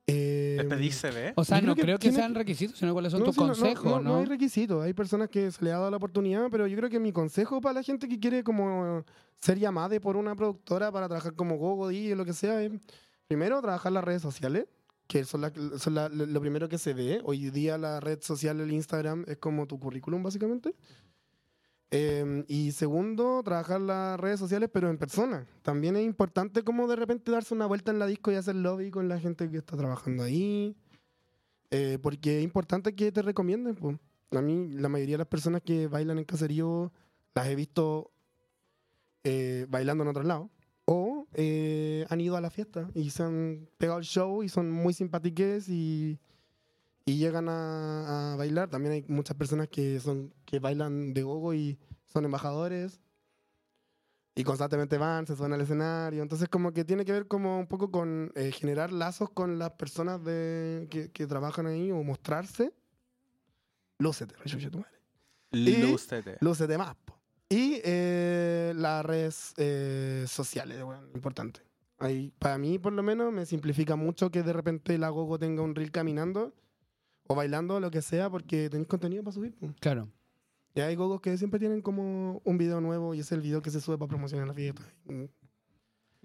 eh, ¿Les pedís CV? O sea, yo creo no que creo que tiene sean requisitos, sino cuáles son no, tus sí, no, consejos, ¿no? no, no hay requisitos, hay personas que se le ha dado la oportunidad, pero yo creo que mi consejo para la gente que quiere como ser llamada por una productora para trabajar como gogo, DJ o lo que sea, es primero trabajar las redes sociales, que son, la- son la- lo lo primero que se ve. Hoy día la red social, el Instagram, es como tu currículum básicamente. Eh, y segundo, trabajar las redes sociales, pero en persona. También es importante como de repente darse una vuelta en la disco y hacer lobby con la gente que está trabajando ahí. Eh, porque es importante que te recomienden. po. A mí, la mayoría de las personas que bailan en caserío las he visto eh, bailando en otros lados. O eh, han ido a la fiesta y se han pegado el show y son muy simpáticas y, y llegan a, a bailar. También hay muchas personas que, son, que bailan de gogo y son embajadores. Y constantemente van, se suben al escenario. Entonces, como que tiene que ver como un poco con eh, generar lazos con las personas de, que, que trabajan ahí o mostrarse. Lúcete, tu madre. Lúcete. Lúcete más. po. Y eh, las redes eh, sociales, bueno, importante. Ahí, para mí, por lo menos, me simplifica mucho que de repente la gogo tenga un reel caminando o bailando, lo que sea, porque tenéis contenido para subir. Claro. Y hay gogos que siempre tienen como un video nuevo y es el video que se sube para promocionar la fiesta.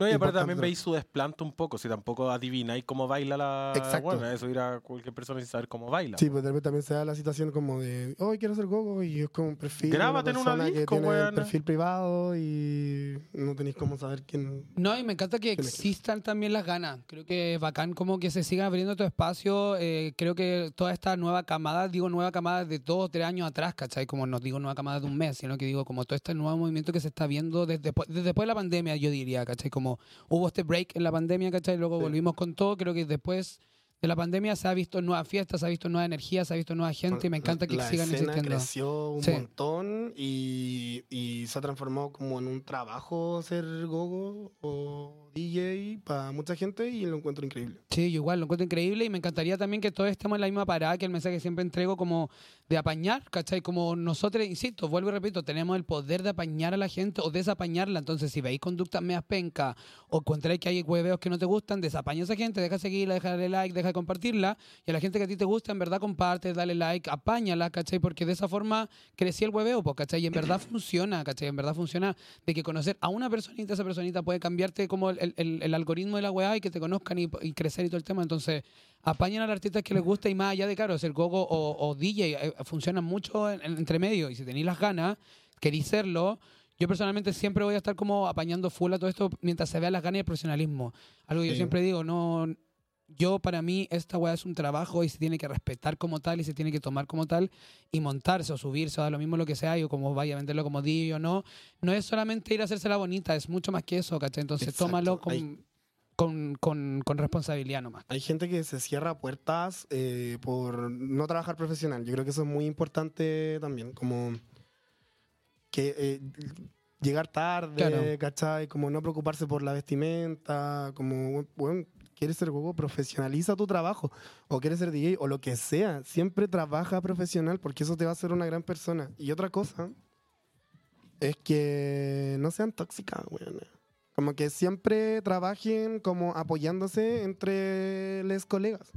No, y aparte también veis su desplante un poco, si tampoco adivináis cómo baila la... Exacto. Bueno, eso ir a cualquier persona sin saber cómo baila. Sí, pues de repente también se da la situación como de, oh, quiero ser gogo, y es como un perfil. Grábate en una persona que disco, tiene perfil privado y no tenéis cómo saber quién. No, y me encanta que existan también las ganas. Creo que es bacán como que se siga abriendo tu espacio. Eh, creo que toda esta nueva camada, digo nueva camada de dos o tres años atrás, ¿cachai? Como no digo nueva camada de un mes, sino que digo como todo este nuevo movimiento que se está viendo desde, después- desde después de la pandemia, yo diría, ¿cachai? Como hubo este break en la pandemia, ¿cachai? Luego Sí. volvimos con todo. Creo que después de la pandemia se ha visto nuevas fiestas, se ha visto nueva energía, se ha visto nueva gente y me encanta que la sigan escena existiendo. creció un Sí. montón y, y se ha transformado como en un trabajo ser gogo o DJ para mucha gente y lo encuentro increíble. Sí, igual lo encuentro increíble y me encantaría también que todos estemos en la misma parada, que el mensaje que siempre entrego como de apañar, ¿cachai? Como nosotros, insisto, vuelvo y repito, tenemos el poder de apañar a la gente o desapañarla. Entonces, si veis conductas medias penca o encontráis que hay hueveos que no te gustan, desapaña a esa gente, deja seguirla, deja darle like, deja de compartirla. Y a la gente que a ti te gusta, en verdad comparte, dale like, apáñala, ¿cachai? Porque de esa forma crecía el hueveo, pues, ¿cachai? Y en verdad funciona, ¿cachai? En verdad funciona de que conocer a una personita, esa personita puede cambiarte como el- el algoritmo de la weá y que te conozcan y, y crecer y todo el tema. Entonces, apañan a los artistas que les gusta y más allá de, claro, ser gogo o, o DJ, eh, funcionan mucho en, en- entre medio. Y si tenéis las ganas, queréis serlo. Yo personalmente siempre voy a estar como apañando full a todo esto mientras se vea las ganas y el profesionalismo. Algo que yo Sí. siempre digo, no, yo para mí esta weá es un trabajo y se tiene que respetar como tal y se tiene que tomar como tal y montarse o subirse o da lo mismo lo que sea y o como vaya a venderlo como DJ o no. No es solamente ir a hacerse la bonita, es mucho más que eso, ¿cachai? Entonces Exacto. tómalo con, Hay- con, con, con responsabilidad nomás. Hay gente que se cierra puertas eh, por no trabajar profesional. Yo creo que eso es muy importante también. Como que eh, llegar tarde, Claro. ¿cachai? Como no preocuparse por la vestimenta. Como, bueno, quieres ser gogo, profesionaliza tu trabajo. O quieres ser DJ o lo que sea. Siempre trabaja profesional porque eso te va a hacer una gran persona. Y otra cosa es que no sean tóxicas, weón. Como que siempre trabajen como apoyándose entre los colegas.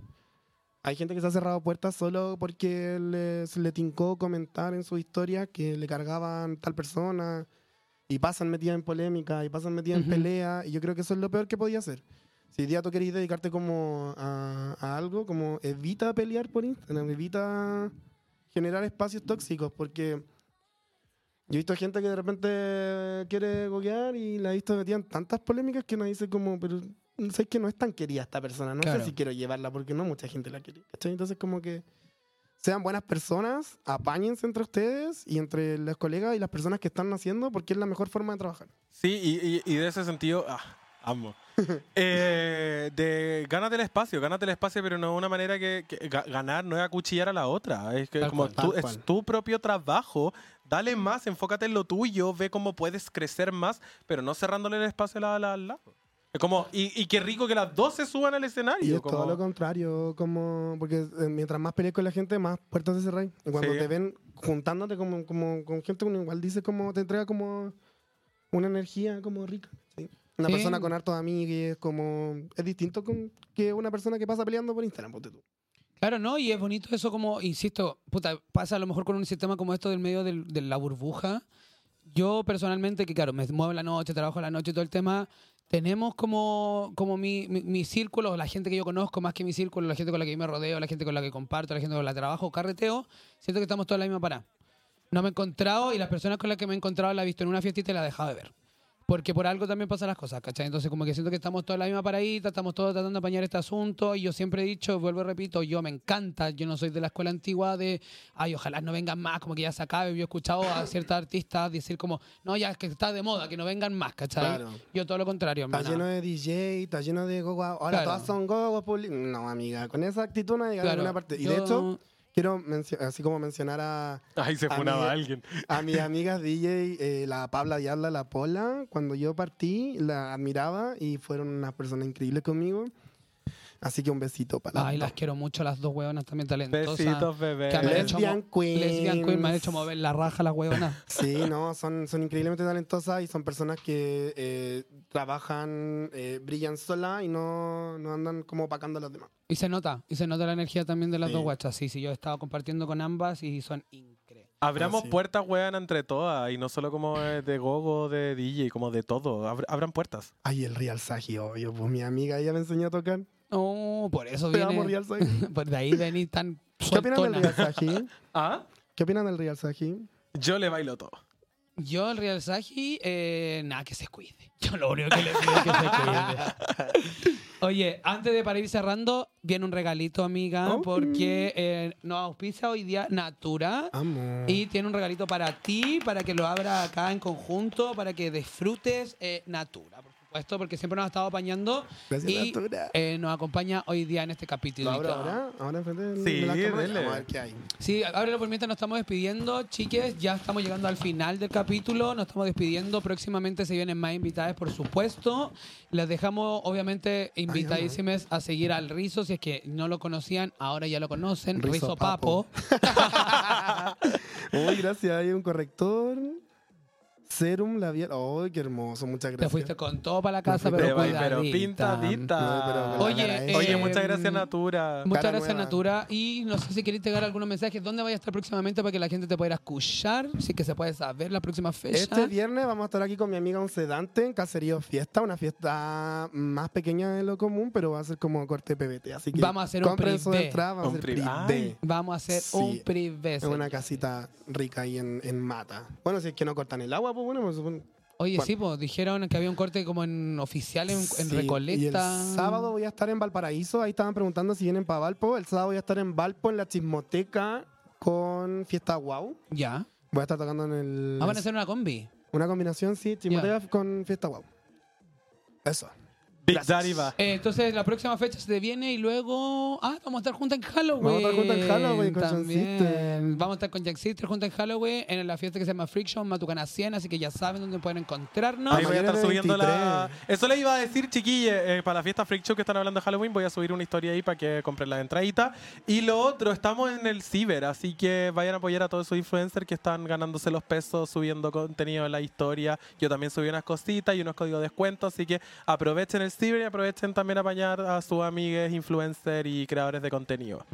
Hay gente que se ha cerrado puertas solo porque les, le tincó comentar en su historia que le cargaban tal persona y pasan metidas en polémica y pasan metidas Ujú. en pelea y yo creo que eso es lo peor que podía hacer. Si día tú querés dedicarte como a, a algo, como evita pelear por Instagram, evita generar espacios tóxicos porque yo he visto gente que de repente quiere goguear y la he visto metida en tantas polémicas que uno dice como, pero sé que no es tan querida esta persona, no Claro. sé si quiero llevarla porque no mucha gente la quiere. ¿cachai? Entonces como que sean buenas personas, apáñense entre ustedes y entre los colegas y las personas que están haciendo porque es la mejor forma de trabajar. Sí, y, y- y de ese sentido, ah, amo. Eh, de gánate el espacio, gánate el espacio, pero no de una manera que, que ga- ganar no es acuchillar a la otra. Es que Tal como cual, tú, es tu propio trabajo, dale más, enfócate en lo tuyo, ve cómo puedes crecer más, pero no cerrándole el espacio a la- la- al. Es como, y, y qué rico que las dos se suban al escenario. Y es como- todo lo contrario, como porque eh, mientras más peleas con la gente, más puertas se cerran. Y cuando Sí. te ven juntándote como, como con gente, uno igual dice como te entrega como una energía como rica. Una Sí. persona con hartos amigos, como es distinto con, que una persona que pasa peleando por Instagram, ponte tú. Claro, ¿no? Y es bonito eso como, insisto, puta, pasa a lo mejor con un sistema como esto del medio del- de la burbuja. Yo personalmente, que claro, me muevo la noche, trabajo en la noche todo el tema, tenemos como, como mi, mi, mi círculo, la gente que yo conozco más que mi círculo, la gente con la que yo me rodeo, la gente con la que comparto, la gente con la que trabajo, carreteo, siento que estamos todos en la misma parada. No me he encontrado y las personas con las que me he encontrado la he visto en una fiestita y la he dejado de ver. Porque por algo también pasan las cosas, ¿cachai? Entonces como que siento que estamos todos en la misma paradita, estamos todos tratando de apañar este asunto y yo siempre he dicho, vuelvo y repito, yo me encanta, yo no soy de la escuela antigua de, ay, ojalá no vengan más, como que ya se acabe. Yo he escuchado a ciertos artistas decir como, no, ya es que está de moda, que no vengan más, ¿cachai? Claro. Yo todo lo contrario, Está lleno de DJ, está lleno de gogo. Ahora Claro. todas son gogo. No, amiga, con esa actitud no llegar a Claro, ninguna parte. Y yo- de hecho, quiero así como mencionar a, Ahí se A funaba mí- alguien. A mis amigas DJ, eh, la Pabla Diabla, la Pola, cuando yo partí, la admiraba y fueron unas personas increíbles conmigo. Así que un besito para las Ay, dos. las quiero mucho, las dos hueonas también talentosas. Besitos, bebé. Que me han hecho Lesbian mo- Lesbian Queen me han Queens. hecho mover la raja las hueonas. Sí, no, son, son increíblemente talentosas y son personas que eh, trabajan, eh, brillan sola y no, no andan como opacando a los demás. Y se nota, y se nota la energía también de las Sí. dos guachas. Sí, sí, yo he estado compartiendo con ambas y son increíbles. Abramos Ah, sí. puertas, weón, entre todas. Y no solo como eh, de gogo, de DJ, como de todo. Abr- abran puertas. Ay, el Real Saji, obvio. Pues mi amiga, ella me enseñó a tocar. No, por eso Te amo, viene. Real Saji. Por de ahí venís tan ¿Qué opinan del sueltona. Real Saji? ¿Ah? ¿Qué opinan del Real Saji? Yo le bailo todo. Yo, el Real Saji, eh, nada, que se cuide. Yo lo único que le pido es que se cuide. Oye, antes de para ir cerrando, viene un regalito, amiga, Oh. porque eh, nos auspicia hoy día Natura. Amo. Y tiene un regalito para ti, para que lo abra acá en conjunto, para que disfrutes eh, Natura, por supuesto, porque siempre nos ha estado apañando Gracias, y Natura. eh, nos acompaña hoy día en este capítulo. ¿Lo abro ahora? ¿Ahora enfrente de, Sí, de la cámara? dele. Vamos a ver qué hay. Sí, ábrelo por mientras nos estamos despidiendo, chiques. Ya estamos llegando al final del capítulo. Nos estamos despidiendo. Próximamente se vienen más invitadas, por supuesto. Les dejamos, obviamente, invitadísimas a seguir al Rizo. Si es que no lo conocían, ahora ya lo conocen. Rizo Rizo, Papo. Papo. Uy, gracias. Hay un corrector. Serum labial. Uy, qué hermoso. Muchas Te gracias. fuiste con todo para la casa, pero pero cuidadita. pintadita. No, pero con la Oye, hecha. Oye, eh, muchas gracias, Natura. Muchas Cara gracias, nueva. Natura. Y no sé si queréis llegar algunos mensajes. ¿Dónde vaya a estar próximamente para que la gente te pueda escuchar? Sí que se puede saber la próxima fecha. Este viernes vamos a estar aquí con mi amiga Once Dante en Caserío Fiesta, una fiesta más pequeña de lo común, pero va a ser como corte PBT. Así que Vamos a hacer un privé. entrada, vamos Un a hacer privé. privé. Vamos a hacer Sí. un privé. En una casita rica ahí en, en Mata. Bueno, si es que no cortan el agua, pues bueno, pues Oye, Bueno. sí, pues dijeron que había un corte como en oficial, en, Recoleta. Y el sábado voy a estar en Valparaíso. Ahí estaban preguntando si vienen para Valpo. El sábado voy a estar en Valpo en la chismoteca con Fiesta Wow. Ya. Voy a estar tocando en el. Ah, van a hacer una combi. Una combinación, sí, chismoteca con Fiesta Wow. Eso. Big. Daddy va. Eh, entonces, la próxima fecha se te viene y luego. Ah, vamos a estar juntas en Halloween. Vamos a estar juntas en Halloween con John También. Sister. Vamos a estar con Jack Sister juntas en Halloween en la fiesta que se llama Freak Show en Matucana 100. Así que ya saben dónde pueden encontrarnos. Ahí voy a estar subiendo la. 23. Eso le iba a decir, chiquille, eh, para la fiesta Freak Show que están hablando de Halloween, voy a subir una historia ahí para que compren la entradita. Y lo otro, estamos en el Ciber, así que vayan a apoyar a todos esos influencers que están ganándose los pesos, subiendo contenido en la historia. Yo también subí unas cositas y unos códigos de descuento, así que aprovechen el Ciber y aprovechen también a apañar a sus amigues, influencers y creadores de contenido.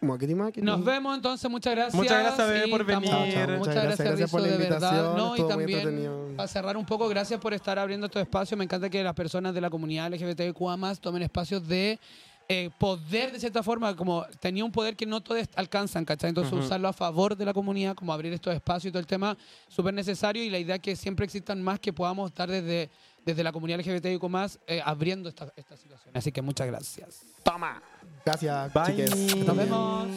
Moquiti, moquiti. Nos vemos entonces, muchas gracias. Muchas gracias, bebé, y por venir. Chao, chao, Muchas muchas gracias, gracias, gracias por la de verdad. No, y también, para cerrar un poco, gracias por estar abriendo estos espacios. Me encanta que las personas de la comunidad LGBTQ tomen espacios de eh, poder, de cierta forma, como tenía un poder que no todos alcanzan, ¿cachai? Entonces, Ujú. usarlo a favor de la comunidad, como abrir estos espacios y todo el tema, súper necesario. Y la idea es que siempre existan más que podamos estar desde, desde la comunidad LGBTQ eh, abriendo esta, esta situación. Así que muchas gracias. Toma. Gracias, Bye. chiques. Nos vemos.